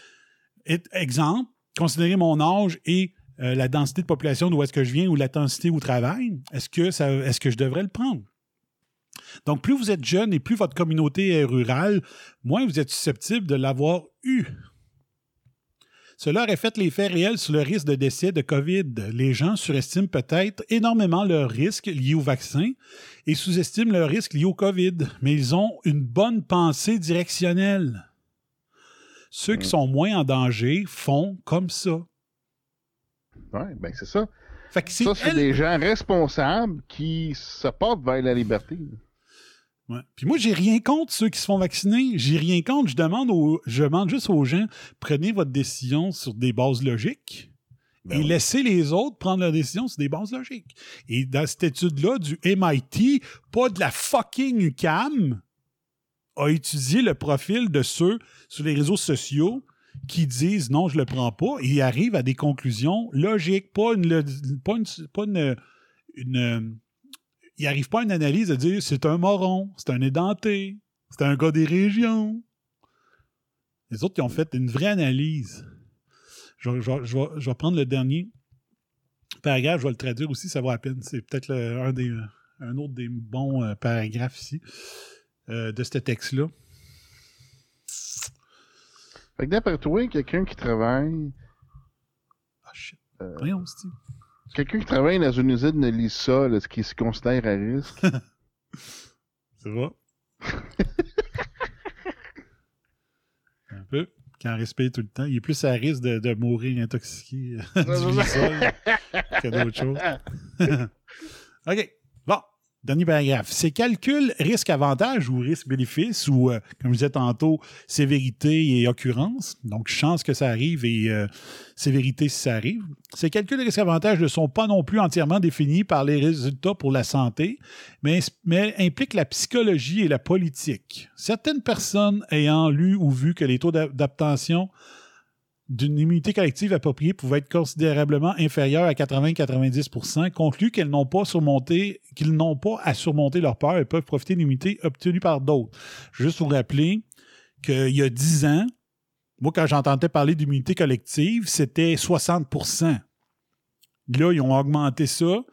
et- exemple, considérer mon âge et euh, la densité de population d'où est-ce que je viens ou la densité au travail, est-ce que, ça, est-ce que je devrais le prendre? Donc, plus vous êtes jeune et plus votre communauté est rurale, moins vous êtes susceptible de l'avoir eu. Cela aurait fait l'effet réel sur le risque de décès de COVID. Les gens surestiment peut-être énormément leur risque lié au vaccin et sous-estiment leur risque lié au COVID, mais ils ont une bonne pensée directionnelle. Ceux qui sont moins en danger font comme ça. Ouais, ben c'est ça. Fait que c'est Ça, c'est elle- des gens responsables qui se portent vers la liberté. Ouais. Puis moi, j'ai rien contre ceux qui se font vacciner. J'ai rien contre. Je demande, aux, je demande juste aux gens, prenez votre décision sur des bases logiques et laissez les autres prendre leur décision sur des bases logiques. Et dans cette étude-là du MIT, pas de la fucking UCAM, a étudié le profil de ceux sur les réseaux sociaux qui disent non, je le prends pas, et ils arrivent à des conclusions logiques, pas une, pas une, pas une, une- il n'arrive pas à une analyse de dire c'est un moron, c'est un édenté, c'est un gars des régions. Les autres, ils ont fait une vraie analyse. Je, vais- je vais- je vais, je vais prendre le dernier paragraphe, je vais le traduire aussi, ça vaut la peine. C'est peut-être le- un, des, un autre des bons euh, paragraphes ici euh, de ce texte-là. Fait que d'après toi, quelqu'un qui travaille Ah, shit. Euh, Voyons, Quelqu'un qui travaille dans une usine ne lit ça, là, ce qui se considère à risque. [LAUGHS] Ça va? [LAUGHS] Un peu. Quand respire tout le temps. Il est plus à risque de, de mourir intoxiqué euh, [LAUGHS] du que d'autres choses. OK. Dernier paragraphe. Ces calculs risque-avantage ou risque-bénéfice ou, euh, comme je disais tantôt, sévérité et occurrence, donc chance que ça arrive et euh, sévérité si ça arrive. Ces calculs risque-avantage ne sont pas non plus entièrement définis par les résultats pour la santé, mais, mais impliquent la psychologie et la politique. Certaines personnes ayant lu ou vu que les taux d'a- d'obtention d'une immunité collective appropriée pouvaient être considérablement inférieurs à 80-90% concluent qu'elles n'ont pas surmonté, qu'ils n'ont pas à surmonter leur peur et peuvent profiter d'une immunité obtenue par d'autres. Juste vous rappeler qu'il y a 10 ans, moi, quand j'entendais parler d'immunité collective, c'était 60% Là, ils ont augmenté ça.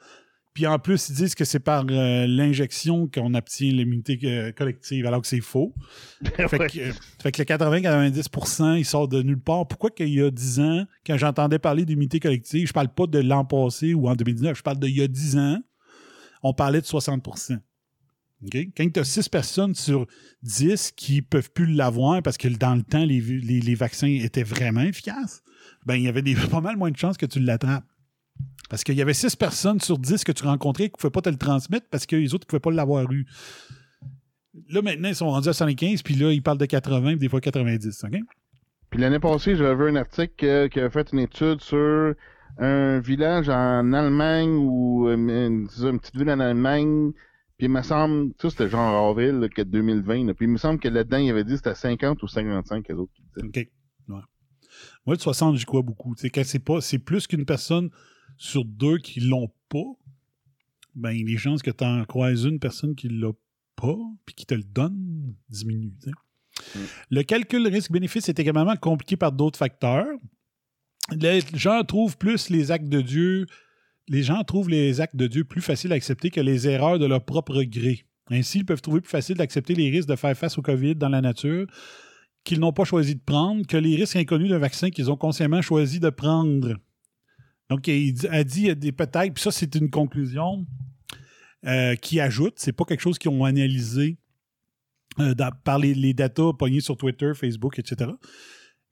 Puis en plus, ils disent que c'est par euh, l'injection qu'on obtient l'immunité euh, collective, alors que c'est faux. [LAUGHS] fait, que, euh, fait que le 80-90% il sort de nulle part. Pourquoi qu'il y a 10 ans, quand j'entendais parler d'immunité collective, je parle pas de l'an passé ou en 2019, je parle d'il y a 10 ans, on parlait de 60 OK? Quand tu as 6 personnes sur 10 qui peuvent plus l'avoir parce que dans le temps, les, les- les vaccins étaient vraiment efficaces, ben il y avait des, [LAUGHS] pas mal moins de chances que tu l'attrapes. Parce qu'il y avait 6 personnes sur 10 que tu rencontrais qui ne pouvaient pas te le transmettre parce que les autres ne pouvaient pas l'avoir eu. Là, maintenant, ils sont rendus à 75, puis là, ils parlent de 80, puis des fois 90. OK? Puis l'année passée, j'avais vu un article qui a fait une étude sur un village en Allemagne ou euh, une, petite ville en Allemagne. Puis il me semble, ça c'était genre avril là, que 2020. là. Puis il me semble que là-dedans, il avait dit que c'était 50 ou 55 les autres qui disaient. OK. Ouais. Moi, le 60, j'y crois beaucoup. Quand c'est pas, c'est plus qu'une personne sur deux qui l'ont pas, ben, les chances que tu en croises une personne qui l'a pas, puis qui te le donne, diminuent. sais. Le calcul risque-bénéfice est également compliqué par d'autres facteurs. Les gens trouvent plus les actes de Dieu, les gens trouvent les actes de Dieu plus faciles à accepter que les erreurs de leur propre gré. Ainsi, ils peuvent trouver plus facile d'accepter les risques de faire face au COVID dans la nature qu'ils n'ont pas choisi de prendre que les risques inconnus d'un vaccin qu'ils ont consciemment choisi de prendre. Donc, il a dit des peut-être, puis ça, c'est une conclusion euh, qui ajoute, c'est pas quelque chose qu'ils ont analysé euh, par les, datas pognés sur Twitter, Facebook, etc.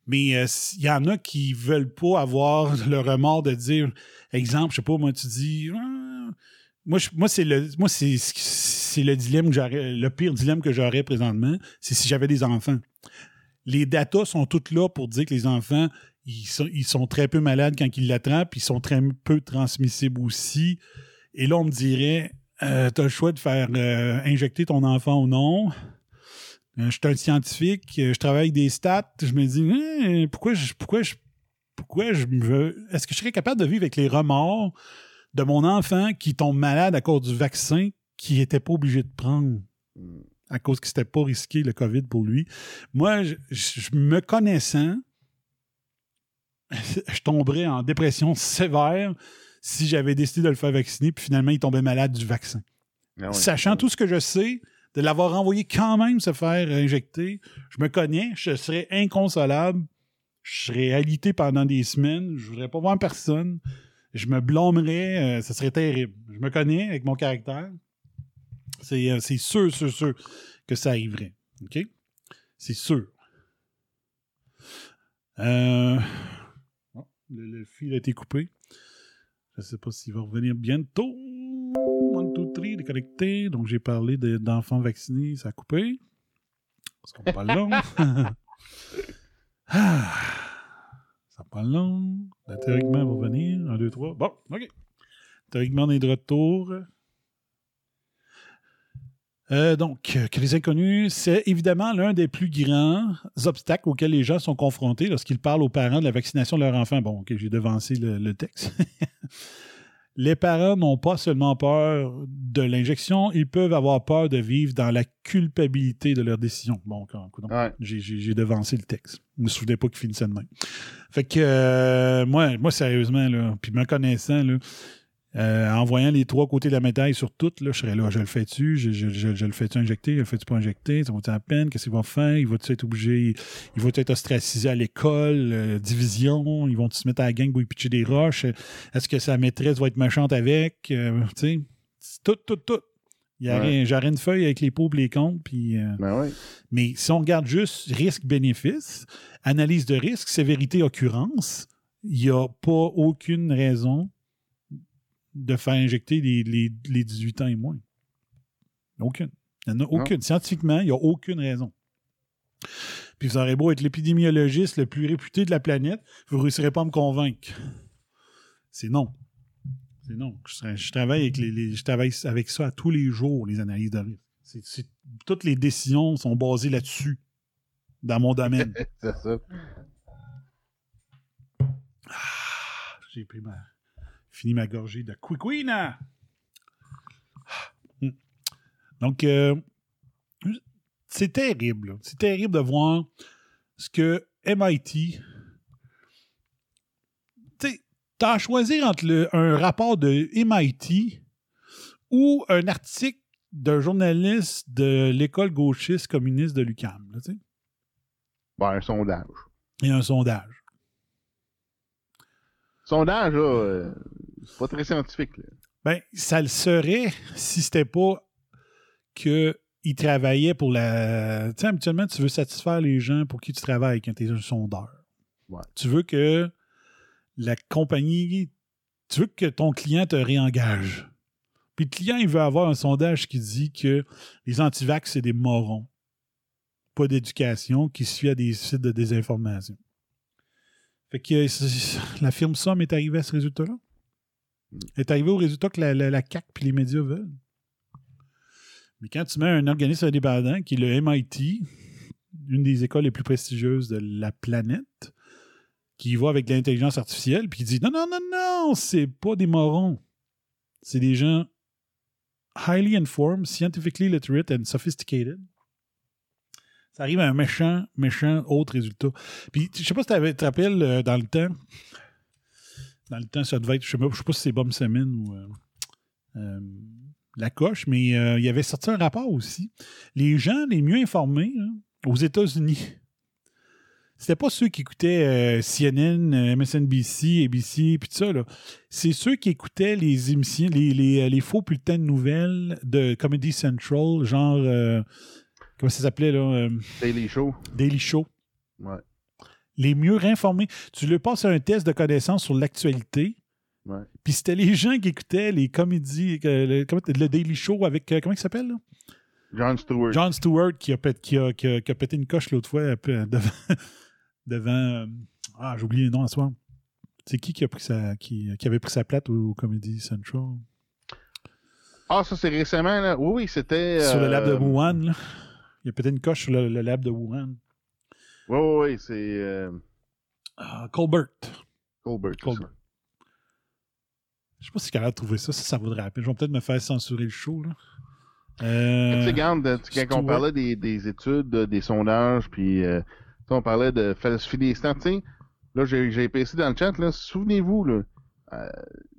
Mais euh, il y en a qui veulent pas avoir [LAUGHS] le remords de dire, exemple, je sais pas, moi, tu dis, moi, moi c'est le, le dilemme que le pire dilemme que j'aurais présentement, c'est si j'avais des enfants. Les datas sont toutes là pour dire que les enfants, ils sont, ils sont très peu malades quand ils l'attrapent, ils sont très peu transmissibles aussi. Et là, on me dirait, euh, tu as le choix de faire euh, injecter ton enfant ou non. Euh, je suis un scientifique, euh, je travaille avec des stats. Je me dis, Hein, pourquoi je, pourquoi je, pourquoi je veux. Est-ce que je serais capable de vivre avec les remords de mon enfant qui tombe malade à cause du vaccin qu'il n'était pas obligé de prendre? À cause que c'était pas risqué le COVID pour lui? Moi, je- je me connaissant, [LAUGHS] je tomberais en dépression sévère si j'avais décidé de le faire vacciner, puis finalement, il tombait malade du vaccin. Ah. Sachant tout ce que je sais, de l'avoir envoyé quand même se faire injecter, je me connais, je serais inconsolable, je serais alité pendant des semaines, je voudrais pas voir personne, je me blâmerais, euh, ça serait terrible. Je me connais avec mon caractère. C'est euh, c'est sûr, sûr, sûr que ça arriverait. OK? C'est sûr. Euh... le, le fil a été coupé. Je ne sais pas s'il va revenir bientôt. One, two, three, déconnecté. Donc, j'ai parlé de- d'enfants vaccinés, ça a coupé. Ça sera pas long. [LAUGHS] [LAUGHS] Ah, ça pas long. Théoriquement va venir. Un, deux, trois. Bon, OK. Théoriquement, on est de retour. Euh, donc, euh, que les inconnus, c'est évidemment l'un des plus grands obstacles auxquels les gens sont confrontés lorsqu'ils parlent aux parents de la vaccination de leur enfant. Bon, OK, j'ai devancé le, le texte. [LAUGHS] les parents n'ont pas seulement peur de l'injection, ils peuvent avoir peur de vivre dans la culpabilité de leur décision. Bon, j'ai- devancé le texte. Je me souvenais pas qu'il finissait de même. Fait que, euh, moi, moi, sérieusement, là, puis me connaissant, là, Euh, en voyant les trois côtés de la médaille sur toutes, là, je serais là, je le fais-tu, je, je, je, je le fais-tu injecter, je le fais-tu pas injecter, ça vaut-tu la peine, qu'est-ce qu'il va faire, il va-tu être obligé, il va être ostracisé à l'école, euh, division, ils vont se mettre à la gang pour y pitcher des roches, est-ce que sa maîtresse va être méchante avec, euh, tu sais, tout, tout, tout. Il y a Ouais. rien- J'aurais une feuille avec les pauvres et les comptes, puis... euh, Ben mais si on regarde juste risque-bénéfice, analyse de risque, sévérité, occurrence, il n'y a pas aucune raison de faire injecter les, les- les 18 ans et moins. Aucune. Il n'y en a aucune. Scientifiquement, il n'y a aucune raison. Puis vous aurez beau être l'épidémiologiste le plus réputé de la planète, vous ne réussirez pas à me convaincre. C'est non. C'est non. Je, tra- je travaille avec les, les- je travaille avec ça à tous les jours, les analyses de risque. Toutes les décisions sont basées là-dessus, dans mon domaine. [LAUGHS] C'est ça. J'ai pris ma. Fini ma gorgée de Quiquina. Hmm. Donc, euh, c'est terrible. C'est terrible de voir ce que MIT. Tu t'as à choisir entre le- un rapport de MIT ou un article d'un journaliste de l'école gauchiste communiste de l'UQAM. Ben, un sondage. Et un sondage. Sondage, là, euh, c'est pas très scientifique. Là. Ben, ça le serait si c'était pas que il travaillait pour la. Tu sais, habituellement, tu veux satisfaire les gens pour qui tu travailles quand tu es un sondeur. Ouais. Tu veux que la compagnie. Tu veux que ton client te réengage. Puis le client, il veut avoir un sondage qui dit que les antivax, c'est des morons. Pas d'éducation, qui fient à des sites de désinformation. Fait que euh, la firme Somme est arrivée à ce résultat-là. Est arrivée au résultat que la, CAQ puis les médias veulent. Mais quand tu mets un organisme indépendant qui est le MIT, une des écoles les plus prestigieuses de la planète, qui va avec l'intelligence artificielle, puis qui dit non, non, non, non, c'est pas des morons. C'est des gens highly informed, scientifically literate and sophisticated. Ça arrive à un méchant, méchant autre résultat. Puis, je sais pas si tu te rappelles euh, dans le temps, dans le temps, ça devait être, je sais pas, je sais pas si c'est Bob Semin ou euh, euh, La Coche, mais il avait sorti un rapport aussi. Les gens les mieux informés aux États-Unis, c'était pas ceux qui écoutaient CNN, MSNBC, ABC, puis tout ça. C'est ceux qui écoutaient les émissions, les, les, les faux bulletins de nouvelles de Comedy Central, genre. Comment ça s'appelait, là euh, Daily Show. Daily Show. Ouais. Les mieux informés. Tu leur passes un test de connaissance sur l'actualité. Ouais. Puis c'était les gens qui écoutaient les comédies, euh, le, Daily Show avec, euh, comment il s'appelle, là? John Stewart. John Stewart qui a, pét- qui a- qui a- qui a pété une coche l'autre fois devant. [LAUGHS] devant ah, j'ai oublié le nom à soir. C'est qui qui, a pris sa, qui, qui avait pris sa plate au, au Comedy Central? Ah, ça, c'est récemment, là. Oui, oui, c'était. Sur le lab de Wuhan, là. Il a pété une coche sur le, le lab de Wuhan. Oui, oui, oui, c'est. euh, Ah, Colbert. Colbert. Colbert. Je sais pas si je suis capable de trouver ça. Ça, ça vaudrait la peine. Je vais peut-être me faire censurer le show, là. Euh, Tu sais, quand on parlait des, des études, euh, des sondages, puis euh, on parlait de falsifier des stats, là, j'ai j'ai dans le chat, là, souvenez-vous, là, euh,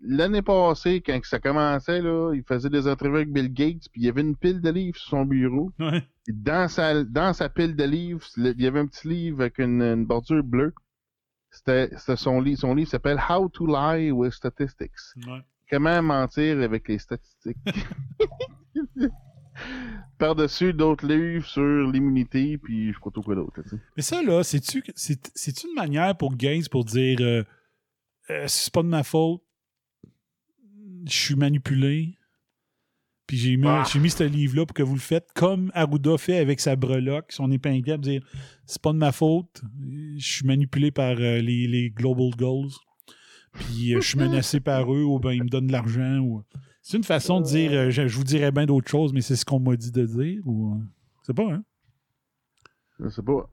l'année passée, quand ça commençait, là, il faisait des entrevues avec Bill Gates, puis il y avait une pile de livres sur son bureau. Ouais. Et dans sa, dans sa pile de livres, il y avait un petit livre avec une, une bordure bleue. C'était c'était son livre. Son livre s'appelle How to Lie with Statistics. Ouais. Comment mentir avec les statistiques. [LAUGHS] Par-dessus d'autres livres sur l'immunité, puis je sais pas trop quoi d'autre. Mais ça, là, c'est-tu c'est- c'est-tu une manière pour Gates pour dire euh, euh, c'est pas de ma faute, je suis manipulé, puis j'ai mis, Ah. mis ce livre-là pour que vous le faites, comme Arruda fait avec sa breloque, son épingle, pour dire c'est pas de ma faute, je suis manipulé par euh, les, les Global Goals, puis euh, je suis [LAUGHS] menacé par eux, ou ben ils me donnent de l'argent, ou. C'est une façon de dire euh, je, je vous dirais bien d'autres choses, mais c'est ce qu'on m'a dit de dire, ou. C'est pas, hein? Je sais pas.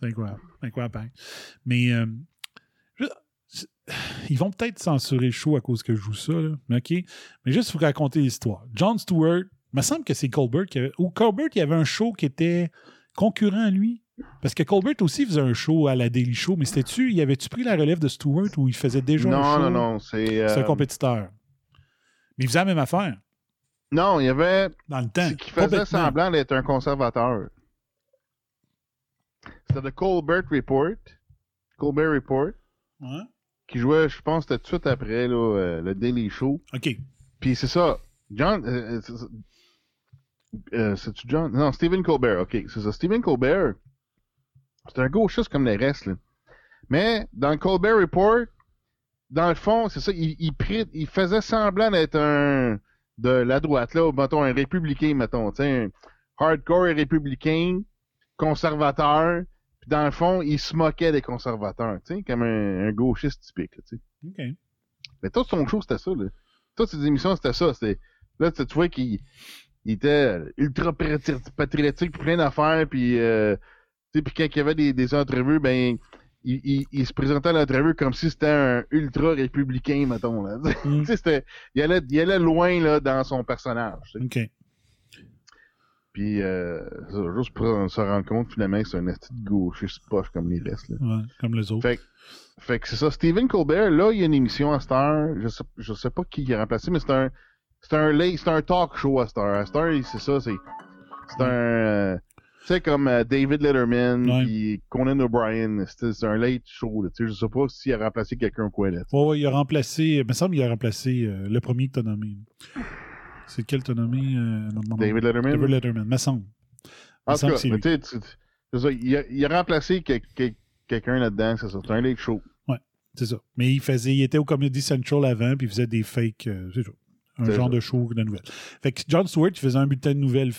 C'est incroyable. C'est incroyable, pareil. Mais euh, [SIGHS] ils vont peut-être censurer le show à cause que je joue ça, là. Mais OK. Mais juste pour raconter l'histoire. John Stewart, il me semble que c'est Colbert qui avait. Ou Colbert, il y avait un show qui était concurrent à lui. Parce que Colbert aussi faisait un show à la Daily Show, mais c'était-tu, y avait-tu pris la relève de Stewart ou il faisait déjà un Non, show? non, non, c'est. euh, C'est un compétiteur. Mais il faisait la même affaire Non, il y avait. dans le temps. Qu'il faisait semblant d'être un conservateur. C'était The Colbert Report. Colbert Report. Ouais. Qui jouait, je pense, tout de suite après là, euh, le Daily Show. OK. Puis c'est ça. John. euh, euh, c'est- euh, C'est-tu John? Non, Stephen Colbert. OK, c'est ça. Stephen Colbert. C'est un gauchiste comme les restes. Là. Mais dans le Colbert Report, dans le fond, c'est ça. Il, il, prit- il faisait semblant d'être un. de la droite, là, ou mettons, un républicain, mettons. Tu sais, un hardcore républicain, conservateur. Puis dans le fond, il se moquait des conservateurs. Tu sais, comme un, un gauchiste typique. là, tu sais. OK. Mais tout son show, c'était ça, là. Toutes ses émissions, c'était ça. C'était... Là, tu vois qu'il il était ultra patri- patriotique, plein d'affaires, puis, euh, tu sais, puis quand il y avait des, des entrevues, ben, il, il, il se présentait à l'entrevue comme si c'était un ultra républicain, mettons, là. [LAUGHS] Tu sais, c'était... Il allait, il allait loin, là, dans son personnage. OK. Puis, euh, juste pour se rendre compte, finalement, que c'est un esti de gauchiste poche comme les restes, là. Ouais, comme les autres. Fait, que- fait que c'est ça. Stephen Colbert, là, il y a une émission à Star. Je sais, je sais pas qui il a remplacé, mais c'est un, c'est un, late- c'est un talk show à Star. À Star, il- c'est ça, c'est, c'est un, euh, tu sais, comme euh, David Letterman, Ouais. puis Conan O'Brien. C'est, un late show, là. Tu sais, je sais pas s'il a remplacé quelqu'un ou quoi, là. Ouais, ouais, il a remplacé. Il me semble qu'il a remplacé euh, le premier que t'as nommé. C'est lequel t'as nommé euh. David Letterman? David Letterman, me semble. En tout cas, c'est ça. Il a, il a remplacé quel- quel- quelqu'un là-dedans, c'est ça. C'est un late show. Ouais, c'est ça. Mais il faisait, il était au Comedy Central avant, puis il faisait des fakes, euh, c'est ça. Un genre de show de nouvelles. Fait que John Stewart, il faisait un bulletin de nouvelles.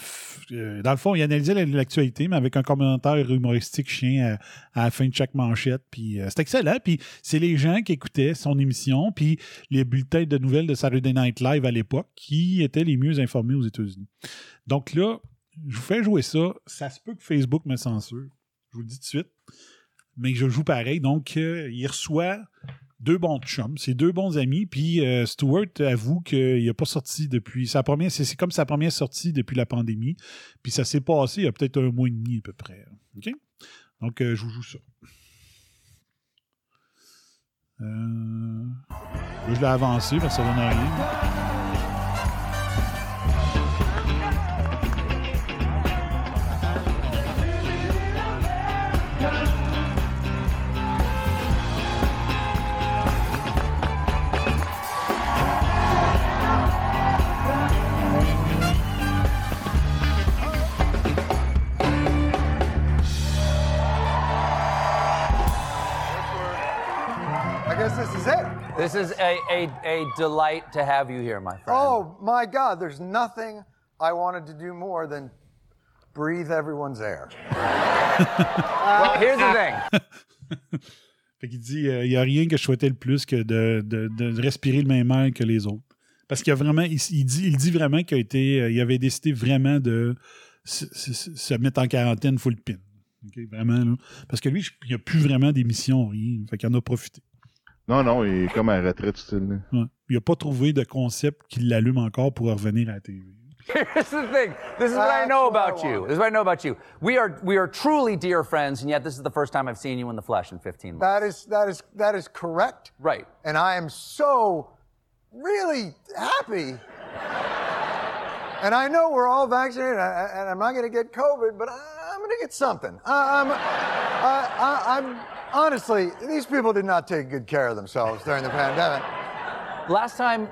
euh, dans le fond, il analysait la- l'actualité, mais avec un commentaire humoristique chien à, à la fin de chaque manchette. Puis euh, c'était excellent. Puis c'est les gens qui écoutaient son émission, puis les bulletins de nouvelles de Saturday Night Live à l'époque, qui étaient les mieux informés aux États-Unis. Donc là, je vous fais jouer ça. Ça se peut que Facebook me censure. Je vous le dis tout de suite. Mais je joue pareil. Donc, euh, il reçoit deux bons chums, c'est deux bons amis. Puis euh, Stewart avoue qu'il n'a pas sorti depuis sa première. C'est comme sa première sortie depuis la pandémie. Puis ça s'est passé il y a peut-être un mois et demi à peu près. OK? Donc, euh, je vous joue ça. Euh, je l'ai avancé parce que ça donne rien. I this is it. This is a, a, a delight to have you here, my friend. Oh my God, there's nothing I wanted to do more than breathe everyone's air. [LAUGHS] well, here's the thing. [LAUGHS] Fait qu'il dit euh, il n'y a rien que je souhaitais le plus que de, de- de respirer le même air que les autres. Parce qu'il a vraiment, il, il dit, il dit vraiment qu'il a été, euh, il avait décidé vraiment de se, se- se mettre en quarantaine full pin. OK, vraiment, là. Parce que lui, il n'y a plus vraiment d'émissions, rien. Fait qu'il en a profité. Non, non, il est comme à la retraite, style. là. Ouais. Il n'a pas trouvé de concept qui l'allume encore pour revenir à la TV. [LAUGHS] Here's the thing. This is what I know about you. This is what I know about you. We are we are truly dear friends, and yet this is the first time I've seen you in the flesh in 15 months. That is that is that is correct. Right. And I am so really happy. and I know we're all vaccinated, I- I- and I'm not going to get COVID, but I- I'm going to get something. I- I'm, I, I, I'm honestly, these people did not take good care of themselves during the pandemic. Last time,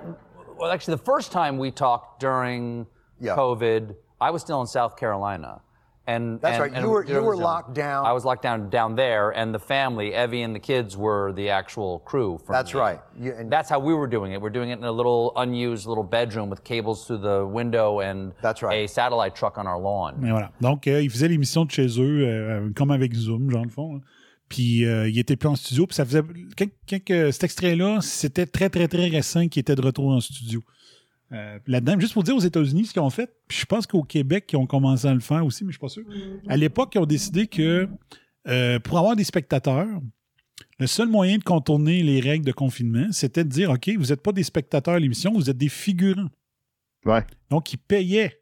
well, actually, the first time we talked during COVID, I was still in South Carolina. And, That's and- right. and You were- you were locked down. I was locked down down there, and the family, Evie and the kids, were the actual crew. From That's the- right. That's how we were doing it. We're doing it in a little unused little bedroom with cables through the window and a satellite truck on our lawn. Mais voilà. Donc, euh, il faisait l'émission de chez eux, euh, comme avec Zoom, genre, le fond. hein. Puis, euh, il était plus en studio. Puis, ça faisait. Quand, cet extrait-là, c'était très, très, très récent qu'il était de retour en studio. Euh, Là-dedans, juste pour dire aux États-Unis ce qu'ils ont fait, puis je pense qu'au Québec, ils ont commencé à le faire aussi, mais je suis pas sûr. À l'époque, ils ont décidé que euh, pour avoir des spectateurs, le seul moyen de contourner les règles de confinement, c'était de dire OK, vous n'êtes pas des spectateurs à l'émission, vous êtes des figurants. Ouais. Donc, ils payaient.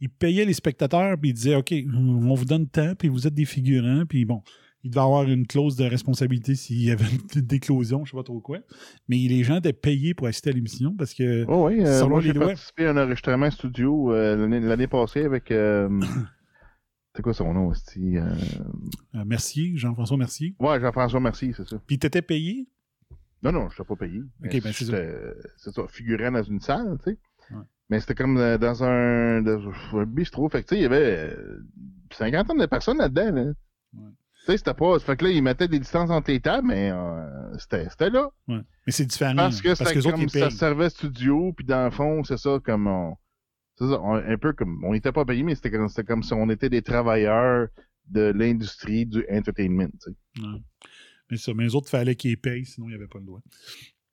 il payait les spectateurs, puis il disait OK, on vous donne temps, puis vous êtes des figurants, puis bon. Il devait avoir une clause de responsabilité s'il y avait une déclosion, je sais pas trop quoi. Mais les gens étaient payés pour assister à l'émission parce que Oh oui, euh, moi j'ai participé à un enregistrement studio euh, l'année passée avec. euh, [COUGHS] c'est quoi son nom, aussi Mercier, Jean-François Mercier. Ouais, Jean-François Mercier, c'est ça. Puis t'étais payé? Non, non, je t'ai pas payé. Ok, ben, c'est ça. ça, figurant dans une salle, tu sais. Mais c'était comme dans un, dans un bistrot. Fait que, tu sais, il y avait cinquantaine de personnes là-dedans, là. Tu sais, c'était pas. Fait que là, ils mettaient des distances entre les tables, mais euh, c'était c'était là. Ouais. Mais c'est différent. Parce que parce c'était que les autres, comme ils ça servait studio, puis dans le fond, c'est ça, comme on. C'est ça, on- un peu comme. On n'était pas payés, mais c'était comme, c'était comme si on était des travailleurs de l'industrie du entertainment, tu sais. Ouais. Mais ça, mais les autres, fallait qu'ils payent, sinon il n'y avait pas le droit.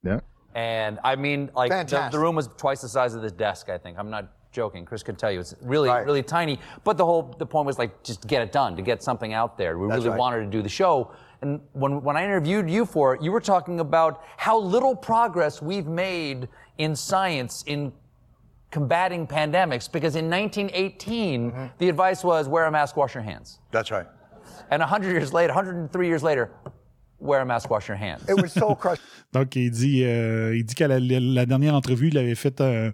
Yeah. And I mean, like the room was twice the size of this desk. I think I'm not joking. Chris can tell you it's really, really tiny. But the whole the point was like just to get it done, to get something out there. We That's really right. wanted to do the show. And when when I interviewed you for it, you were talking about how little progress we've made in science in combating pandemics. Because in 1918, mm-hmm. the advice was wear a mask, wash your hands. That's right. And 100 years later, 103 years later, wear a mask, wash your hands. It was so [LAUGHS] crushing. Donc, il dit, euh, il dit qu'à la, la dernière entrevue, il avait fait euh,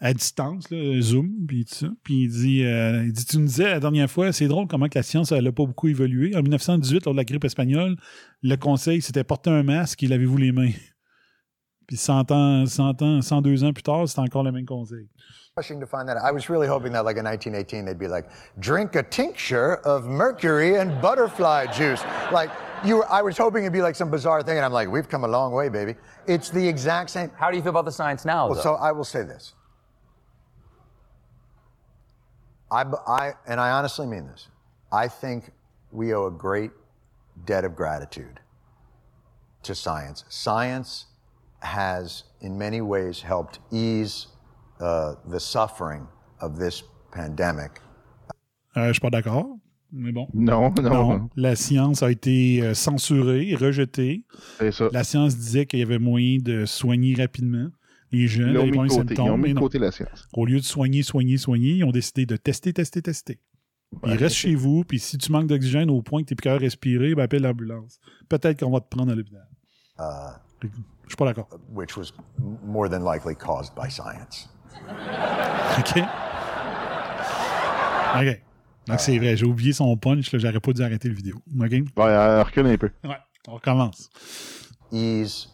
à distance, là, Zoom, puis tout ça. Puis il dit, euh, il dit, tu nous disais la dernière fois, c'est drôle comment que la science, n'a pas beaucoup évolué. En 1918, lors de la grippe espagnole, le conseil, c'était porter un masque et lavez-vous les mains? [LAUGHS] Puis 100 ans, 100 ans, 102 ans plus tard, c'était encore le même conseil. Rushing to find that. I was really hoping that, like in 1918, they'd be like, drink a tincture of mercury and butterfly juice. Like, you were, I was hoping it'd be like some bizarre thing, and I'm like, we've come a long way, baby. It's the exact same. How do you feel about the science now, Well, so I will say this. I, b- I- and I honestly mean this. I think we owe a great debt of gratitude to science. Science has, in many ways, helped ease uh, the suffering of this pandemic. Euh, je suis pas d'accord, mais bon. Non, non. La science a été euh, censurée, rejetée. La science disait qu'il y avait moyen de soigner rapidement les jeunes, Ils premiers côté. Ils symptômes. ont mis de côté la science. Au lieu de soigner, soigner, soigner, ils ont décidé de tester, tester, tester. Puis reste chez vous, puis si tu manques d'oxygène au point que tu n'es plus capable de respirer, ben appelle l'ambulance. Peut-être qu'on va te prendre à l'hôpital. Uh, Je suis pas d'accord. which was m- more than likely caused by science. OK? OK. Donc, c'est vrai, j'ai oublié son punch, j'aurais pas dû arrêter le vidéo. OK? Ouais, euh, recule un peu. Ouais, on recommence. Ease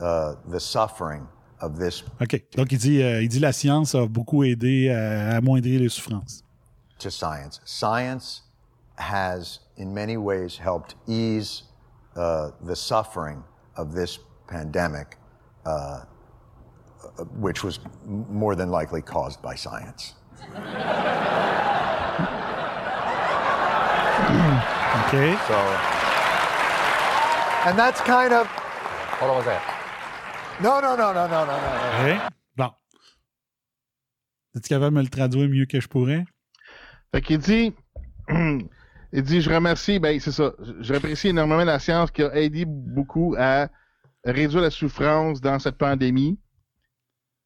uh, the suffering of this OK. Donc, il dit, euh, il dit la science a beaucoup aidé à amoindrir les souffrances. to science. Science has, in many ways, helped ease uh, the suffering of this pandemic, uh, uh, which was more than likely caused by science. [LAUGHS] OK? So, and that's kind of. Hold on one second. No, no, no, no, no, no, no, no. OK? Bon. Es-tu capable de me le traduire mieux que je pourrais? Fait qu'il dit, [CLEARS THROAT] il dit, je remercie, ben c'est ça, je- j'apprécie énormément la science qui a aidé beaucoup à réduire la souffrance dans cette pandémie,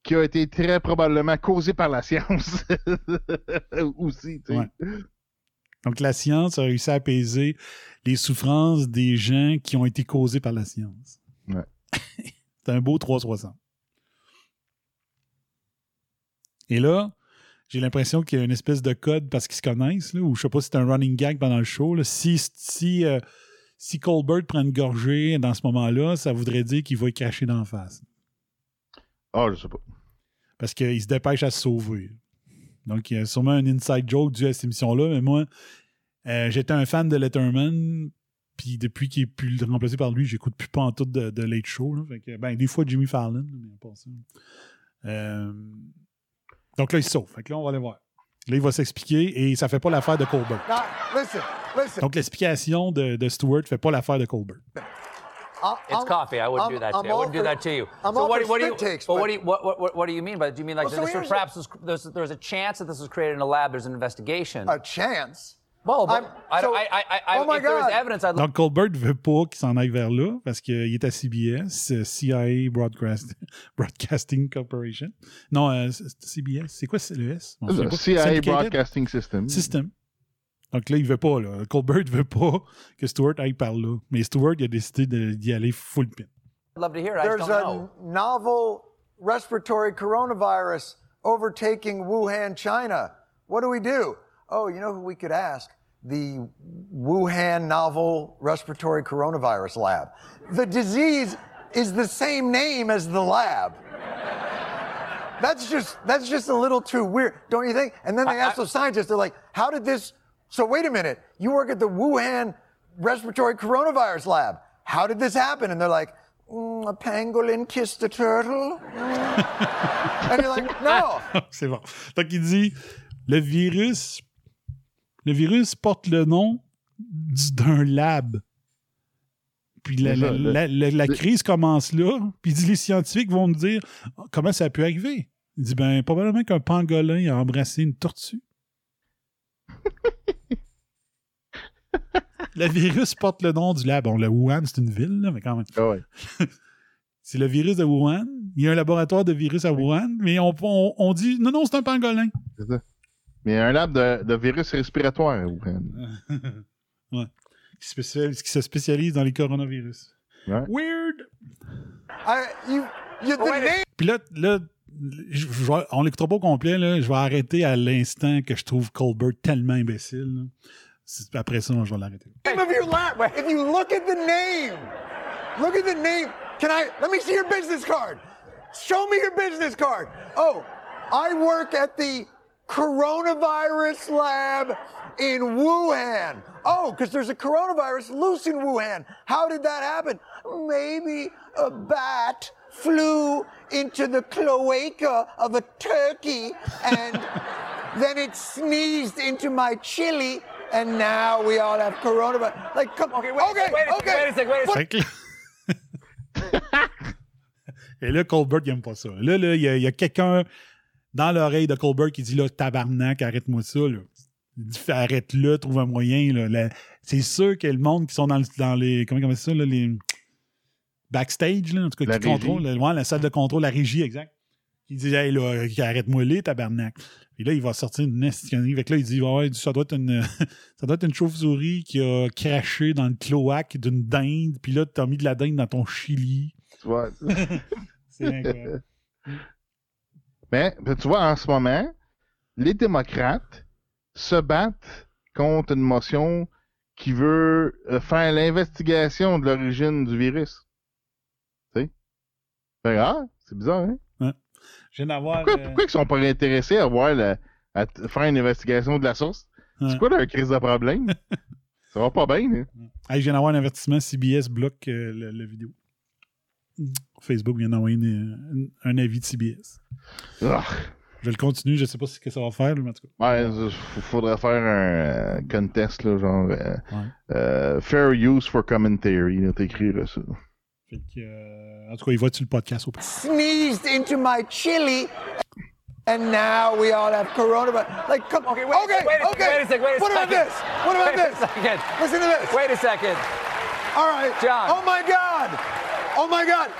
qui a été très probablement causée par la science [LAUGHS] aussi, tu sais. Ouais. Donc, la science a réussi à apaiser les souffrances des gens qui ont été causées par la science. Ouais. [LAUGHS] C'est un beau 360. Et là, j'ai l'impression qu'il y a une espèce de code parce qu'ils se connaissent, là, ou je sais pas si c'est un running gag pendant le show. là. Si, si, euh, si Colbert prend une gorgée dans ce moment-là, ça voudrait dire qu'il va y cracher d'en face. Ah, je sais pas. Parce qu'il se dépêche à se sauver. Donc, il y a sûrement un inside joke dû à cette émission-là, mais moi, euh, j'étais un fan de Letterman, puis depuis qu'il est plus remplacé par lui, j'écoute plus pas en tout de, de Late Show. là. Fait que, ben, des fois Jimmy Fallon, mais pas ça. Euh, donc là, il se sauve. Fait que là, on va aller voir. Là, il va s'expliquer et ça fait pas l'affaire de Colbert. Now, listen, listen. Donc l'explication de, de Stewart fait pas l'affaire de Colbert. I- It's coffee. I wouldn't I'm- do that I'm to you. I wouldn't do that to you. I'm so all what, do- what do you? spit takes, but what but- do you? What, what, what, what do you mean by? Do you mean like Well, so this was here's- perhaps was, there's, there's a chance that this was created in a lab? There's an investigation. A chance? Well, but I'm- so- I, I, I, oh my if there was God. evidence, I'd Donc, Colbert veut pas qu'il s'en aille vers là parce qu'il est à CBS, CIA Broadcast- [LAUGHS] Broadcasting Corporation. Non, euh, c'est- CBS, c'est quoi c'est le S? Bon, je sais. CIA Broadcasting System. System. Donc là, il veut pas, là. Colbert veut pas que Stewart aille par là. Mais Stewart, il a décidé de- d'y aller full pin. love to hear. it. I There's don't a know. novel respiratory coronavirus overtaking Wuhan, China. What do we do? Oh, you know who we could ask? The Wuhan Novel Respiratory Coronavirus Lab. The disease is the same name as the lab. That's just that's just a little too weird, don't you think? And then they ask the scientists, they're like, "How did this? So wait a minute, you work at the Wuhan Respiratory Coronavirus Lab. How did this happen?" And they're like, "Mm, "A pangolin kissed a turtle." Mm." and you're like, "No." [LAUGHS] c'est bon. Donc, il dit le virus, le virus porte le nom du- d'un lab. Puis la, crise commence là. Puis les scientifiques vont nous dire comment ça a pu arriver? Il dit ben probablement qu'un pangolin a embrassé une tortue. [LAUGHS] le virus porte le nom du lab. Bon, le Wuhan, c'est une ville, là, mais quand même. Ah ouais. [LAUGHS] C'est le virus de Wuhan. Il y a un laboratoire de virus à Wuhan, mais on, on- on dit non, non, c'est un pangolin. C'est ça. Mais il y a un lab de, de virus respiratoire à Wuhan. [LAUGHS] ouais. Qui, spécialise- qui se spécialise dans les coronavirus. Ouais. Weird! I, you, you, name. Puis là, là je- je on l'écoutera pas au complet, là. je vais arrêter à l'instant que je trouve Colbert tellement imbécile. là. Après ça, je vais l'arrêter. name of your lab. If you look at the name, look at the name. Can I? Let me see your business card. Show me your business card. Oh, I work at the coronavirus lab in Wuhan. Oh, because there's a coronavirus loose in Wuhan. How did that happen? Maybe a bat flew into the cloaca of a turkey and [LAUGHS] then it sneezed into my chili, and now we all have coronavirus. Like, come okay, wait okay, wait okay. wait a sec, wait a sec. Fait [LAUGHS] Et là, Colbert, il aime pas ça. Là, là, il y a, y a quelqu'un dans l'oreille de Colbert qui dit là, tabarnak, arrête-moi ça. Là. Il dit arrête-le, trouve un moyen. Là. La- C'est sûr que le monde qui sont dans, le- dans les. Comment comment ça, là, les. Backstage, là, en tout cas, La qui régie. contrôle, la, ouais, la salle de contrôle, la régie, exact. Il dit Hey, là, arrête-moi les, tabarnak. Puis là, il va sortir une estionnerie. Fait que là, il dit Ouais, ça doit être une, [LAUGHS] ça doit être une chauve-souris qui a craché dans le cloaque d'une dinde. Puis là, t'as mis de la dinde dans ton chili. Tu vois. [LAUGHS] C'est incroyable. Mais ben, tu vois, en ce moment, les démocrates se battent contre une motion qui veut euh, faire l'investigation de l'origine du virus. Tu sais? Fait que, ah, c'est bizarre, hein? Je viens d'avoir. Pourquoi, euh, pourquoi ils sont pas intéressés à voir la- à faire une investigation de la source? Ouais. C'est quoi leur crise de problème? [LAUGHS] Ça va pas bien, hein? Hey, je viens d'avoir un avertissement. CBS bloque euh, le vidéo. Facebook vient d'envoyer une- une- un avis de CBS. Ah. Je le continue, je sais pas ce que ça va faire, mais en tout cas. Ouais, il faudrait faire un euh, contest, là, genre euh, Ouais. euh, Fair Use for Commentary, là, t'écrire ça. Fait que, euh, en tout cas, il voit tu le podcast au pire? Sneezed into my chili, and now we all have coronavirus. Like, come okay, Wait a okay, sec, wait a sec, okay. wait a sec, wait a what about second. this? What about Wait a this? second. Listen to this. Wait a second. All right. John. Oh my God. Oh my God.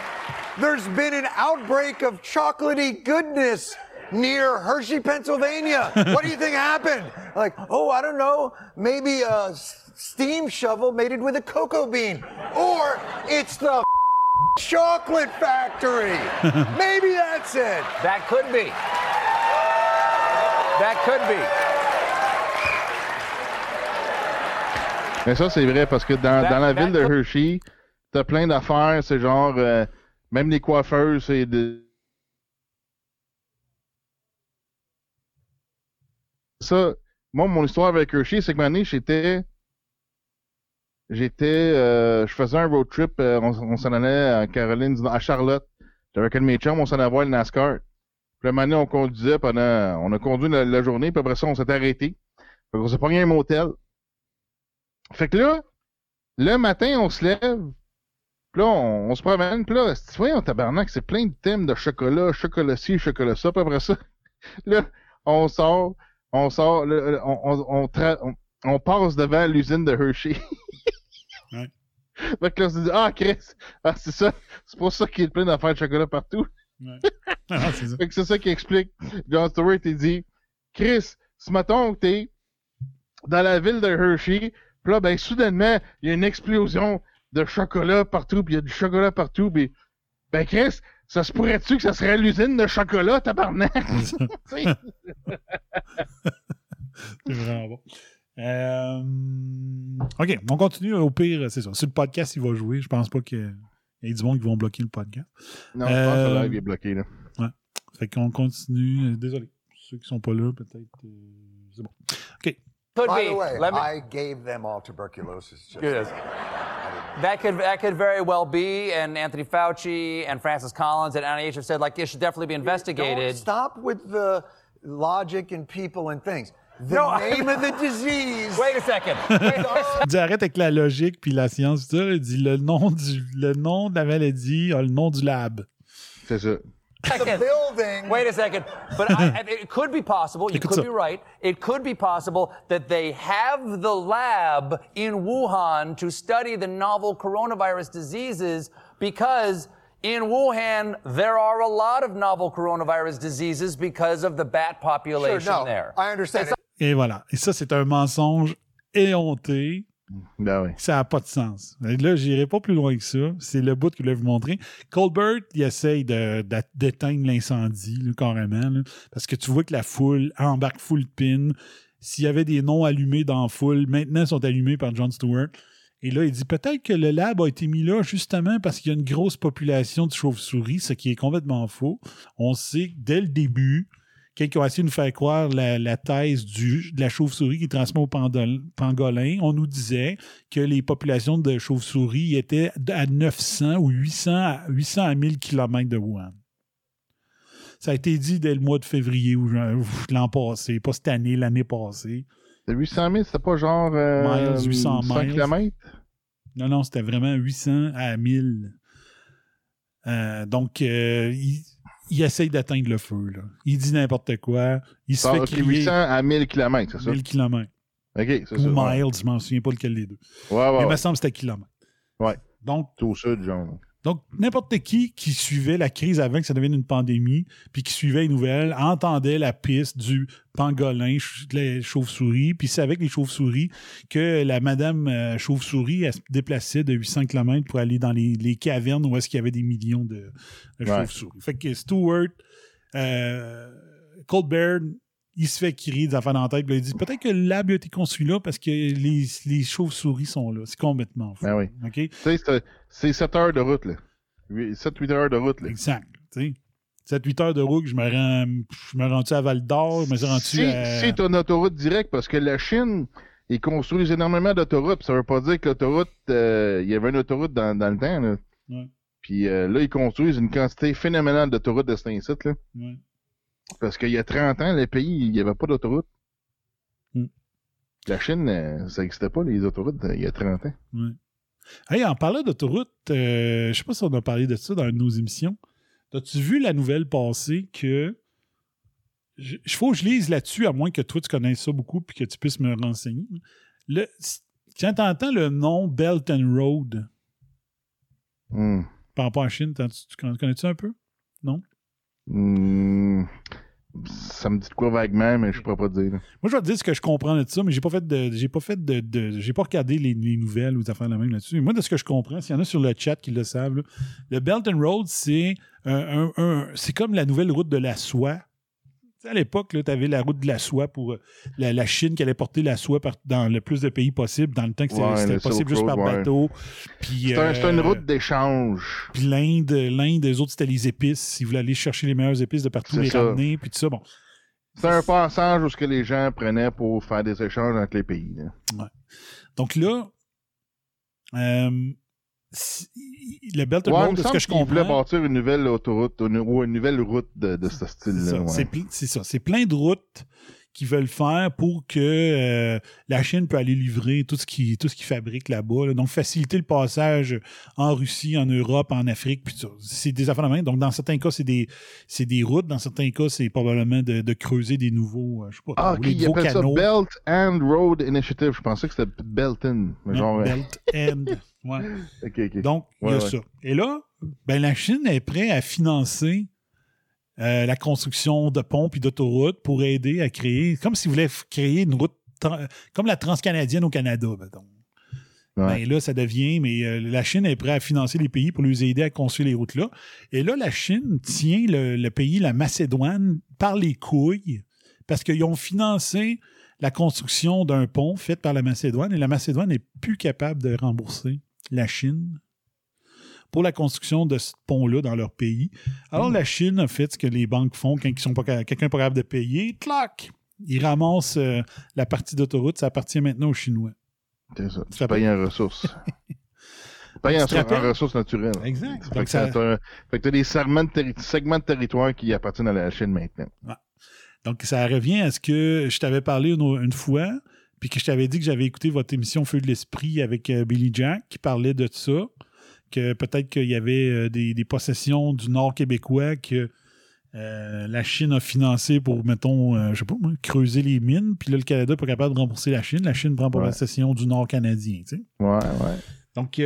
There's been an outbreak of chocolatey goodness near Hershey, Pennsylvania. what do you think happened? Like, oh, I don't know. Maybe a s- steam shovel mated with a cocoa bean. Or it's the chocolate factory. [LAUGHS] Maybe that's it. That could be. That could be. Mais ça, c'est vrai, parce que dans, That- dans la that ville de could- Hershey, t'as plein d'affaires, c'est genre, euh, même les coiffeurs, c'est de... Ça, moi, mon histoire avec Hershey, c'est que une année, j'étais... J'étais... euh, je faisais un road trip, euh, on, s'en allait à Caroline, à Charlotte. J'avais avec mes chums, on s'en allait voir le NASCAR. Puis la année, on conduisait pendant... On a conduit la, la journée, puis après ça, on s'est arrêté. Fait qu'on s'est pogné un motel. Fait que là, le matin, on se lève, puis là, on, on se promène, puis là, tu vois, on tabarnak, c'est plein de thèmes de chocolat, chocolat ci, chocolat ça, puis après ça, [LAUGHS] là, on sort, on sort, là, on, on, on, tra- on- on passe devant l'usine de Hershey. [LAUGHS] Ouais. Fait que là, on se dit, ah, Chris, ah, c'est ça. C'est pour ça qu'il est plein d'affaires de chocolat partout. Ouais. [LAUGHS] Ah, c'est ça. Fait que c'est ça qui explique. John Stewart, il dit, Chris, ce matin, t'es dans la ville de Hershey, puis là, ben, soudainement, il y a une explosion de chocolat partout, puis il y a du chocolat partout, puis, ben, Chris, ça se pourrait-tu que ça serait l'usine de chocolat, tabarnak? [LAUGHS] [LAUGHS] C'est vraiment bon. Euh, OK, on continue. Au pire, c'est ça. Sur le podcast, il va jouer. Je pense pas qu'il y ait du monde qui vont bloquer le podcast. non, je pense que Euh, le live est bloqué, là. Ouais. Fait qu'on continue. Désolé. Ceux qui sont pas là, peut-être. euh, c'est bon. OK. Could By be. the way, Let me- I gave them all tuberculosis. Just Yes. That could that could very well be, and Anthony Fauci and Francis Collins at NIH have said like it should definitely be Don't investigated. stop with the logic and people and things. The No, name of the [LAUGHS] disease. Wait a second. Wait a- Il dit arrête avec la logique puis la science. Il dit le nom, du, le nom de la maladie le nom du lab. C'est ça. The building. Wait a second. But I, I- it could be possible. You Écoute could ça. be right. It could be possible that they have the lab in Wuhan to study the novel coronavirus diseases because in Wuhan there are a lot of novel coronavirus diseases because of the bat Sure, population no, there. I understand. Et voilà. Et ça, c'est un mensonge éhonté. Ben. Ça n'a pas de sens. Là, j'irai pas plus loin que ça. C'est le bout que je voulais vous montrer. Colbert, il essaye d'éteindre l'incendie, carrément. parce que tu vois que la foule embarque full pin. S'il y avait des noms allumés dans la foule, maintenant ils sont allumés par John Stewart. Et là, il dit peut-être que le lab a été mis là justement parce qu'il y a une grosse population de chauves-souris, ce qui est complètement faux. On sait dès le début, quelqu'un a essayé de nous faire croire la, la thèse du, de la chauve-souris qui transmet au pangolin. On nous disait que les populations de chauves-souris étaient à 900 ou 800 à, 800 à 1000 km de Wuhan. Ça a été dit dès le mois de février ou l'an passé, pas cette année, l'année passée. Le 800 000, c'était pas genre. Euh, Miles, 800 100 miles. km? Non, non, c'était vraiment 800 à 1000. Euh, donc, euh, il, il essaye d'atteindre le feu. Là. Il dit n'importe quoi. Il se fait crier 800 à 1000 km, c'est ça? 1000 km. Ok, c'est Ou ça. ouais. miles, je m'en souviens pas lequel des deux. Ouais, ouais. Mais il me ouais. semble que c'était kilomètre. Ouais. Donc, C'est au sud, genre. Donc n'importe qui qui suivait la crise avant que ça devienne une pandémie, puis qui suivait les nouvelles, entendait la piste du pangolin, ch- de la chauve-souris, puis savait que les chauves-souris, que la madame euh, chauve-souris, elle se déplaçait de 800 km pour aller dans les, les cavernes où est-ce qu'il y avait des millions de, de Ouais. chauves-souris. Fait que Stewart, euh, Colbert, il se fait crier des affaires dans la tête, puis il dit peut-être que lab a été construit là parce que les, les chauves-souris sont là. C'est complètement fou. Ben oui. C'est- c'est 7 heures de route, là. 7-8 heures de route, là. Exact. tu sais. 7-8 heures de route, je me rends, je me rends-tu à Val d'Or, je me suis rendu Si, à. t'as une autoroute directe, parce que la Chine, ils construisent énormément d'autoroutes, ça veut pas dire que l'autoroute, euh, il y avait une autoroute dans, dans le temps, là. Ouais. Puis euh, là, ils construisent une quantité phénoménale d'autoroutes de cet là. Ouais. Parce qu'il y a 30 ans, le pays, il n'y avait pas d'autoroute. Hmm. La Chine, euh, ça n'existait pas, les autoroutes, euh, il y a 30 ans. Ouais. Hey, en parlant d'autoroute, euh, je sais pas si on a parlé de ça dans nos émissions. As-tu vu la nouvelle passer que. Il faut que je lise là-dessus, à moins que toi tu connaisses ça beaucoup puis que tu puisses me renseigner. Le, quand tu entends le nom Belt and Road Hmm. par rapport à la Chine, tu, tu connais-tu un peu? Non? Hmm. Ça me dit de quoi vaguement, mais je pourrais pas dire. Moi, je vais te dire ce que je comprends de ça, mais j'ai pas fait de. J'ai pas fait de. j'ai pas regardé les, les nouvelles ou des affaires de la même là-dessus. Moi, de ce que je comprends, s'il y en a sur le chat qui le savent, le Belt and Road, c'est un- c'est comme la nouvelle route de la soie. Sais, à l'époque, tu avais la route de la soie pour euh, la, la Chine qui allait porter la soie par- dans le plus de pays possible, dans le temps que c'était Ouais, c'était le possible juste par ouais. bateau. Un- c'est une euh, route d'échange. Puis l'Inde, l'Inde, eux autres, c'était les épices. Ils voulaient aller chercher les meilleures épices de partout, les ça. ramener, puis tout ça. Bon, C'est un passage où ce que les gens prenaient pour faire des échanges entre les pays. là. Donc là, euh, le Belt and Road, de ce que je comprends, bâtir une nouvelle autoroute une- ou une nouvelle route de, de ce c'est style-là. ça, ouais. c'est ça. C'est plein de routes qu'ils veulent faire pour que euh, la Chine peut aller livrer tout ce qui tout ce qu'ils fabrique là-bas. là. Donc, faciliter le passage en Russie, en Europe, en Afrique. C'est des affaires de même. Donc, dans certains cas, c'est des, des routes. Dans certains cas, c'est probablement de, de creuser des nouveaux, euh, je sais pas, Ah, trop, ok, les ils nouveaux appellent ça canaux. Belt and Road Initiative. Je pensais que c'était mais Non, genre, euh, Belt and. Ouais. [LAUGHS] Donc, il y a ouais. ça. Et là, ben, la Chine est prête à financer euh, la construction de ponts et d'autoroutes pour aider à créer, comme s'ils voulaient f- créer une route, comme la transcanadienne au Canada, mettons. Ben là, ça devient, mais euh, la Chine est prête à financer les pays pour les aider à construire les routes-là. Et là, la Chine tient le, le pays, la Macédoine, par les couilles parce qu'ils ont financé la construction d'un pont fait par la Macédoine et la Macédoine n'est plus capable de rembourser la Chine pour la construction de ce pont-là dans leur pays. Alors, la Chine a fait ce que les banques font quand ils sont pas, quelqu'un n'est pas capable de payer. Clac! Ils ramassent euh, la partie d'autoroute. Ça appartient maintenant aux Chinois. C'est ça. Tu Tu payes en ressources. [LAUGHS] Tu payes en, Tu en ressources naturelles. Exact. Fait Donc, que ça- ça- t'as- fait que t'as des segments de, terri- segments de territoire qui appartiennent à la Chine maintenant. Ouais. Donc, ça revient à ce que je t'avais parlé une, une fois, puis que je t'avais dit que j'avais écouté votre émission Feu de l'Esprit avec euh, Billy Jack, qui parlait de ça, que peut-être qu'il y avait euh, des, des possessions du Nord québécois que euh, la Chine a financé pour, mettons, je sais pas, moi, creuser les mines, puis là, le Canada n'est pas capable de rembourser la Chine. La Chine prend Ouais. possession du Nord canadien, tu sais. Ouais, ouais. Donc,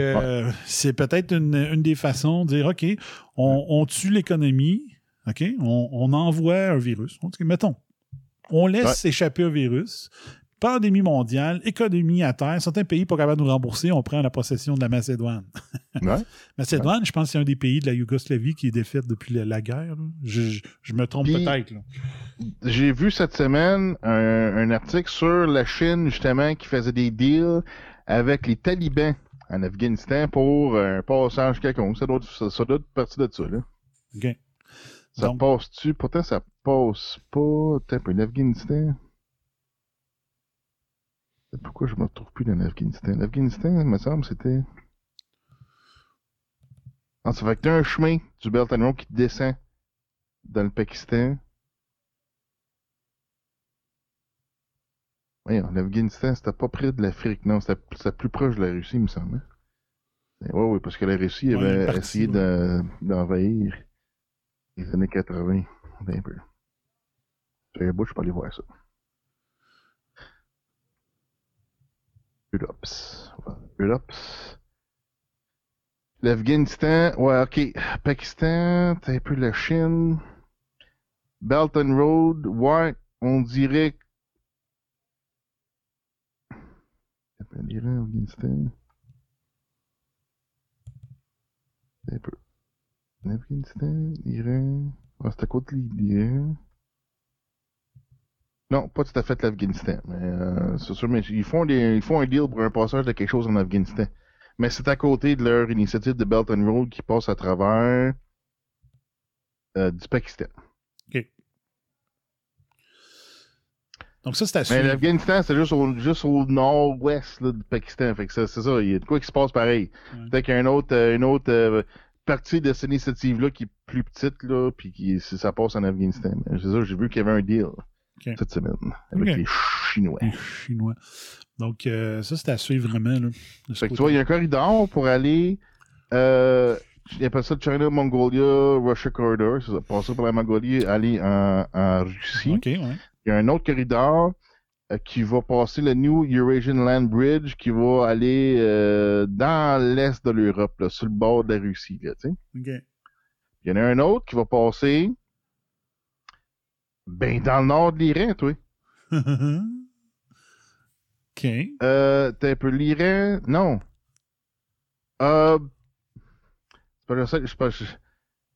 c'est peut-être une, une des façons de dire, OK, on, on tue l'économie, OK, on, on envoie un virus. Mettons, on laisse échapper un virus, pandémie mondiale, économie à terre, certains pays pas capables de nous rembourser, on prend la possession de la Macédoine. Ouais. [LAUGHS] Macédoine, je pense que c'est un des pays de la Yougoslavie qui est défaite depuis la, la guerre. Je, je- je me trompe peut-être. J'ai vu cette semaine un, un article sur la Chine, justement, qui faisait des deals avec les talibans en Afghanistan pour un passage quelconque. Ça doit, être- ça, ça doit être partie de ça, là. Ça passe-tu? Pourtant, ça passe pas. Attends un peu, l'Afghanistan. Pourquoi je me retrouve plus dans l'Afghanistan? L'Afghanistan, il me semble, c'était. Ah, ça fait que t'as un chemin du Belt and Road qui descend dans le Pakistan. Voyons, l'Afghanistan, c'était pas près de l'Afrique, non, c'était plus proche de la Russie, il me semble. Oui, oui, parce que la Russie Ouais, avait partie, essayé ouais. d'envahir les années 80. Un peu. Un bout, je peux aller voir ça. Ulops. Ulops. L'Afghanistan, ouais, ok. Pakistan, t'as un peu la Chine. Belt and Road, ouais, on dirait. l'Iran, Afghanistan. Un peu. L'Afghanistan, l'Iran. Ah, c'est à côté de l'Iran. Non, pas tout à fait l'Afghanistan. Mais euh, c'est sûr, mais ils font, des, ils font un deal pour un passage de quelque chose en Afghanistan. Mais c'est à côté de leur initiative de Belt and Road qui passe à travers euh, du Pakistan. OK. Donc, ça, c'est à Mais l'Afghanistan, c'est juste au, juste au nord-ouest du Pakistan. Fait que c'est ça, il y a de quoi qui se passe pareil. Peut-être qu'il y a une autre, euh, une autre euh, partie de cette initiative-là qui est plus petite, là, puis qui ça passe en Afghanistan. C'est ça, j'ai vu qu'il y avait un deal cette semaine avec Ok. les Chinois. Les Chinois. Donc, euh, ça, c'est à suivre vraiment. Là, Fait que tu vois, il y a un corridor pour aller. Euh, ils appellent ça China, Mongolia, Russia Corridor. C'est ça. Passer par la Mongolie, aller en, en Russie. Ouais. Il y a un autre corridor euh, qui va passer le New Eurasian Land Bridge qui va aller euh, dans l'est de l'Europe, sur le bord de la Russie. Là. Il y en a un autre qui va passer ben dans le nord de l'Iran, toi. [LAUGHS] OK. Euh, t'as un peu l'Iran? Non. Euh. C'est pas, j'essaie, c'est pas-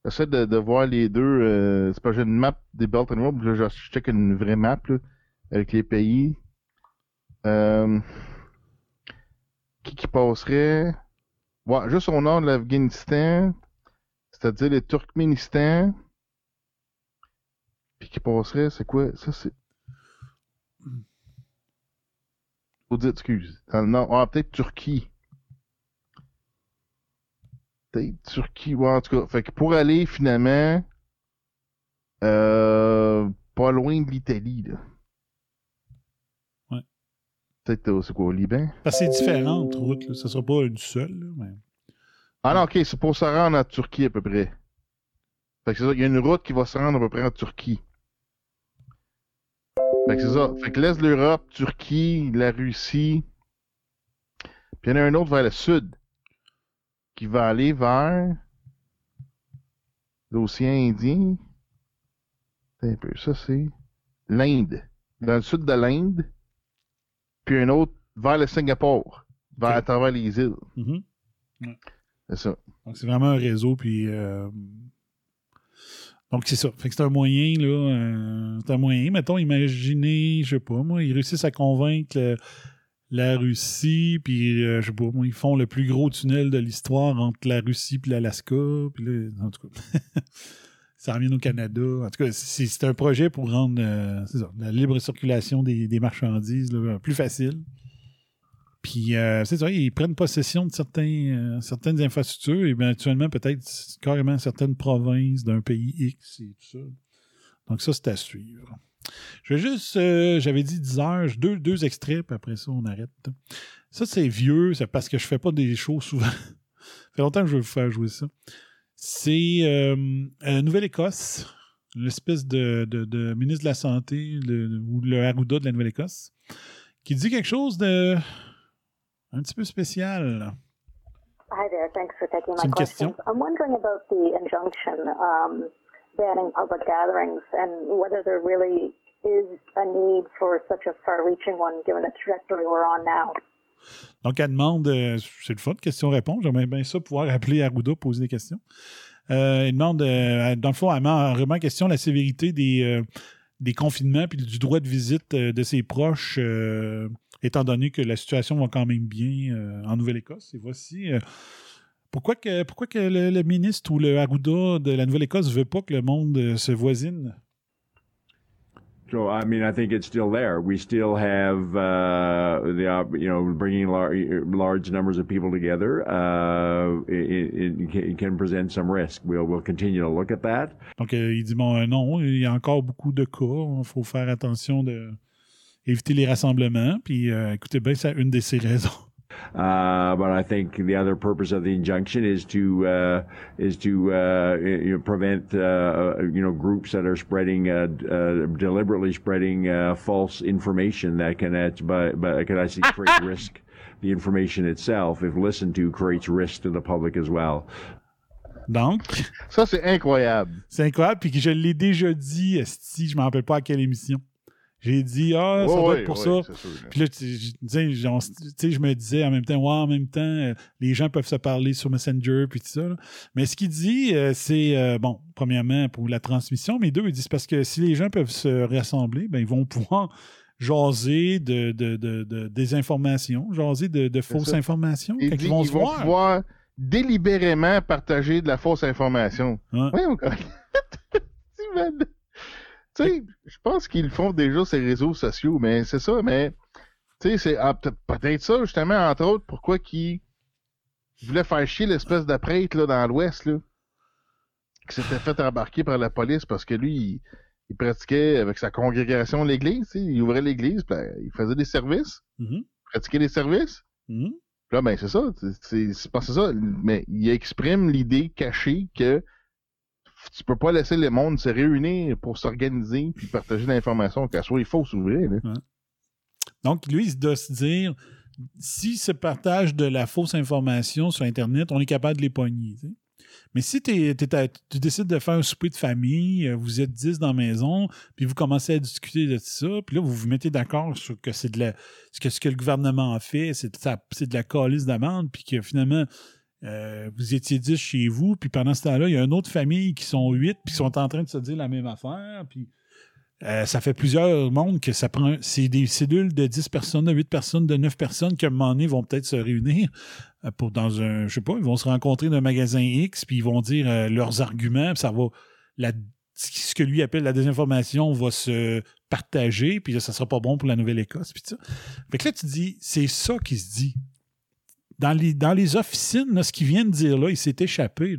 j'essaie de, de voir les deux. Euh, c'est pas, j'ai une map des Belt and Road, là, je, je check une vraie map, là, avec les pays. Euh, qui, qui passerait? Ouais, juste au nord de l'Afghanistan, c'est-à-dire le Turkménistan. Puis qui passerait, c'est quoi? Ça, c'est. Faut dire, excuse. Dans le nord. Ah, peut-être Turquie. Peut-être Turquie, ouais, en tout cas. Fait que pour aller finalement. Euh, pas loin de l'Italie, là. Peut-être au, c'est quoi, au Liban? Parce que c'est différentes routes, là. Ça sera pas une seule, là, mais... Ah non, ok, c'est pour se rendre en Turquie à peu près. Fait que c'est ça, il y a une route qui va se rendre à peu près en Turquie. Fait que c'est ça. Fait que laisse l'Europe, Turquie, la Russie. Puis il y en a un autre vers le sud qui va aller vers l'océan Indien. Attends Un peu, ça c'est l'Inde. Dans le sud de l'Inde. Puis un autre vers le Singapour, vers à travers les îles. Mhm. Ouais. C'est ça. Donc, c'est vraiment un réseau, puis... euh, Donc, c'est ça. Fait que c'est un moyen, là... euh, C'est un moyen. Mettons, imaginez, je sais pas, moi, ils réussissent à convaincre la Russie, puis, euh, je sais pas, moi, ils font le plus gros tunnel de l'histoire entre la Russie puis l'Alaska, puis là, en tout cas... [LAUGHS] ça revient au Canada. En tout cas, c'est un projet pour rendre euh, la libre circulation des, marchandises plus facile. Puis, euh, c'est ça, ils prennent possession de certains, euh, certaines infrastructures, et éventuellement, peut-être carrément certaines provinces d'un pays X et tout ça. Donc, ça, c'est à suivre. Je vais juste, euh, j'avais dit 10 heures, deux, deux extraits, puis après ça, on arrête. Ça, c'est vieux, c'est parce que je fais pas des shows souvent. ça fait longtemps que je veux vous faire jouer ça. C'est euh, Nouvelle-Écosse, l'espèce de, de- ministre de la Santé, ou le Arruda de la Nouvelle-Écosse, qui dit quelque chose de un petit peu spécial. Hi there. Thanks for taking C'est my une question. I'm wondering about the injunction um, banning public gatherings and whether there really is a need for such a far-reaching one given the trajectory we're on now. Donc, elle demande, euh, c'est le fun, question-réponse. J'aimerais bien ça pouvoir appeler Arruda poser des questions. Euh, elle demande, euh, dans le fond, elle met en- remet en question la sévérité des, des confinements puis du droit de visite euh, de ses proches, euh, étant donné que la situation va quand même bien euh, en Nouvelle-Écosse. Et voici. pourquoi que, pourquoi que le, le ministre ou le Arruda de la Nouvelle-Écosse ne veut pas que le monde se voisine? So I mean, I think it's still there. We still have uh, the you know bringing lar- large numbers of people together. Uh, it, it, can- present some risk. We'll we'll continue to look at that. Donc, euh, il dit, bon, non, il y a encore beaucoup de cas. Il faut faire attention de éviter les rassemblements. Puis, euh, écoutez bien, c'est une de ces [LAUGHS] raisons. Uh, but I think the other purpose of the injunction is to uh, is to uh, you know, prevent uh, you know groups that are spreading uh, uh, deliberately spreading uh, false information that can act- but but can actually [LAUGHS] create risk. The information itself, if listened to, creates risk to the public as well. Donc. Ça, c'est incroyable. C'est incroyable. Puis que je l'ai déjà dit, si je ne me rappelle pas à quelle émission. J'ai dit, ah, ça Ouais, doit être pour ouais, ça. Puis là, tu je, me disais en même temps, ouais, en même temps, euh, les gens peuvent se parler sur Messenger, puis tout ça. là. Mais ce qu'il dit, euh, c'est, euh, bon, premièrement, pour la transmission, mais deux, il dit, c'est parce que si les gens peuvent se rassembler, ben, ils vont pouvoir jaser de, de, de, de désinformation, jaser de, de fausses ça. informations, dit ils vont ils se vont voir. pouvoir délibérément partager de la fausse information. Ouais. Voyons. [LAUGHS] Tu sais, je pense qu'ils font déjà ces réseaux sociaux, mais c'est ça, mais tu sais, c'est ah, peut- peut-être ça, justement, entre autres, pourquoi qu'ils voulaient faire chier l'espèce de prêtre là, dans l'Ouest, là, qui s'était fait embarquer par la police parce que lui, il, il pratiquait avec sa congrégation l'église, tu sais, il ouvrait l'église, là, il faisait des services, Mhm. il pratiquait des services. Mhm. Puis Là, ben, c'est ça. c'est- c'est ça. Mais il exprime l'idée cachée que tu peux pas laisser le monde se réunir pour s'organiser puis partager l'information, qu'elle soit fausse ou vraie. Donc, lui, il doit se dire, si se partage de la fausse information sur Internet, on est capable de les pogner. Mais si tu décides de faire un souper de famille, euh, vous êtes 10 dans la maison, puis vous commencez à discuter de ça, puis là, vous vous mettez d'accord sur que c'est de la. ce que, ce que le gouvernement a fait, c'est de, ça- c'est de la calice d'amende, puis que finalement, euh, vous étiez 10 chez vous, puis pendant ce temps-là, il y a une autre famille qui sont 8, puis sont en train de se dire la même affaire, puis euh, ça fait plusieurs mondes que ça prend. C'est des cellules de 10 personnes, de 8 personnes, de 9 personnes qui, à un moment donné, vont peut-être se réunir euh, pour dans un. Je sais pas, ils vont se rencontrer dans un magasin X, puis ils vont dire leurs arguments, puis ça va. Ce que lui appelle la désinformation va se partager, puis là, ça sera pas bon pour la Nouvelle-Écosse, puis ça. Fait que là, tu dis, c'est ça qui se dit. Dans les, dans les officines, là, ce qu'il vient de dire là, il s'est échappé.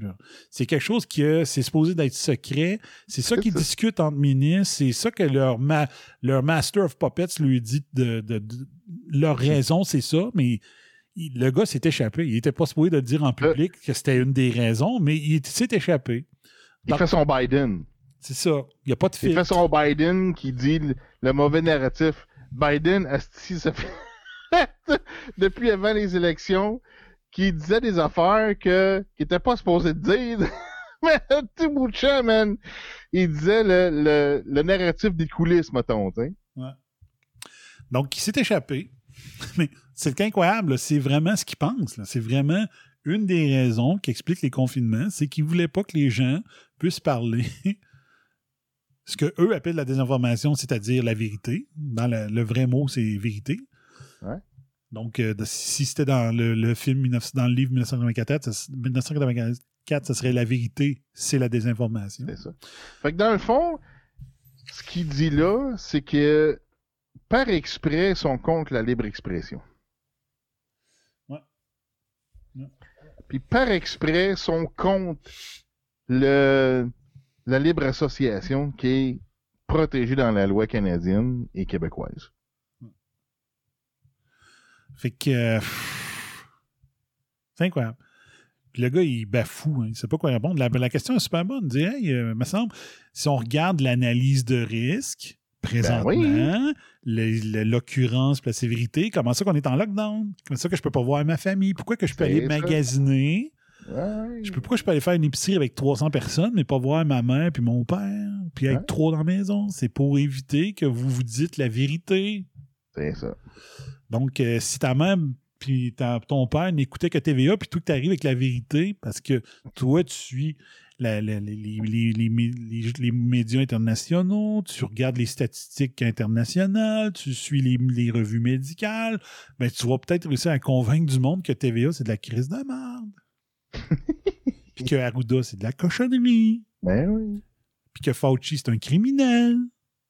C'est quelque chose qui euh, c'est supposé d'être secret. C'est ça qu'ils discutent entre ministres. C'est ça que leur, ma- leur Master of Puppets lui dit de, de- de- leur raison, c'est ça, mais il- le gars s'est échappé. Il était pas supposé de dire en public que c'était une des raisons, mais il s'est échappé. Il fait son Biden. C'est ça. Il n'y a pas de Il filtre. fait son Biden qui dit le, le mauvais narratif. Biden, asti, ça fait [LAUGHS] depuis avant les élections, qui disait des affaires que qu'il était pas supposé dire. [LAUGHS] Mais petit bout de champ, man. Il disait le, le, le narratif des coulisses, mettons. Ouais. Donc, il s'est échappé. [LAUGHS] Mais c'est incroyable, c'est vraiment ce qu'il pense. C'est vraiment une des raisons qui explique les confinements, c'est qu'il voulait pas que les gens puissent parler ce que eux appellent la désinformation, c'est-à-dire la vérité. Dans le vrai mot, c'est vérité. Ouais. Donc, euh, si c'était dans le, le film, 19 dans le livre 1984, ça, 1984, ça serait la vérité, c'est la désinformation. C'est ça. Fait que dans le fond, ce qu'il dit là, c'est que par exprès, ils sont contre la libre expression. Ouais. Ouais. Puis par exprès, ils sont contre le, la libre association qui est protégée dans la loi canadienne et québécoise. Fait que. euh, c'est incroyable. Puis le gars, il bafoue, hein, il sait pas quoi répondre. La, la question est super bonne. Il dit, hey, euh, me semble, si on regarde l'analyse de risque, présentement, Ben l'occurrence la sévérité, comment ça qu'on est en lockdown? Comment ça que je peux pas voir ma famille? Pourquoi que je peux aller ça. magasiner? Ouais. Je peux, pourquoi je peux aller faire une épicerie avec 300 personnes, mais pas voir ma mère puis mon père, puis être Ouais. trop dans la maison? C'est pour éviter que vous vous dites la vérité. C'est ça. Donc, euh, si ta mère puis ton père n'écoutait que TVA, puis tout que tu arrives avec la vérité, parce que toi, tu suis la- la- les, les- les- les mé- les- les médias internationaux, tu regardes les statistiques internationales, tu suis les, les revues médicales, ben, tu vas peut-être réussir à convaincre du monde que TVA, c'est de la crise de merde. [LAUGHS] puis que Arruda, c'est de la cochonnerie. Ben oui. Puis que Fauci, c'est un criminel.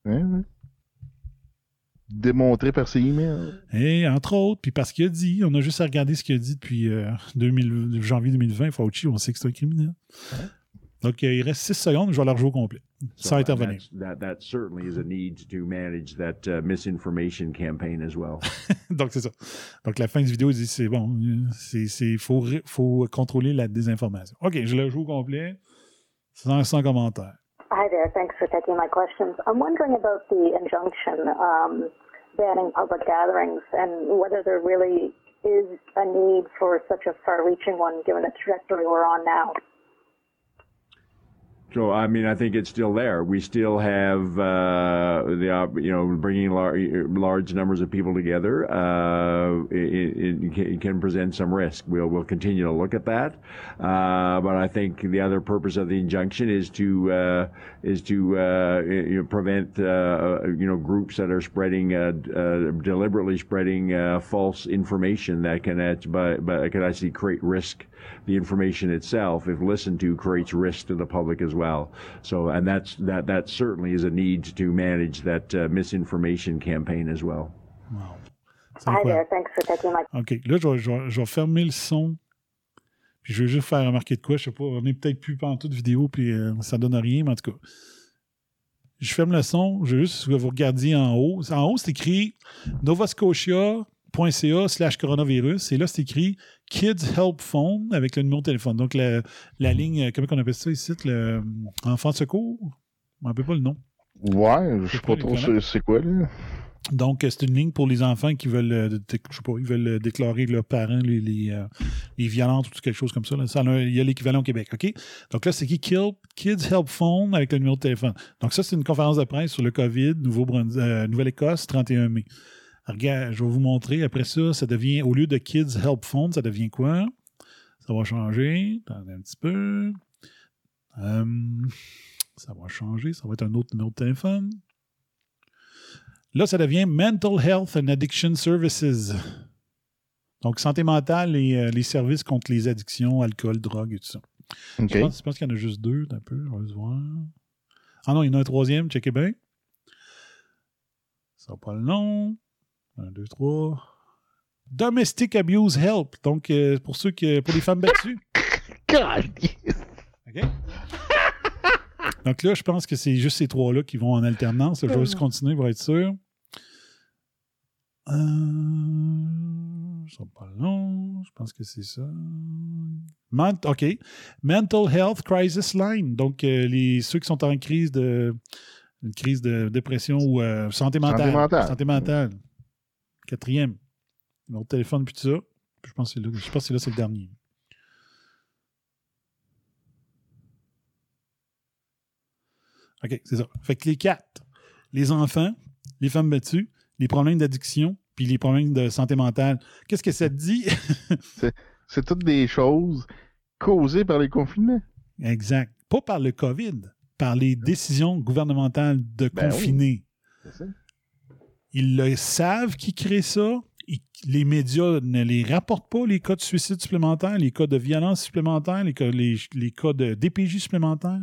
Ben oui. Démontré par ses emails. Et entre autres, puis parce qu'il a dit, on a juste à regarder ce qu'il a dit depuis euh, 2000 janvier 2020, Fauci, on sait que c'est un criminel. Donc, euh, il reste 6 secondes, je vais leur jouer au complet, sans So intervenir. that's- That, that certainly is a need to manage that uh, misinformation campaign as well. [LAUGHS] Donc, c'est ça. Donc, la fin du vidéo, il dit, c'est bon, c'est, c'est, faut, faut contrôler la désinformation. OK, je le joue au complet, sans, sans commentaire. Hi there. Thanks for taking my questions. I'm wondering about the injunction um, banning public gatherings and whether there really is a need for such a far-reaching one given the trajectory we're on now. So I mean, I think it's still there. We still have uh, the you know bringing lar- large numbers of people together. Uh, it, it, can- present some risk. We'll we'll continue to look at that. Uh, but I think the other purpose of the injunction is to uh, is to uh, you know, prevent uh, you know groups that are spreading deliberately spreading uh, false information that can act- but but can actually create risk the information itself, if listened to, creates risk to the public as well. So, and that's that that certainly is a need to manage that uh, misinformation campaign as well. C'est Hi there. Thanks for taking my OK, là, je vais, je vais- je vais fermer le son. Puis je vais juste faire remarquer de quoi, je sais pas, on est peut-être plus pantoute vidéo, puis euh, ça donne rien, mais en tout cas. Je ferme le son, je veux juste que vous regardiez en haut. En haut, c'est écrit novascotia.ca slash coronavirus. Et là, c'est écrit Kids Help Phone avec le numéro de téléphone. Donc, la, la ligne, euh, comment on appelle ça ici? Le euh, enfant de secours? Je ne pas le nom. Ouais, je sais pas pas trop c'est quoi, là. Donc, euh, c'est une ligne pour les enfants qui veulent, je sais pas, ils veulent déclarer leurs parents les, les, euh, les violences ou quelque chose comme ça. là. Ça il y a l'équivalent au Québec, OK? Donc là, c'est qui Kids Help Phone avec le numéro de téléphone. Donc ça, c'est une conférence de presse sur le COVID, euh, Nouvelle-Écosse, 31 mai. Regarde, je vais vous montrer. Après ça, ça devient, au lieu de Kids Help Phone, ça devient quoi? Ça va changer. Attendez un petit peu. Euh, ça va changer. Ça va être un autre numéro de téléphone. Là, ça devient Mental Health and Addiction Services. Donc, santé mentale et euh, les services contre les addictions, alcool, drogue et tout ça. Je pense, qu'il y en a juste deux, un peu, on va se voir. Ah non, il y en a un troisième, checkez bien. Ça va pas le nom. Un, deux, trois. Domestic Abuse Help. Donc, euh, pour ceux qui, pour les femmes battues. OK? Donc là, je pense que c'est juste ces trois-là qui vont en alternance. Je vais juste continuer pour être sûr. Euh, pas long. Je pense que c'est ça. OK. Mental Health Crisis Line. Donc, euh, les, ceux qui sont en crise de une crise de dépression ou euh, santé mentale. Santé mentale. Santé mentale. Quatrième. Notre téléphone, puis tout ça. Je pense que c'est là, je pense que c'est là, c'est le dernier. OK, c'est ça. Fait que les quatre, les enfants, les femmes battues, les problèmes d'addiction, puis les problèmes de santé mentale. Qu'est-ce que ça te dit? [LAUGHS] C'est- toutes des choses causées par les confinements. exact. Pas par le COVID, par les décisions gouvernementales de Ben oui. confiner. C'est ça. Ils le savent qui crée ça. Les médias ne les rapportent pas, les cas de suicide supplémentaires, les cas de violence supplémentaires, les cas, de DPJ supplémentaires.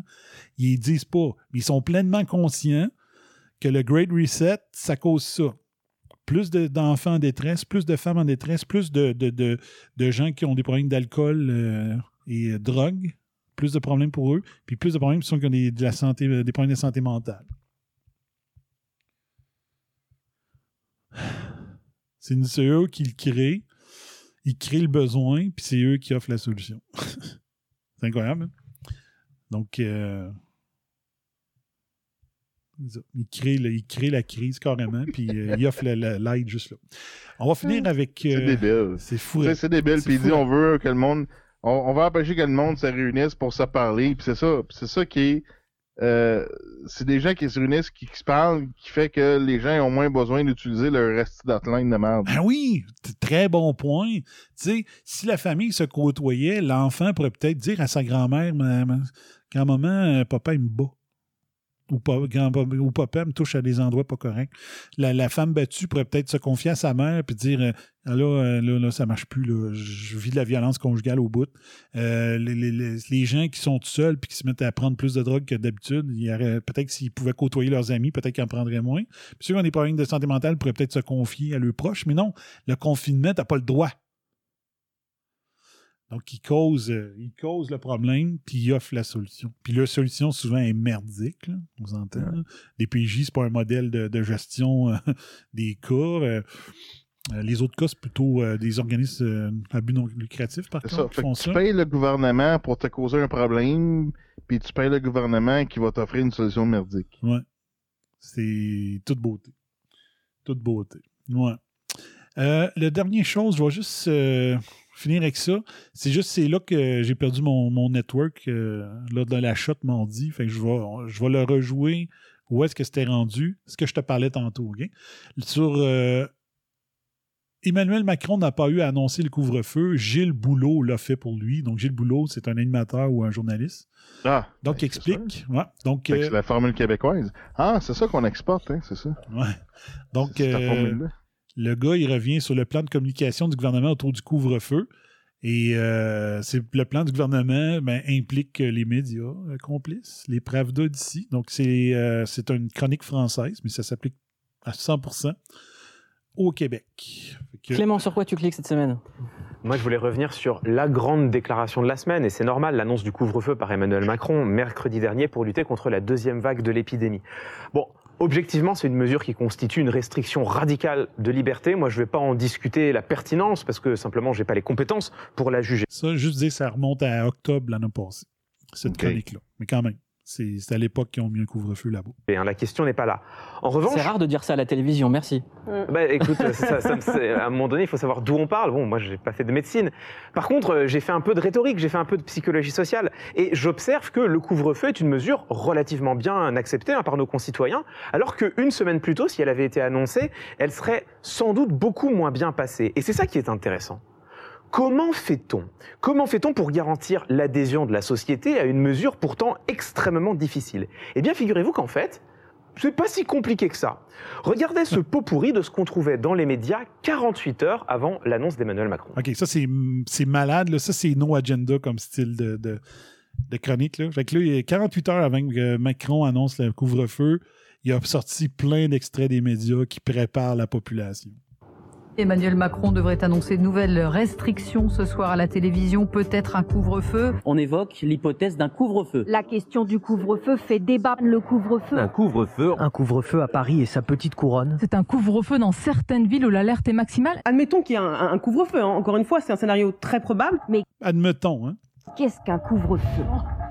Ils ne disent pas. Ils sont pleinement conscients que le Great Reset, ça cause ça. Plus de- d'enfants en détresse, plus de femmes en détresse, plus de, gens qui ont des problèmes d'alcool euh, et euh, drogue, plus de problèmes pour eux, puis plus de problèmes pour ceux qui ont des, des problèmes de santé mentale. C'est une- c'est eux qui le créent. Ils créent le besoin, puis c'est eux qui offrent la solution. [LAUGHS] c'est incroyable. hein? Donc, euh, c'est ils, créent le- ils créent la crise carrément, puis euh, ils offrent la- la- l'aide juste là. On va finir avec. C'est euh, débile. C'est fou. Sais, C'est débile. C'est Puis il dit hein? on veut que le monde. On, on va empêcher que le monde se réunisse pour se parler. Puis c'est ça. Puis c'est ça qui est. euh, c'est des gens qui se réunissent, qui, se parlent, qui fait que les gens ont moins besoin d'utiliser leur reste d'outline de merde. Ben oui, très bon point. Tu sais, si la famille se côtoyait, l'enfant pourrait peut-être dire à sa grand-mère Ma- ma- Grand-maman, euh, papa, il me bat. Ou, pa- grand- me touche à des endroits pas corrects. La, femme battue pourrait peut-être se confier à sa mère et dire euh, Ah là, euh, là, là, ça marche plus. Je vis de la violence conjugale au bout. Euh, les, gens qui sont tout seuls puis qui se mettent à prendre plus de drogue que d'habitude, peut-être s'ils pouvaient côtoyer leurs amis, peut-être qu'ils en prendraient moins. Puis ceux qui ont des problèmes de santé mentale pourraient peut-être se confier à leurs proches, mais non, le confinement, tu n'as pas le droit. Donc, il cause, euh, il cause le problème, puis il offre la solution. Puis la solution, souvent, est merdique, là, on s'entend. là. Les PJ, c'est pas un modèle de, de gestion euh, [LAUGHS] des cas. euh, les autres cas, c'est plutôt euh, des organismes à but non lucratif, par contre, ça. qui Fait que font tu ça. payes le gouvernement pour te causer un problème, puis tu payes le gouvernement qui va t'offrir une solution merdique. Ouais. C'est toute beauté. Toute beauté. Ouais. La dernière chose, je vais juste finir avec ça. C'est juste, c'est là que j'ai perdu mon, mon network, euh, là, dans la shot mardi. Fait que je vais, je vais le rejouer. Où est-ce que c'était rendu? Ce que je te parlais tantôt, OK? Sur euh, Emmanuel Macron n'a pas eu à annoncer le couvre-feu. Gilles Boulot l'a fait pour lui. Donc, Gilles Boulot, c'est un animateur ou un journaliste. Ah, Donc, il explique. Ouais. Donc, euh, c'est la formule québécoise. Ah, c'est ça qu'on exporte, hein, c'est ça. Ouais. Donc, euh. Le gars, il revient sur le plan de communication du gouvernement autour du couvre-feu. Et euh, c'est le plan du gouvernement ben, implique les médias euh, complices, les Pravda d'ici. Donc, c'est euh, c'est une chronique française, mais ça s'applique à 100% au Québec. Que- Clément, sur quoi tu cliques cette semaine? Moi, je voulais revenir sur la grande déclaration de la semaine, et c'est normal, l'annonce du couvre-feu par Emmanuel Macron mercredi dernier pour lutter contre la deuxième vague de l'épidémie. Bon, objectivement, c'est une mesure qui constitue une restriction radicale de liberté. Moi, je ne vais pas en discuter la pertinence, parce que simplement, je n'ai pas les compétences pour la juger. Ça, juste dire, ça remonte à octobre l'année passée, cette chronique-là. Mais quand même, c'est à l'époque qu'ils ont mis un couvre-feu là-bas. Hein, la question n'est pas là. En revanche, C'est rare de dire ça à la télévision, merci. Bah, écoute, ça- ça me- [LAUGHS] à un moment donné, il faut savoir d'où on parle. Bon, moi, j'ai pas fait de médecine. Par contre, euh, j'ai fait un peu de rhétorique, j'ai fait un peu de psychologie sociale, et j'observe que le couvre-feu est une mesure relativement bien acceptée hein, par nos concitoyens, alors qu'une semaine plus tôt, si elle avait été annoncée, elle serait sans doute beaucoup moins bien passée. Et c'est ça qui est intéressant. Comment fait-on? Comment fait-on pour garantir l'adhésion de la société à une mesure pourtant extrêmement difficile? Eh bien, figurez-vous qu'en fait, c'est pas si compliqué que ça. Regardez ce pot pourri de ce qu'on trouvait dans les médias 48 heures avant l'annonce d'Emmanuel Macron. OK, ça, c'est malade. Ça, c'est no agenda comme style de, chronique. Fait que là, il y a 48 heures avant que Macron annonce le couvre-feu, il a sorti plein d'extraits des médias qui préparent la population. Emmanuel Macron devrait annoncer de nouvelles restrictions ce soir à la télévision, peut-être un couvre-feu. On évoque l'hypothèse d'un couvre-feu. La question du couvre-feu fait débat. Le couvre-feu. Un couvre-feu. Un couvre-feu à Paris et sa petite couronne. C'est un couvre-feu dans certaines villes où l'alerte est maximale. Admettons qu'il y a un, un couvre-feu. hein. Encore une fois, c'est un scénario très probable. Mais Admettons, hein. qu'est-ce qu'un couvre-feu?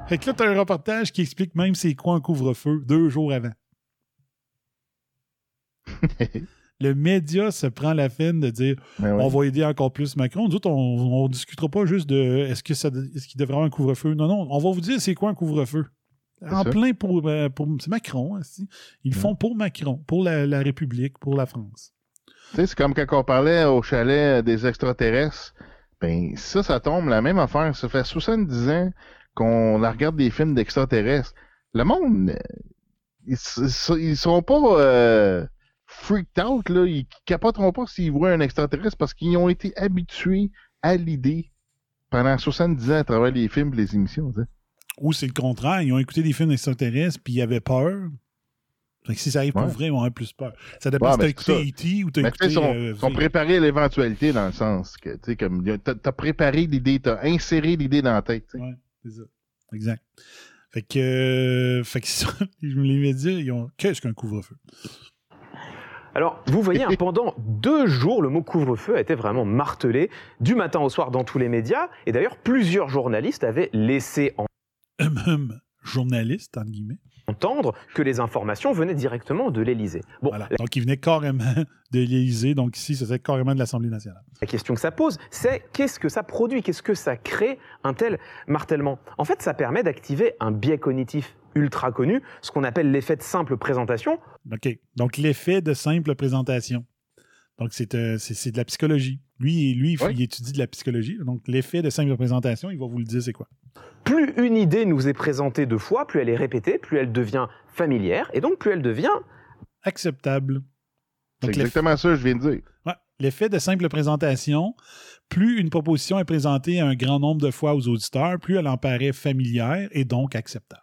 Fait que là, t'as un reportage qui explique même c'est quoi un couvre-feu deux jours avant. [LAUGHS] le média se prend la peine de dire Ben on va aider encore plus Macron. Nous autres, on ne discutera pas juste de est-ce que ça est-ce qu'il devrait avoir un couvre-feu? Non, non, on va vous dire c'est quoi un couvre-feu? En ça. plein pour, euh, pour c'est Macron. Ils le font pour Macron, pour la, la République, pour la France. Tu sais, c'est comme quand on parlait au chalet des extraterrestres. Ben, ça, ça tombe la même affaire. Ça fait 70 ans qu'on regarde des films d'extraterrestres. Le monde, euh, ils, s- ils seront pas euh, freaked out, là. Ils capoteront pas s'ils voient un extraterrestre parce qu'ils ont été habitués à l'idée pendant 70 ans à travers les films et les émissions. Ou c'est le contraire, ils ont écouté des films extraterrestres puis ils avaient peur. Fait que si ça arrive pour vrai, ils vont avoir plus peur. Ça dépend Ouais, si t'as écouté. E.T. ou t'as écouté. sont, euh, sont préparés à l'éventualité dans le sens que, tu sais, comme, t'as t'as préparé l'idée, t'as inséré l'idée dans la tête. Ouais, c'est ça. Exact. Fait que, euh, fait que ça, [LAUGHS] les médias, ils ont. Qu'est-ce qu'un couvre-feu? Alors, vous voyez, hein, [LAUGHS] pendant deux jours, le mot couvre-feu a été vraiment martelé du matin au soir dans tous les médias. Et d'ailleurs, plusieurs journalistes avaient laissé [COUGHS] journaliste, entre guillemets. entendre que les informations venaient directement de l'Élysée. Bon, Voilà. Donc, ils venaient carrément [LAUGHS] de l'Élysée. Donc, ici, c'était carrément de l'Assemblée nationale. La question que ça pose, c'est qu'est-ce que ça produit? Qu'est-ce que ça crée un tel martèlement? En fait, ça permet d'activer un biais cognitif ultra connu, ce qu'on appelle l'effet de simple présentation. OK. Donc, l'effet de simple présentation. Donc, c'est euh, de la psychologie. Lui, lui il, il étudie de la psychologie. Donc, l'effet de simple présentation, il va vous le dire c'est quoi? Plus une idée nous est présentée deux fois, plus elle est répétée, plus elle devient familière, et donc plus elle devient acceptable. C'est exactement ça que je viens de dire. Ouais. L'effet de simple présentation, plus une proposition est présentée un grand nombre de fois aux auditeurs, plus elle en paraît familière et donc acceptable.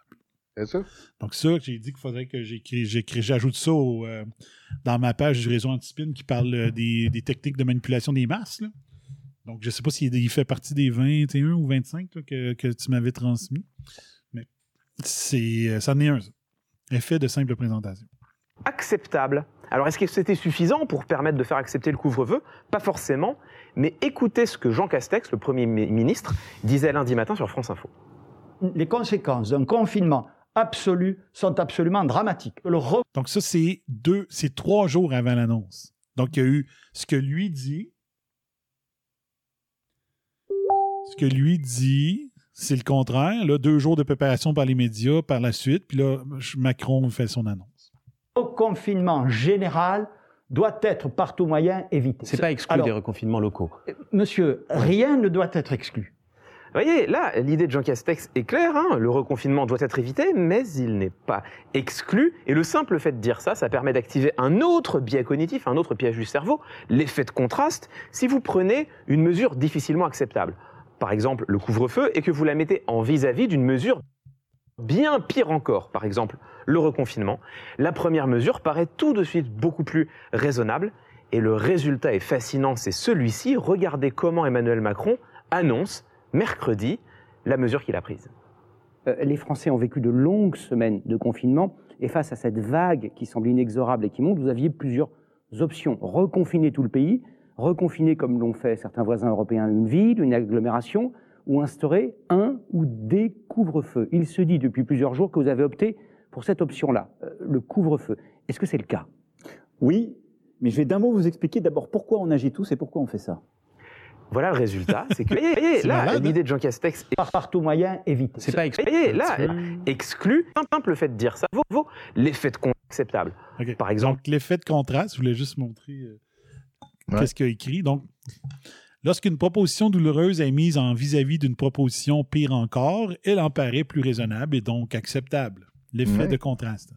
C'est ça? Donc ça, j'ai dit qu'il faudrait que j'ajoute ça au, euh, dans ma page du réseau Antispin qui parle euh, des, des techniques de manipulation des masses. là. Donc je ne sais pas s'il il fait partie des 21 ou 25 là, que, que tu m'avais transmis. Mais c'est, euh, ça en est un, ça. Effet de simple présentation. acceptable. Alors est-ce que c'était suffisant pour permettre de faire accepter le couvre-feu? Pas forcément, mais écoutez ce que Jean Castex, le Premier mi- ministre, disait lundi matin sur France Info. Les conséquences d'un confinement absolu sont absolument dramatiques. Le re- Donc ça, c'est deux, c'est trois jours avant l'annonce. Donc il y a eu ce que lui dit. Ce que lui dit, c'est le contraire. Là, deux jours de préparation par les médias par la suite. Puis là, Macron fait son annonce. reconfinement général doit être par tout moyen évité. C'est pas exclu Alors, des reconfinements locaux. Monsieur, rien ne doit être exclu. Vous voyez, là, l'idée de Jean Castex est claire, hein, le reconfinement doit être évité, mais il n'est pas exclu. Et le simple fait de dire ça, ça permet d'activer un autre biais cognitif, un autre piège du cerveau, l'effet de contraste, si vous prenez une mesure difficilement acceptable. Par exemple, le couvre-feu, et que vous la mettez en vis-à-vis d'une mesure bien pire encore, par exemple le reconfinement. La première mesure paraît tout de suite beaucoup plus raisonnable, et le résultat est fascinant, c'est celui-ci. Regardez comment Emmanuel Macron annonce mercredi la mesure qu'il a prise. Euh, les Français ont vécu de longues semaines de confinement et face à cette vague qui semble inexorable et qui monte, vous aviez plusieurs options. Reconfiner tout le pays, reconfiner comme l'ont fait certains voisins européens une ville, une agglomération, ou instaurer un ou des couvre-feux. Il se dit depuis plusieurs jours que vous avez opté pour cette option-là, euh, le couvre-feu. Est-ce que c'est le cas? Oui, mais je vais d'un mot vous expliquer d'abord pourquoi on agit tous et pourquoi on fait ça. Voilà le résultat, c'est que, [LAUGHS] voyez, voyez, C'est là, l'idée de Jean Castex est... Par, par tout moyen évité. C'est pas exclu. Voyez, là, exclu, simple fait de dire ça vaut, vaut l'effet de compte acceptable. Par exemple. Donc, l'effet de contraste, je voulais juste montrer euh, qu'est-ce qu'il a écrit. Donc, lorsqu'une proposition douloureuse est mise en vis-à-vis d'une proposition pire encore, elle en paraît plus raisonnable et donc acceptable. L'effet Ouais. de contraste.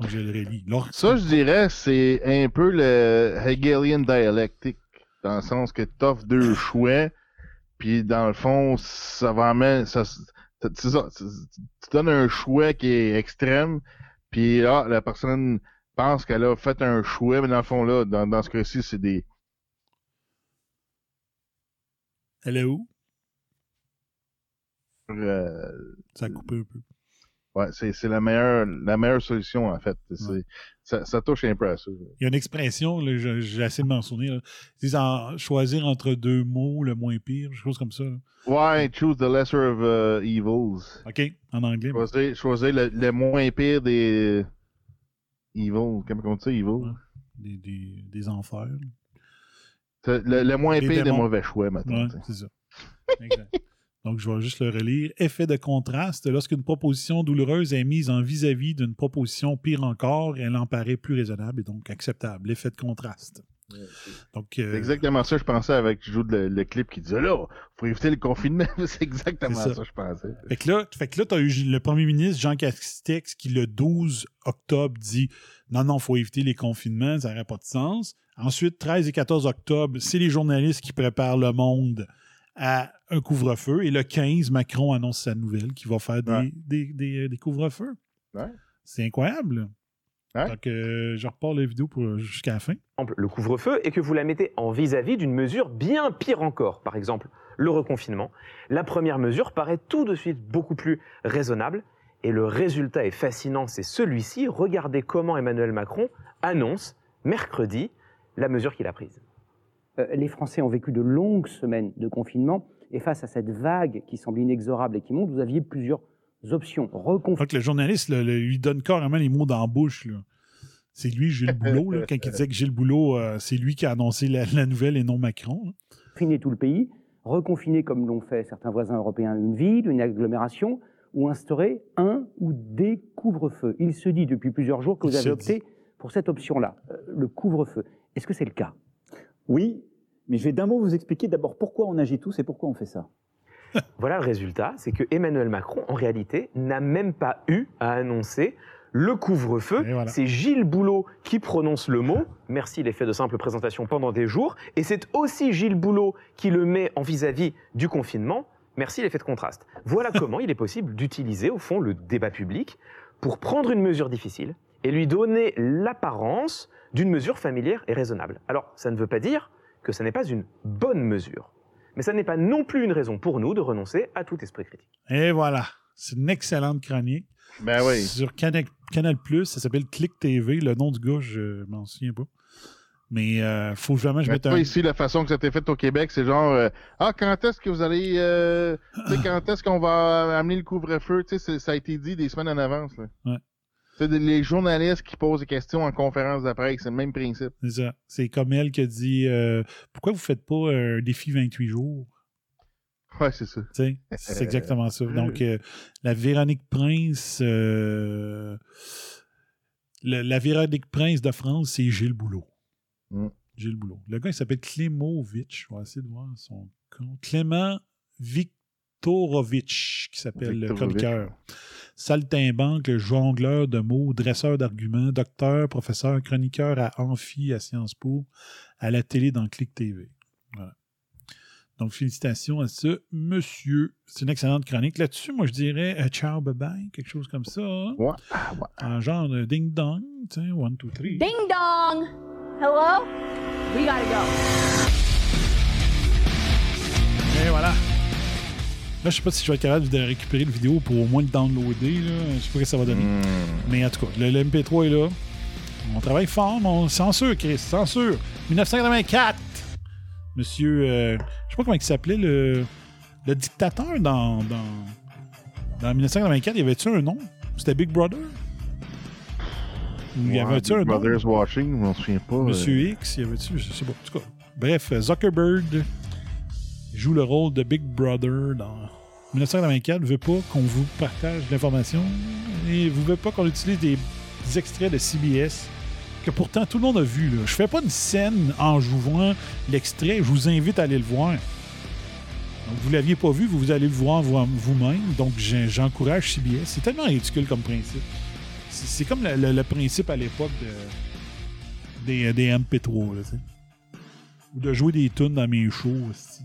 Donc, je le relis. Ça, je dirais, c'est un peu le Hegelian dialectique, dans le sens que t'offres deux choix, puis dans le fond, ça va amener, ça, tu donnes un choix qui est extrême, puis là, la personne pense qu'elle a fait un choix, mais dans le fond, là, dans, dans ce cas-ci, c'est des... Elle est où? Euh, ça a coupé un peu. Ouais, c'est la meilleure, la meilleure solution, en fait. Ça, ça touche un peu à ça. Il y a une expression, j'ai assez de m'en souvenir. Ils disent en- choisir entre deux mots, le moins pire, quelque chose comme ça. là. Ouais, choose the lesser of uh, evils. OK, en anglais. Choisir, choisir le, le moins pire des evil. Comment on dit ça, evil? Des, des, des enfers. Le, le moins Des pire des mauvais choix, maintenant. Ouais, c'est ça. Exact. Donc, je vais juste le relire. Effet de contraste. Lorsqu'une proposition douloureuse est mise en vis-à-vis d'une proposition pire encore, elle en paraît plus raisonnable et donc acceptable. L'effet de contraste. Donc, C'est euh, exactement ça, je pensais, avec je joue le, le clip qui disait là, faut éviter le confinement. [LAUGHS] c'est exactement ça. ça. je pensais. Fait que là, fait que là, t'as eu le premier ministre Jean Castex qui, le 12 octobre, dit non, non, faut éviter les confinements, ça n'aurait pas de sens. Ensuite, 13 et 14 octobre, c'est les journalistes qui préparent le monde à un couvre-feu. Et le 15, Macron annonce sa nouvelle qui va faire des, Ouais. des, des- des couvre-feux. Ouais. C'est incroyable. Donc, euh, je repars la vidéo pour, jusqu'à la fin. le couvre-feu et que vous la mettez en vis-à-vis d'une mesure bien pire encore. Par exemple, le reconfinement. La première mesure paraît tout de suite beaucoup plus raisonnable et le résultat est fascinant, c'est celui-ci. Regardez comment Emmanuel Macron annonce mercredi la mesure qu'il a prise. Euh, les Français ont vécu de longues semaines de confinement et face à cette vague qui semble inexorable et qui monte, vous aviez plusieurs options. Reconfinement. Donc, le journaliste là, lui donne carrément les mots dans la bouche. là. C'est lui, Gilles [LAUGHS] Boulot, là, quand il disait que Gilles Boulot, euh, c'est lui qui a annoncé la, la nouvelle et non Macron. confiner tout le pays, reconfiner comme l'ont fait certains voisins européens une ville, une agglomération, ou instaurer un ou des couvre-feux. Il se dit depuis plusieurs jours que vous avez opté pour cette option-là, euh, le couvre-feu. Est-ce que c'est le cas? Oui, mais je vais d'un mot vous expliquer d'abord pourquoi on agit tous et pourquoi on fait ça. [LAUGHS] Voilà le résultat, c'est que Emmanuel Macron, en réalité, n'a même pas eu à annoncer le couvre-feu. C'est Gilles Boulot qui prononce le mot. Merci, fait de simple présentation pendant des jours. Et c'est aussi Gilles Boulot qui le met en vis-à-vis du confinement. Merci, l'effet de contraste. Voilà [LAUGHS] comment il est possible d'utiliser, au fond, le débat public pour prendre une mesure difficile et lui donner l'apparence d'une mesure familière et raisonnable. Alors, ça ne veut pas dire que ça n'est pas une bonne mesure. Mais ça n'est pas non plus une raison pour nous de renoncer à tout esprit critique. Et voilà. C'est une excellente chronique. Ben oui. Sur Canal, Canal ça s'appelle Click TV. Le nom du gars, je m'en souviens pas. Mais euh, faut jamais que je mette un. ici, la façon que ça a été fait au Québec, c'est genre euh, Ah, quand est-ce que vous allez euh, tu sais, quand est-ce qu'on va amener le couvre-feu? Tu sais, c'est- ça a été dit des semaines en avance. Là. Ouais. C'est les journalistes qui posent des questions en conférence de presse, c'est le même principe. C'est ça. C'est comme elle qui a dit euh, Pourquoi vous faites pas un défi 28 jours? Ouais, c'est ça. C'est exactement ça. [LAUGHS] Donc, euh, la Véronique Prince, euh, le- la Véronique Prince de France, c'est Gilles Boulot. Mm. Gilles Boulot. Le gars, il s'appelle Klemovitch. Je vais essayer de voir son compte. Clément Viktorovitch, qui s'appelle le chroniqueur. Saltimbanque, le jongleur de mots, dresseur d'arguments, docteur, professeur, chroniqueur à Amphi, à Sciences Po, à la télé dans Click TV. Voilà. Donc, félicitations à ce monsieur. C'est une excellente chronique. Là-dessus, moi, je dirais euh, ciao, bye-bye, quelque chose comme ça. hein? En genre de ding-dong, tu sais, one, two, three. Ding dong! Hello? We gotta go. Et voilà. Là, je sais pas si je vais être capable de récupérer le vidéo pour au moins le downloader. Là. Je sais pas ce que ça va donner. Mais en tout cas, le, le MP3 est là. On travaille fort, mais on censure, Chris, censure. 1984. Monsieur, euh, je sais pas comment il s'appelait, le, le dictateur dans, dans, dans 1984. Y avait-tu un nom? C'était Big Brother? Il y avait-tu Big un nom? Brothers Watching, je m'en souviens pas. Monsieur euh, X, il y avait-tu, je sais pas. En tout cas, bref, Zuckerberg joue le rôle de Big Brother dans 1994, veut pas qu'on vous partage l'information et vous veut pas qu'on utilise des, extraits de CBS que pourtant tout le monde a vu. Là. Je fais pas une scène en jouant l'extrait, je vous invite à aller le voir. Donc, vous l'aviez pas vu, vous, allez le voir vous- vous-même. Donc, j'encourage CBS. C'est tellement ridicule comme principe. C'est comme le, principe à l'époque de, des, des MP3, là. Ou de jouer des tunes dans mes shows aussi.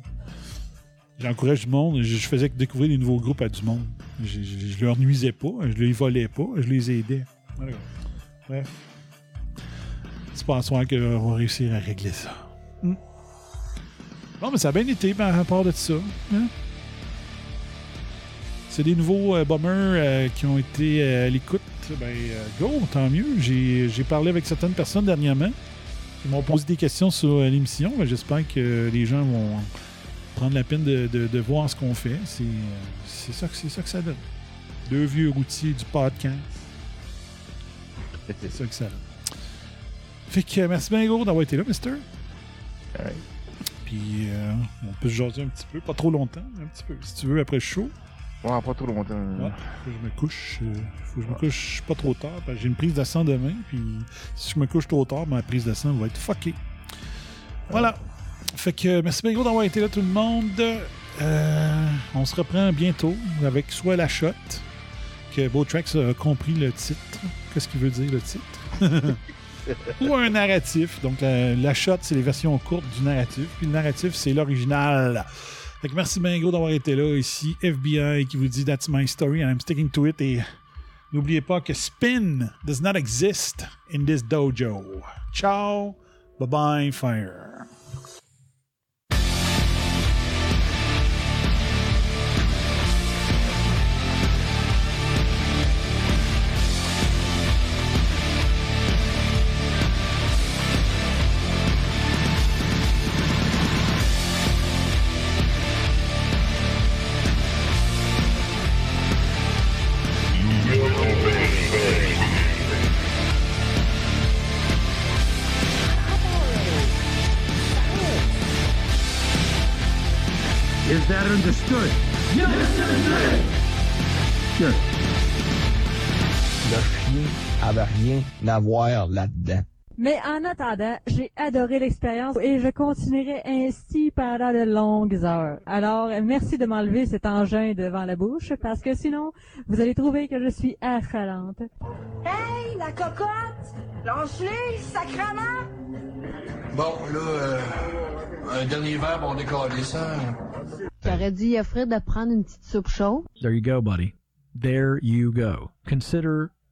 J'encourage du monde. Je, je faisais découvrir des nouveaux groupes à du monde. Je, je, je leur nuisais pas, je les volais pas, je les aidais. Voilà. Bref. C'est pas à soir qu'on va réussir à régler ça. Hmm. Bon, mais ça a bien été par rapport de ça. hein? C'est des nouveaux euh, bombers euh, qui ont été euh, à l'écoute. Ben, euh, go, tant mieux. J'ai parlé avec certaines personnes dernièrement qui m'ont posé des questions sur l'émission. Ben, J'espère que les gens vont prendre la peine de, de- de voir ce qu'on fait. C'est ça, que- ça que ça donne. Deux vieux routiers du podcast. C'est ça que ça donne. Fait que merci bien gros d'avoir été là, mister. Puis euh, on peut se jaser un petit peu, pas trop longtemps, un petit peu, si tu veux, après le show. Ouais, pas trop longtemps. Ouais, faut que je me couche. euh, faut que je me couche pas trop tard, j'ai une prise de sang demain, puis si je me couche trop tard, ma prise de sang va être fuckée. Voilà. Fait que merci gros d'avoir été là, tout le monde. Euh, on se reprend bientôt avec soit la shot, que Bowtrax a compris le titre. Qu'est-ce qu'il veut dire, le titre? [LAUGHS] ou un narratif. Donc, la, shot, c'est les versions courtes du narratif. Puis le narratif, c'est l'original. Fait que merci bien gros d'avoir été là. Ici, FBI qui vous dit That's my story and I'm sticking to it. Et n'oubliez pas que spin does not exist in this dojo. Ciao. Bye bye, fire. À là-dedans. Mais en attendant, j'ai adoré l'expérience et je continuerai ainsi pendant de longues heures. Alors, merci de m'enlever cet engin devant la bouche parce que sinon, vous allez trouver que je suis affalante. Hey, la cocotte! Lâche-les, sacrement! Bon, là, euh, un dernier verre, on décolle ça. J'aurais dû y offrir de prendre une petite soupe chaude. There you go, buddy. There you go. Consider